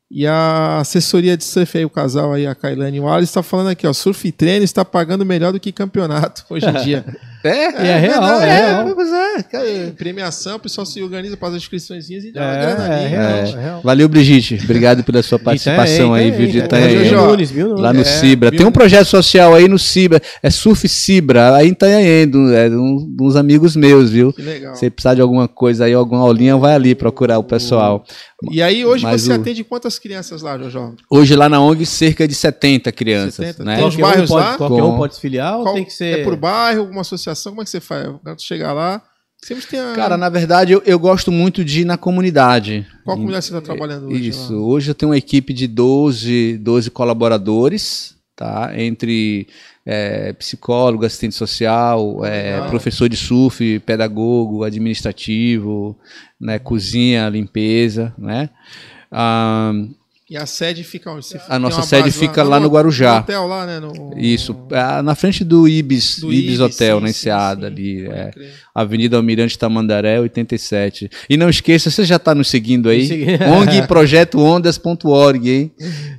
E a assessoria de surf aí, o casal aí, a Kailane e Alisson, está falando aqui, ó, surf treino está pagando melhor do que campeonato hoje em dia. <laughs> É, E é real, é real. Pois é, cara. Premiação, o pessoal se organiza para as inscrições e dá É, uma grana é ali. real, né? é real. Valeu, Brigitte. Obrigado pela sua participação aí, viu, de Itanhaém. Jojo. Nunes? Lá no É, Cibra. Tem um projeto social aí no Cibra, é Surf Cibra, aí em Itanhaém, do- é de um- uns amigos meus, viu? Que legal. Se precisar de alguma coisa aí, alguma aulinha, vai ali procurar o pessoal. E aí, hoje Mas você o- atende quantas crianças lá, Jojó? Hoje lá na ONG, cerca de 70 crianças, 70. né? Tem os um bairros pode, lá? Qualquer um pode se filiar ou Qual- tem que ser... É por bairro, alguma associação? Como é que você faz? Quando chegar lá, sempre tem a... Cara, na verdade, eu, eu gosto muito de ir na comunidade. Qual comunidade você está trabalhando hoje? Isso. lá? Hoje eu tenho uma equipe de 12, 12 colaboradores, tá? Entre é, psicólogo, assistente social, é, professor de surf, pedagogo, administrativo, né? cozinha, limpeza, né? Ah, E a sede fica onde? Você A nossa sede fica lá no Guarujá. No hotel lá, né? No... isso, ah, na frente do Ibis, Do Ibis, Ibis, Hotel, sim, na Enseada ali, é. Avenida Almirante Tamandaré, 87. E não esqueça, você já está nos seguindo aí, segui- ONG Projeto Ondas.org, hein?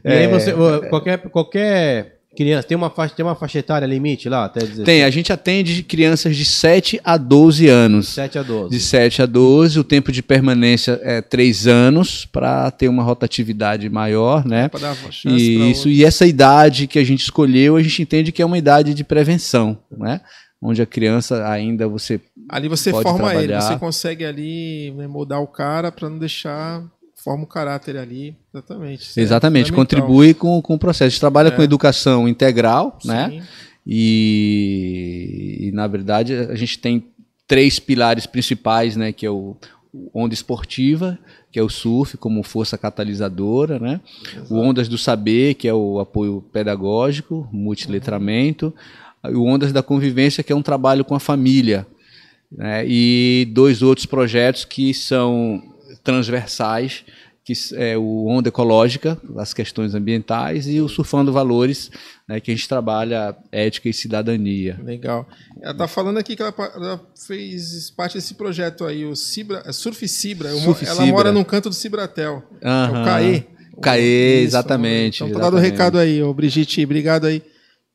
E aí É, você, uh, qualquer, qualquer criança, tem uma, faixa, tem uma faixa etária limite lá, até 16? Tem, a gente atende crianças de 7 a 12 anos. 7 a 12. De 7 a 12, o tempo de permanência é 3 anos, para ter uma rotatividade maior, né? Pra dar chance pra E isso, outro. e essa idade que a gente escolheu, a gente entende que é uma idade de prevenção, né? Onde a criança ainda você. Ali você pode forma ele, trabalhar. você consegue ali né, mudar o cara para não deixar. Forma o caráter ali. Exatamente. É exatamente, contribui com, com o processo. A gente trabalha É. com educação integral, né? Sim. E, e, na verdade a gente tem três pilares principais, né, que é o onda esportiva, que é o surf como força catalisadora, né? O ondas do saber, que é o apoio pedagógico, multiletramento, e o ondas da convivência, que é um trabalho com a família, né? E dois outros projetos que são transversais, que é o Onda Ecológica, as questões ambientais, e o Surfando Valores, né, que a gente trabalha ética e cidadania. Legal. Ela tá falando aqui que ela, ela fez parte desse projeto aí, o Cibra, é Surf Cibra. Mo- Surf ela Cibra. mora num canto do Cibratel. É Aham. o CAE. CAE, exatamente. Então tá dado o recado aí, ô Brigitte. Obrigado aí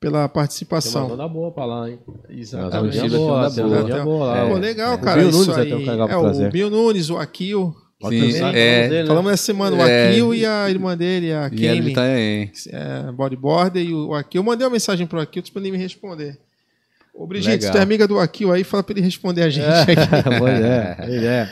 pela Tem uma participação. onda boa pra lá, hein? Exatamente. Boa, boa. boa lá. Pô, ó. legal, cara. Isso aí. é, o Bill Nunes, o Akil. Sim, Também, é. dele, né? Falamos essa semana, o É. Akil e a irmã dele, a E Kemi. tá aí. é, bodyboarder e o Akil. Eu mandei uma mensagem pro Akil, pra ele me responder. Ô, Brigitte, tu é amiga do Akil aí, fala pra ele responder a gente é, <laughs> pois é.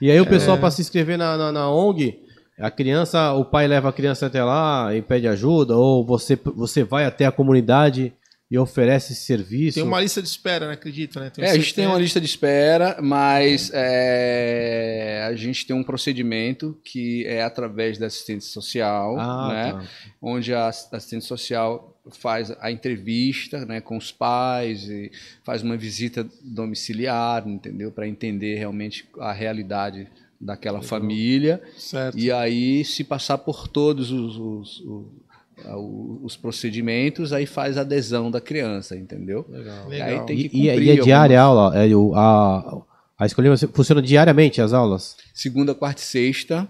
E aí o pessoal para se inscrever na, na, na ONG, a criança, o pai leva a criança até lá e pede ajuda, ou você, você vai até a comunidade e oferece esse serviço. Tem uma lista de espera, né? Acredito, né? É, a gente tem uma lista de espera, mas é, a gente tem um procedimento que é através da assistente social, Ah, né? tá. onde a assistente social faz a entrevista né, com os pais e faz uma visita domiciliar, entendeu? Para entender realmente a realidade daquela família. Certo. E aí, se passar por todos os, os, os, os procedimentos, aí faz a adesão da criança, entendeu? Legal. Legal. Aí tem que E, e, cumprir e é diária a aula? É, o- a, a escolinha funciona diariamente as aulas? Segunda, quarta e sexta.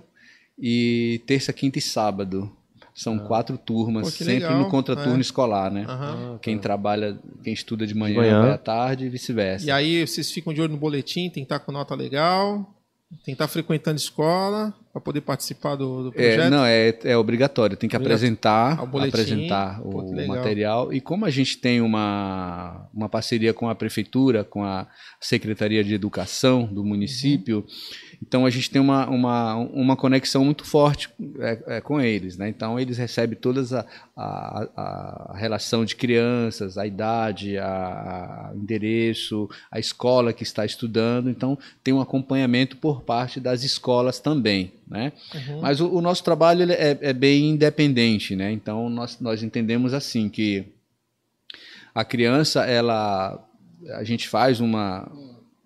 E terça, quinta e sábado. São quatro turmas, Pô, sempre legal, no contraturno é. escolar, né? Aham. Quem trabalha, quem estuda de manhã, manhã. vai à tarde e vice-versa. E aí vocês ficam de olho no boletim, tem que estar com nota legal, tem que estar frequentando escola para poder participar do, do projeto. É, não, é, é obrigatório, tem que Obrigatório. apresentar, o boletim. apresentar o material. E como a gente tem uma, uma parceria com a prefeitura, com a Secretaria de Educação do município, então a gente tem uma, uma, uma conexão muito forte é, é, com eles. Né? Então eles recebem todas a, a, a relação de crianças, a idade, a, a endereço, a escola que está estudando. Então tem um acompanhamento por parte das escolas também. Né? Uhum. Mas o, o nosso trabalho é, é bem independente, né? Então nós, nós entendemos assim que a criança ela a gente faz uma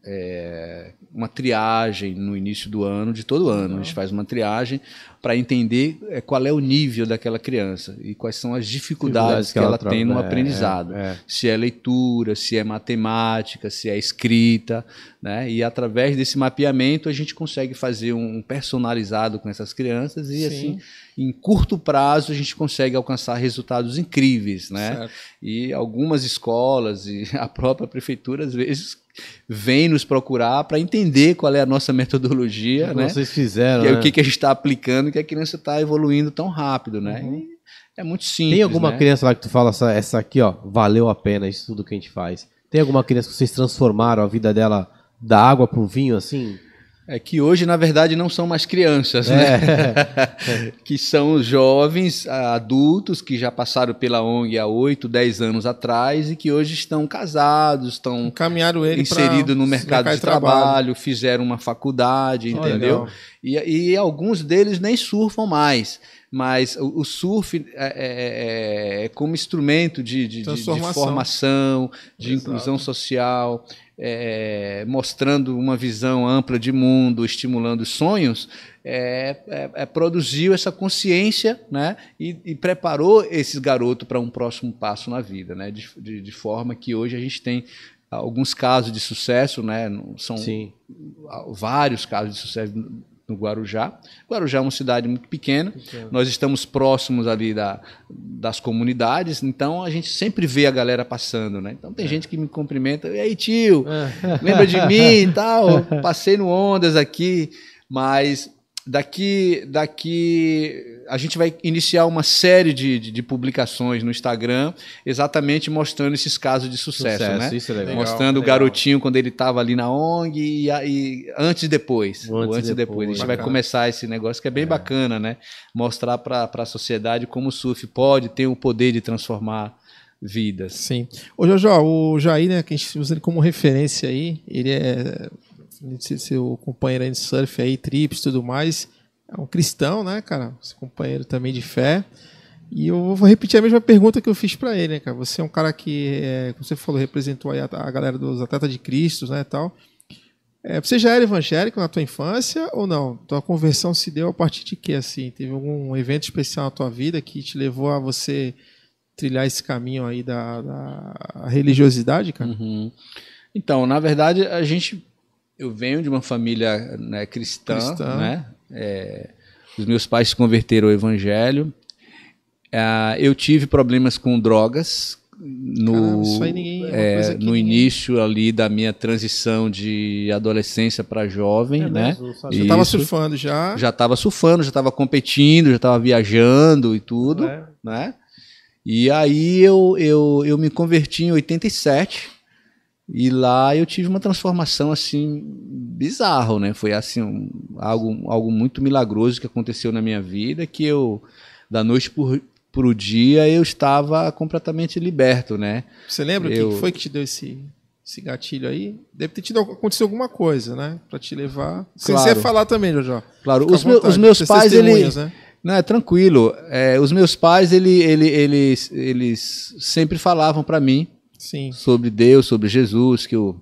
é, uma triagem no início do ano, de todo ano. A gente faz uma triagem para entender é, qual é o nível daquela criança e quais são as dificuldades, dificuldades que, ela, ela tem no é, aprendizado. É, se é leitura, se é matemática, se é escrita. Né? E através desse mapeamento a gente consegue fazer um personalizado com essas crianças e Sim. assim, em curto prazo, a gente consegue alcançar resultados incríveis. Né? E algumas escolas e <laughs> a própria prefeitura, às vezes, vem nos procurar para entender qual é a nossa metodologia, né? Vocês fizeram, é né? o que, que a gente está aplicando, que a criança está evoluindo tão rápido, né? Uhum. É muito simples. Tem alguma né? criança lá que tu fala essa, essa aqui, ó, valeu a pena isso tudo que a gente faz? Tem alguma criança que vocês transformaram a vida dela da água para o vinho, assim? É que hoje, na verdade, não são mais crianças, né? É. <laughs> que são jovens, adultos, que já passaram pela ONG há 8, 10 anos atrás e que hoje estão casados, estão inseridos no mercado, mercado de trabalho, trabalho, fizeram uma faculdade, oh, entendeu? E, e, alguns deles nem surfam mais. Mas o, o surf é, é, é, é, como instrumento de, de, de, formação, de Exato. inclusão social é, mostrando uma visão ampla de mundo, estimulando sonhos, é, é produziu essa consciência né, e, e preparou esses garotos para um próximo passo na vida, né, de, de, de, forma que hoje a gente tem alguns casos de sucesso, né, são Sim. vários casos de sucesso no Guarujá. Guarujá é uma cidade muito pequena, pequeno. nós estamos próximos ali da, das comunidades, então a gente sempre vê a galera passando, né? Então tem é. gente que me cumprimenta, e aí tio, é. <laughs> lembra de mim e <laughs> tal, passei no Ondas aqui, mas daqui, daqui a gente vai iniciar uma série de, de, de, publicações no Instagram, exatamente mostrando esses casos de sucesso, sucesso né? Isso é legal. Mostrando legal. o garotinho quando ele estava ali na ONG e, e antes e depois. Antes, antes e depois. depois. A gente bacana. vai começar esse negócio que é bem é. bacana, né? Mostrar para a sociedade como o surf pode ter o poder de transformar vidas. Sim. Ô, Jojo, o Jair, né, que a gente usa ele como referência aí, ele é seu companheiro aí de surf aí, trips e tudo mais é um cristão, né, cara? Esse companheiro também de fé. E eu vou repetir a mesma pergunta que eu fiz para ele, né, cara? Você é um cara que, é, como você falou, representou a, a, galera dos atletas de Cristo, né, tal. É, você já era evangélico na tua infância ou não? Tua conversão se deu a partir de quê, assim? Teve algum evento especial na tua vida que te levou a você trilhar esse caminho aí da, da religiosidade, cara? Uhum. Então, na verdade, a gente... Eu venho de uma família né, cristã, cristã, né? É, os meus pais se converteram ao evangelho. É, eu tive problemas com drogas no, Caramba, é, no início ali da minha transição de adolescência para jovem, é né? Já estava surfando já? Já estava surfando, já estava competindo, já estava viajando e tudo, é. né? E aí eu, eu, eu me converti em 87 e lá eu tive uma transformação assim bizarro, né? Foi assim um, algo, algo muito milagroso que aconteceu na minha vida, que eu da noite por pro dia eu estava completamente liberto, né? Você lembra o que foi que te deu esse esse gatilho aí? Deve ter tido acontecido alguma coisa, né? Para te levar. Sem claro. você falar também, Jojo. Claro. Os, meu, os, meus pais ele né? não é tranquilo. É, os meus pais ele, ele, eles eles sempre falavam para mim Sim. sobre Deus, sobre Jesus, que eu,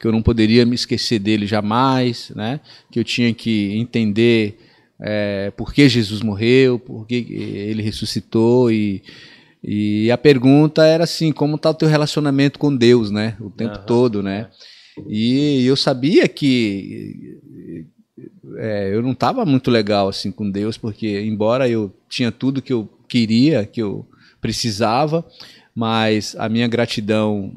que eu não poderia me esquecer dele jamais, né? que eu tinha que entender é, por que Jesus morreu, por que ele ressuscitou e, e a pergunta era assim, como está o teu relacionamento com Deus, né? O tempo uhum. todo, né? E eu sabia que é, eu não estava muito legal assim com Deus, porque embora eu tinha tudo que eu queria, que eu precisava, mas a minha gratidão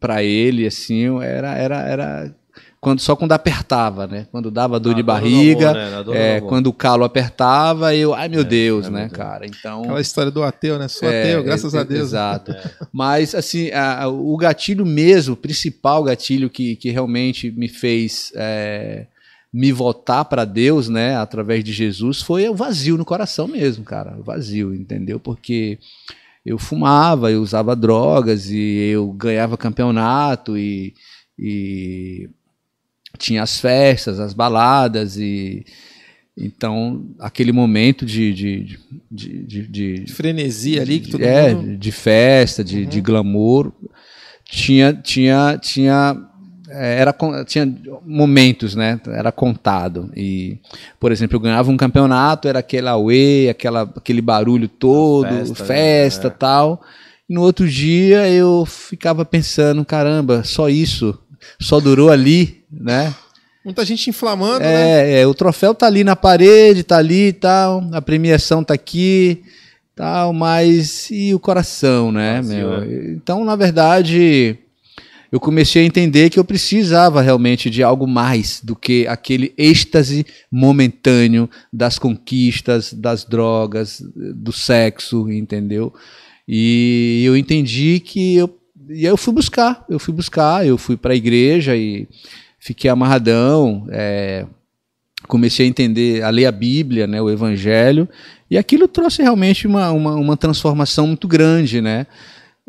para ele assim era era era quando só quando apertava, né? Quando dava dor de barriga, amor, né? é, quando o calo apertava, eu, ai meu é, Deus, é, né, cara? Então aquela história do ateu, né? Sou é, ateu, graças a Deus. Exato. <laughs> É. Mas assim, a, a, o gatilho mesmo, o principal gatilho que, que realmente me fez é, me voltar para Deus, né, através de Jesus, foi o vazio no coração mesmo, cara, o vazio, entendeu? Porque eu fumava, eu usava drogas e eu ganhava campeonato e, e tinha as festas, as baladas e então aquele momento de de, de, de, de, frenesia ali que todo é mundo... de festa, de, uhum. de glamour tinha tinha tinha era tinha momentos, né? Era contado e, por exemplo, eu ganhava um campeonato, era aquele auê, aquela, aquele barulho todo, festa, festa né? tal. E no outro dia eu ficava pensando, caramba, só isso, só durou ali, né? Muita gente inflamando, é, né? É, o troféu tá ali na parede, tá ali e tal, a premiação tá aqui, tal, mas e o coração, né, meu? É. Então, na verdade, eu comecei a entender que eu precisava realmente de algo mais do que aquele êxtase momentâneo das conquistas, das drogas, do sexo, entendeu? E eu entendi que eu e eu fui buscar, eu fui buscar, eu fui para a igreja e fiquei amarradão, é, comecei a entender, a ler a Bíblia, né, o Evangelho, e aquilo trouxe realmente uma, uma, uma transformação muito grande, né?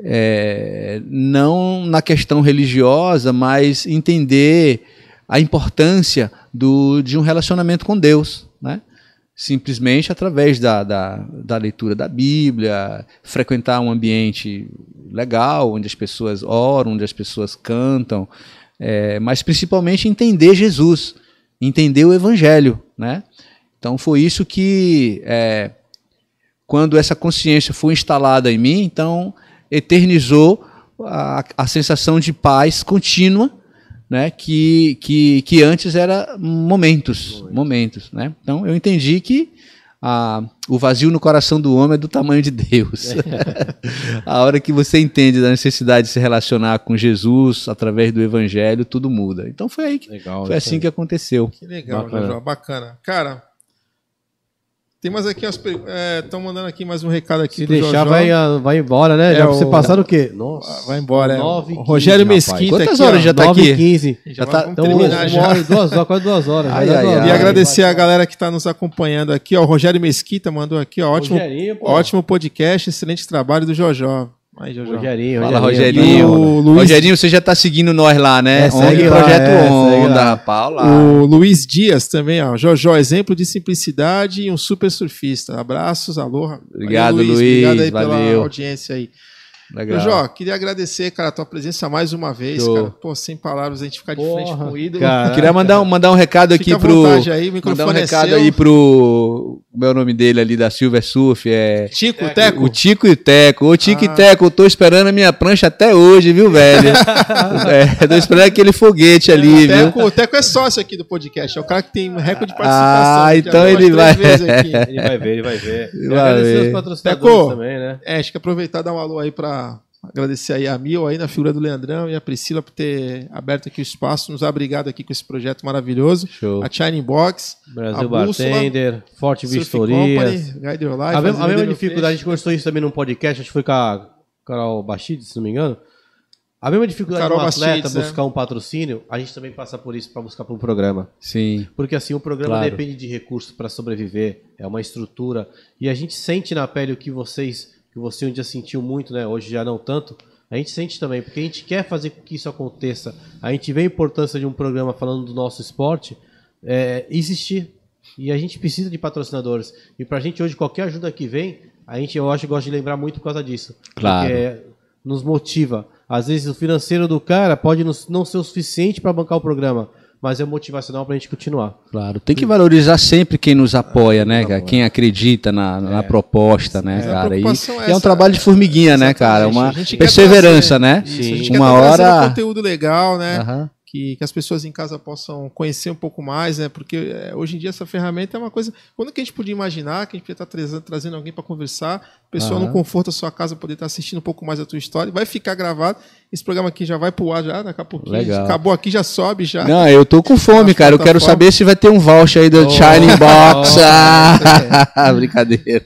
É, não na questão religiosa, mas entender a importância do, de um relacionamento com Deus, né? simplesmente através da, da, da, leitura da Bíblia, frequentar um ambiente legal, onde as pessoas oram, onde as pessoas cantam, é, mas principalmente entender Jesus, entender o Evangelho. Né? Então foi isso que, é, quando essa consciência foi instalada em mim, então eternizou a, a sensação de paz contínua né, que, que, que antes era momentos, momentos, né? Então eu entendi que a, o vazio no coração do homem é do tamanho de Deus. <laughs> a hora que você entende da necessidade de se relacionar com Jesus através do Evangelho, tudo muda. Então foi aí que legal, foi assim que aconteceu. Que legal, bacana. bacana. Cara, tem mais aqui, estão é, mandando aqui mais um recado aqui. Se deixar, vai, vai embora, né? É, já você o... passar o quê? Nossa, vai embora. 9, 15, Rogério Mesquita. Quantas horas já está aqui? 15. Já, já tá, então, uma já. hora, duas horas, quase duas horas. Ai, ai, ai, e agradecer a galera que está nos acompanhando aqui. Ó, o Rogério Mesquita mandou aqui, ó, ótimo, ótimo podcast, excelente trabalho do Jojó. Aí, Jojo. Rogerinho, Fala, Rogerinho. O Luiz... Rogerinho, você já tá seguindo nós lá, né? É, ONG Projeto é, Onda, Paula. O Luiz Dias também, ó. Jojó, exemplo de simplicidade e um super surfista. Abraços, aloha. Obrigado, Luiz. Luiz. Obrigado aí valeu. pela audiência aí. Legal. Jó, queria agradecer, cara, a tua presença mais uma vez, Show. cara. Pô, sem palavras, a gente ficar de Porra, frente com o ídolo. Cara, queria mandar, mandar um recado aqui Fica pro. Aí, mandar um é recado é aí pro. O meu nome dele ali da Silver Surf é. Tico e Teco? O Tico e Teco. Ô, Tico ah. e Teco, eu tô esperando a minha prancha até hoje, viu, velho? <laughs> é, tô esperando aquele foguete ali, é, viu? Teco, o Teco é sócio aqui do podcast. É o cara que tem recorde de participação. Ah, então ele vai. ele vai ver, ele vai ver. Ele vai agradecer ver. os patrocinadores Teco, também, né? É, acho que aproveitar e dar um alô aí pra Agradecer aí a Mil, aí na figura do Leandrão e a Priscila por ter aberto aqui o espaço, nos abrigado aqui com esse projeto maravilhoso. Show. A Shining Box, Brasil a Bartender, Forte Vistorias. Guide Your Life. A, mesma, a mesma dificuldade, a gente conversou isso também num podcast, acho que foi com a Carol Bastides, se não me engano. A mesma dificuldade Carol do atleta Bastides, buscar é. um patrocínio, a gente também passa por isso para buscar para um programa. Sim. Porque assim, o programa claro. depende de recursos para sobreviver, é uma estrutura. E a gente sente na pele o que vocês que você um dia sentiu muito, né? Hoje já não tanto. A gente sente também, porque a gente quer fazer com que isso aconteça. A gente vê a importância de um programa falando do nosso esporte é, existir. E a gente precisa de patrocinadores. E pra gente hoje, qualquer ajuda que vem, a gente, eu acho, gosta de lembrar muito por causa disso. Claro. Porque nos motiva. Às vezes o financeiro do cara pode não ser o suficiente para bancar o programa mas é motivacional para a gente continuar. Claro, tem que valorizar sempre quem nos apoia, né, cara? Quem acredita na, na é. proposta, né, é, cara? E, é, é um trabalho de formiguinha, né, cara? Uma perseverança, né? Sim. Uma hora. conteúdo legal, né? Uhum que, que as pessoas em casa possam conhecer um pouco mais, né? Porque é, hoje em dia essa ferramenta é uma coisa. Quando que a gente podia imaginar que a gente podia estar trazendo, trazendo alguém para conversar, pessoa uhum. no conforto da sua casa poder estar assistindo um pouco mais a tua história, vai ficar gravado. Esse programa aqui já vai pro ar já, daqui a pouquinho. Legal. Acabou aqui, já sobe já. Não, eu tô com fome, cara. Eu quero saber se vai ter um voucher aí do oh, Shining Box. Oh, <laughs> ah, <laughs> <laughs> brincadeira.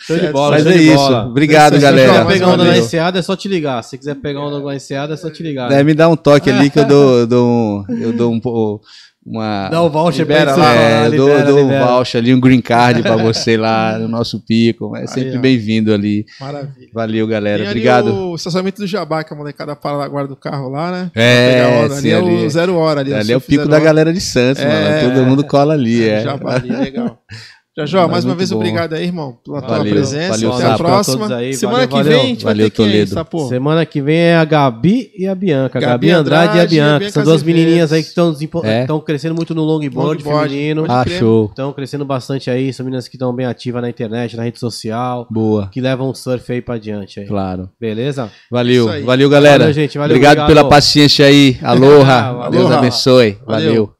Show de bola, Mas é isso. Bola. Obrigado, se galera. Se quiser pegar onda na enseada, é só te ligar. Se quiser pegar onda na enseada, é só te ligar. Deve me dar um toque ali que eu dou, dou um, eu dou um uma Dá o voucher libera lá, é, eu dou, dou um voucher ali, um green card para <laughs> você lá no nosso pico. É sempre bem-vindo ali. Maravilha. Valeu, galera. Tem Obrigado. o estacionamento do Jabá, que a molecada para lá, guarda o carro lá, né? É, onda, ali, ali é o zero hora. Ali, ali é o pico da hora. galera de Santos, é, mano. Todo mundo cola ali. É, Jabá ali, legal. <laughs> Jajó, Mas mais uma vez bom. obrigado aí, irmão, pela tua Valeu, presença. valeu, Até a próxima. aí, Semana valeu, que vem valeu. a gente Valeu, vai ter quem aí, Toledo. Semana que vem é a Gabi e a Bianca. A Gabi Gabi, Andrade, e a e Bianca. Bianca São duas menininhas aí que estão É. crescendo muito no longboard, Longboard. feminino. Ah, show. Estão crescendo bastante aí. São meninas que estão bem ativas na internet, na rede social. Boa. Que levam o surf aí pra diante aí. Claro. Beleza? Valeu. Valeu, galera. Valeu, gente. Valeu, obrigado, obrigado. pela paciência aí. Aloha. <laughs> Deus abençoe. Valeu.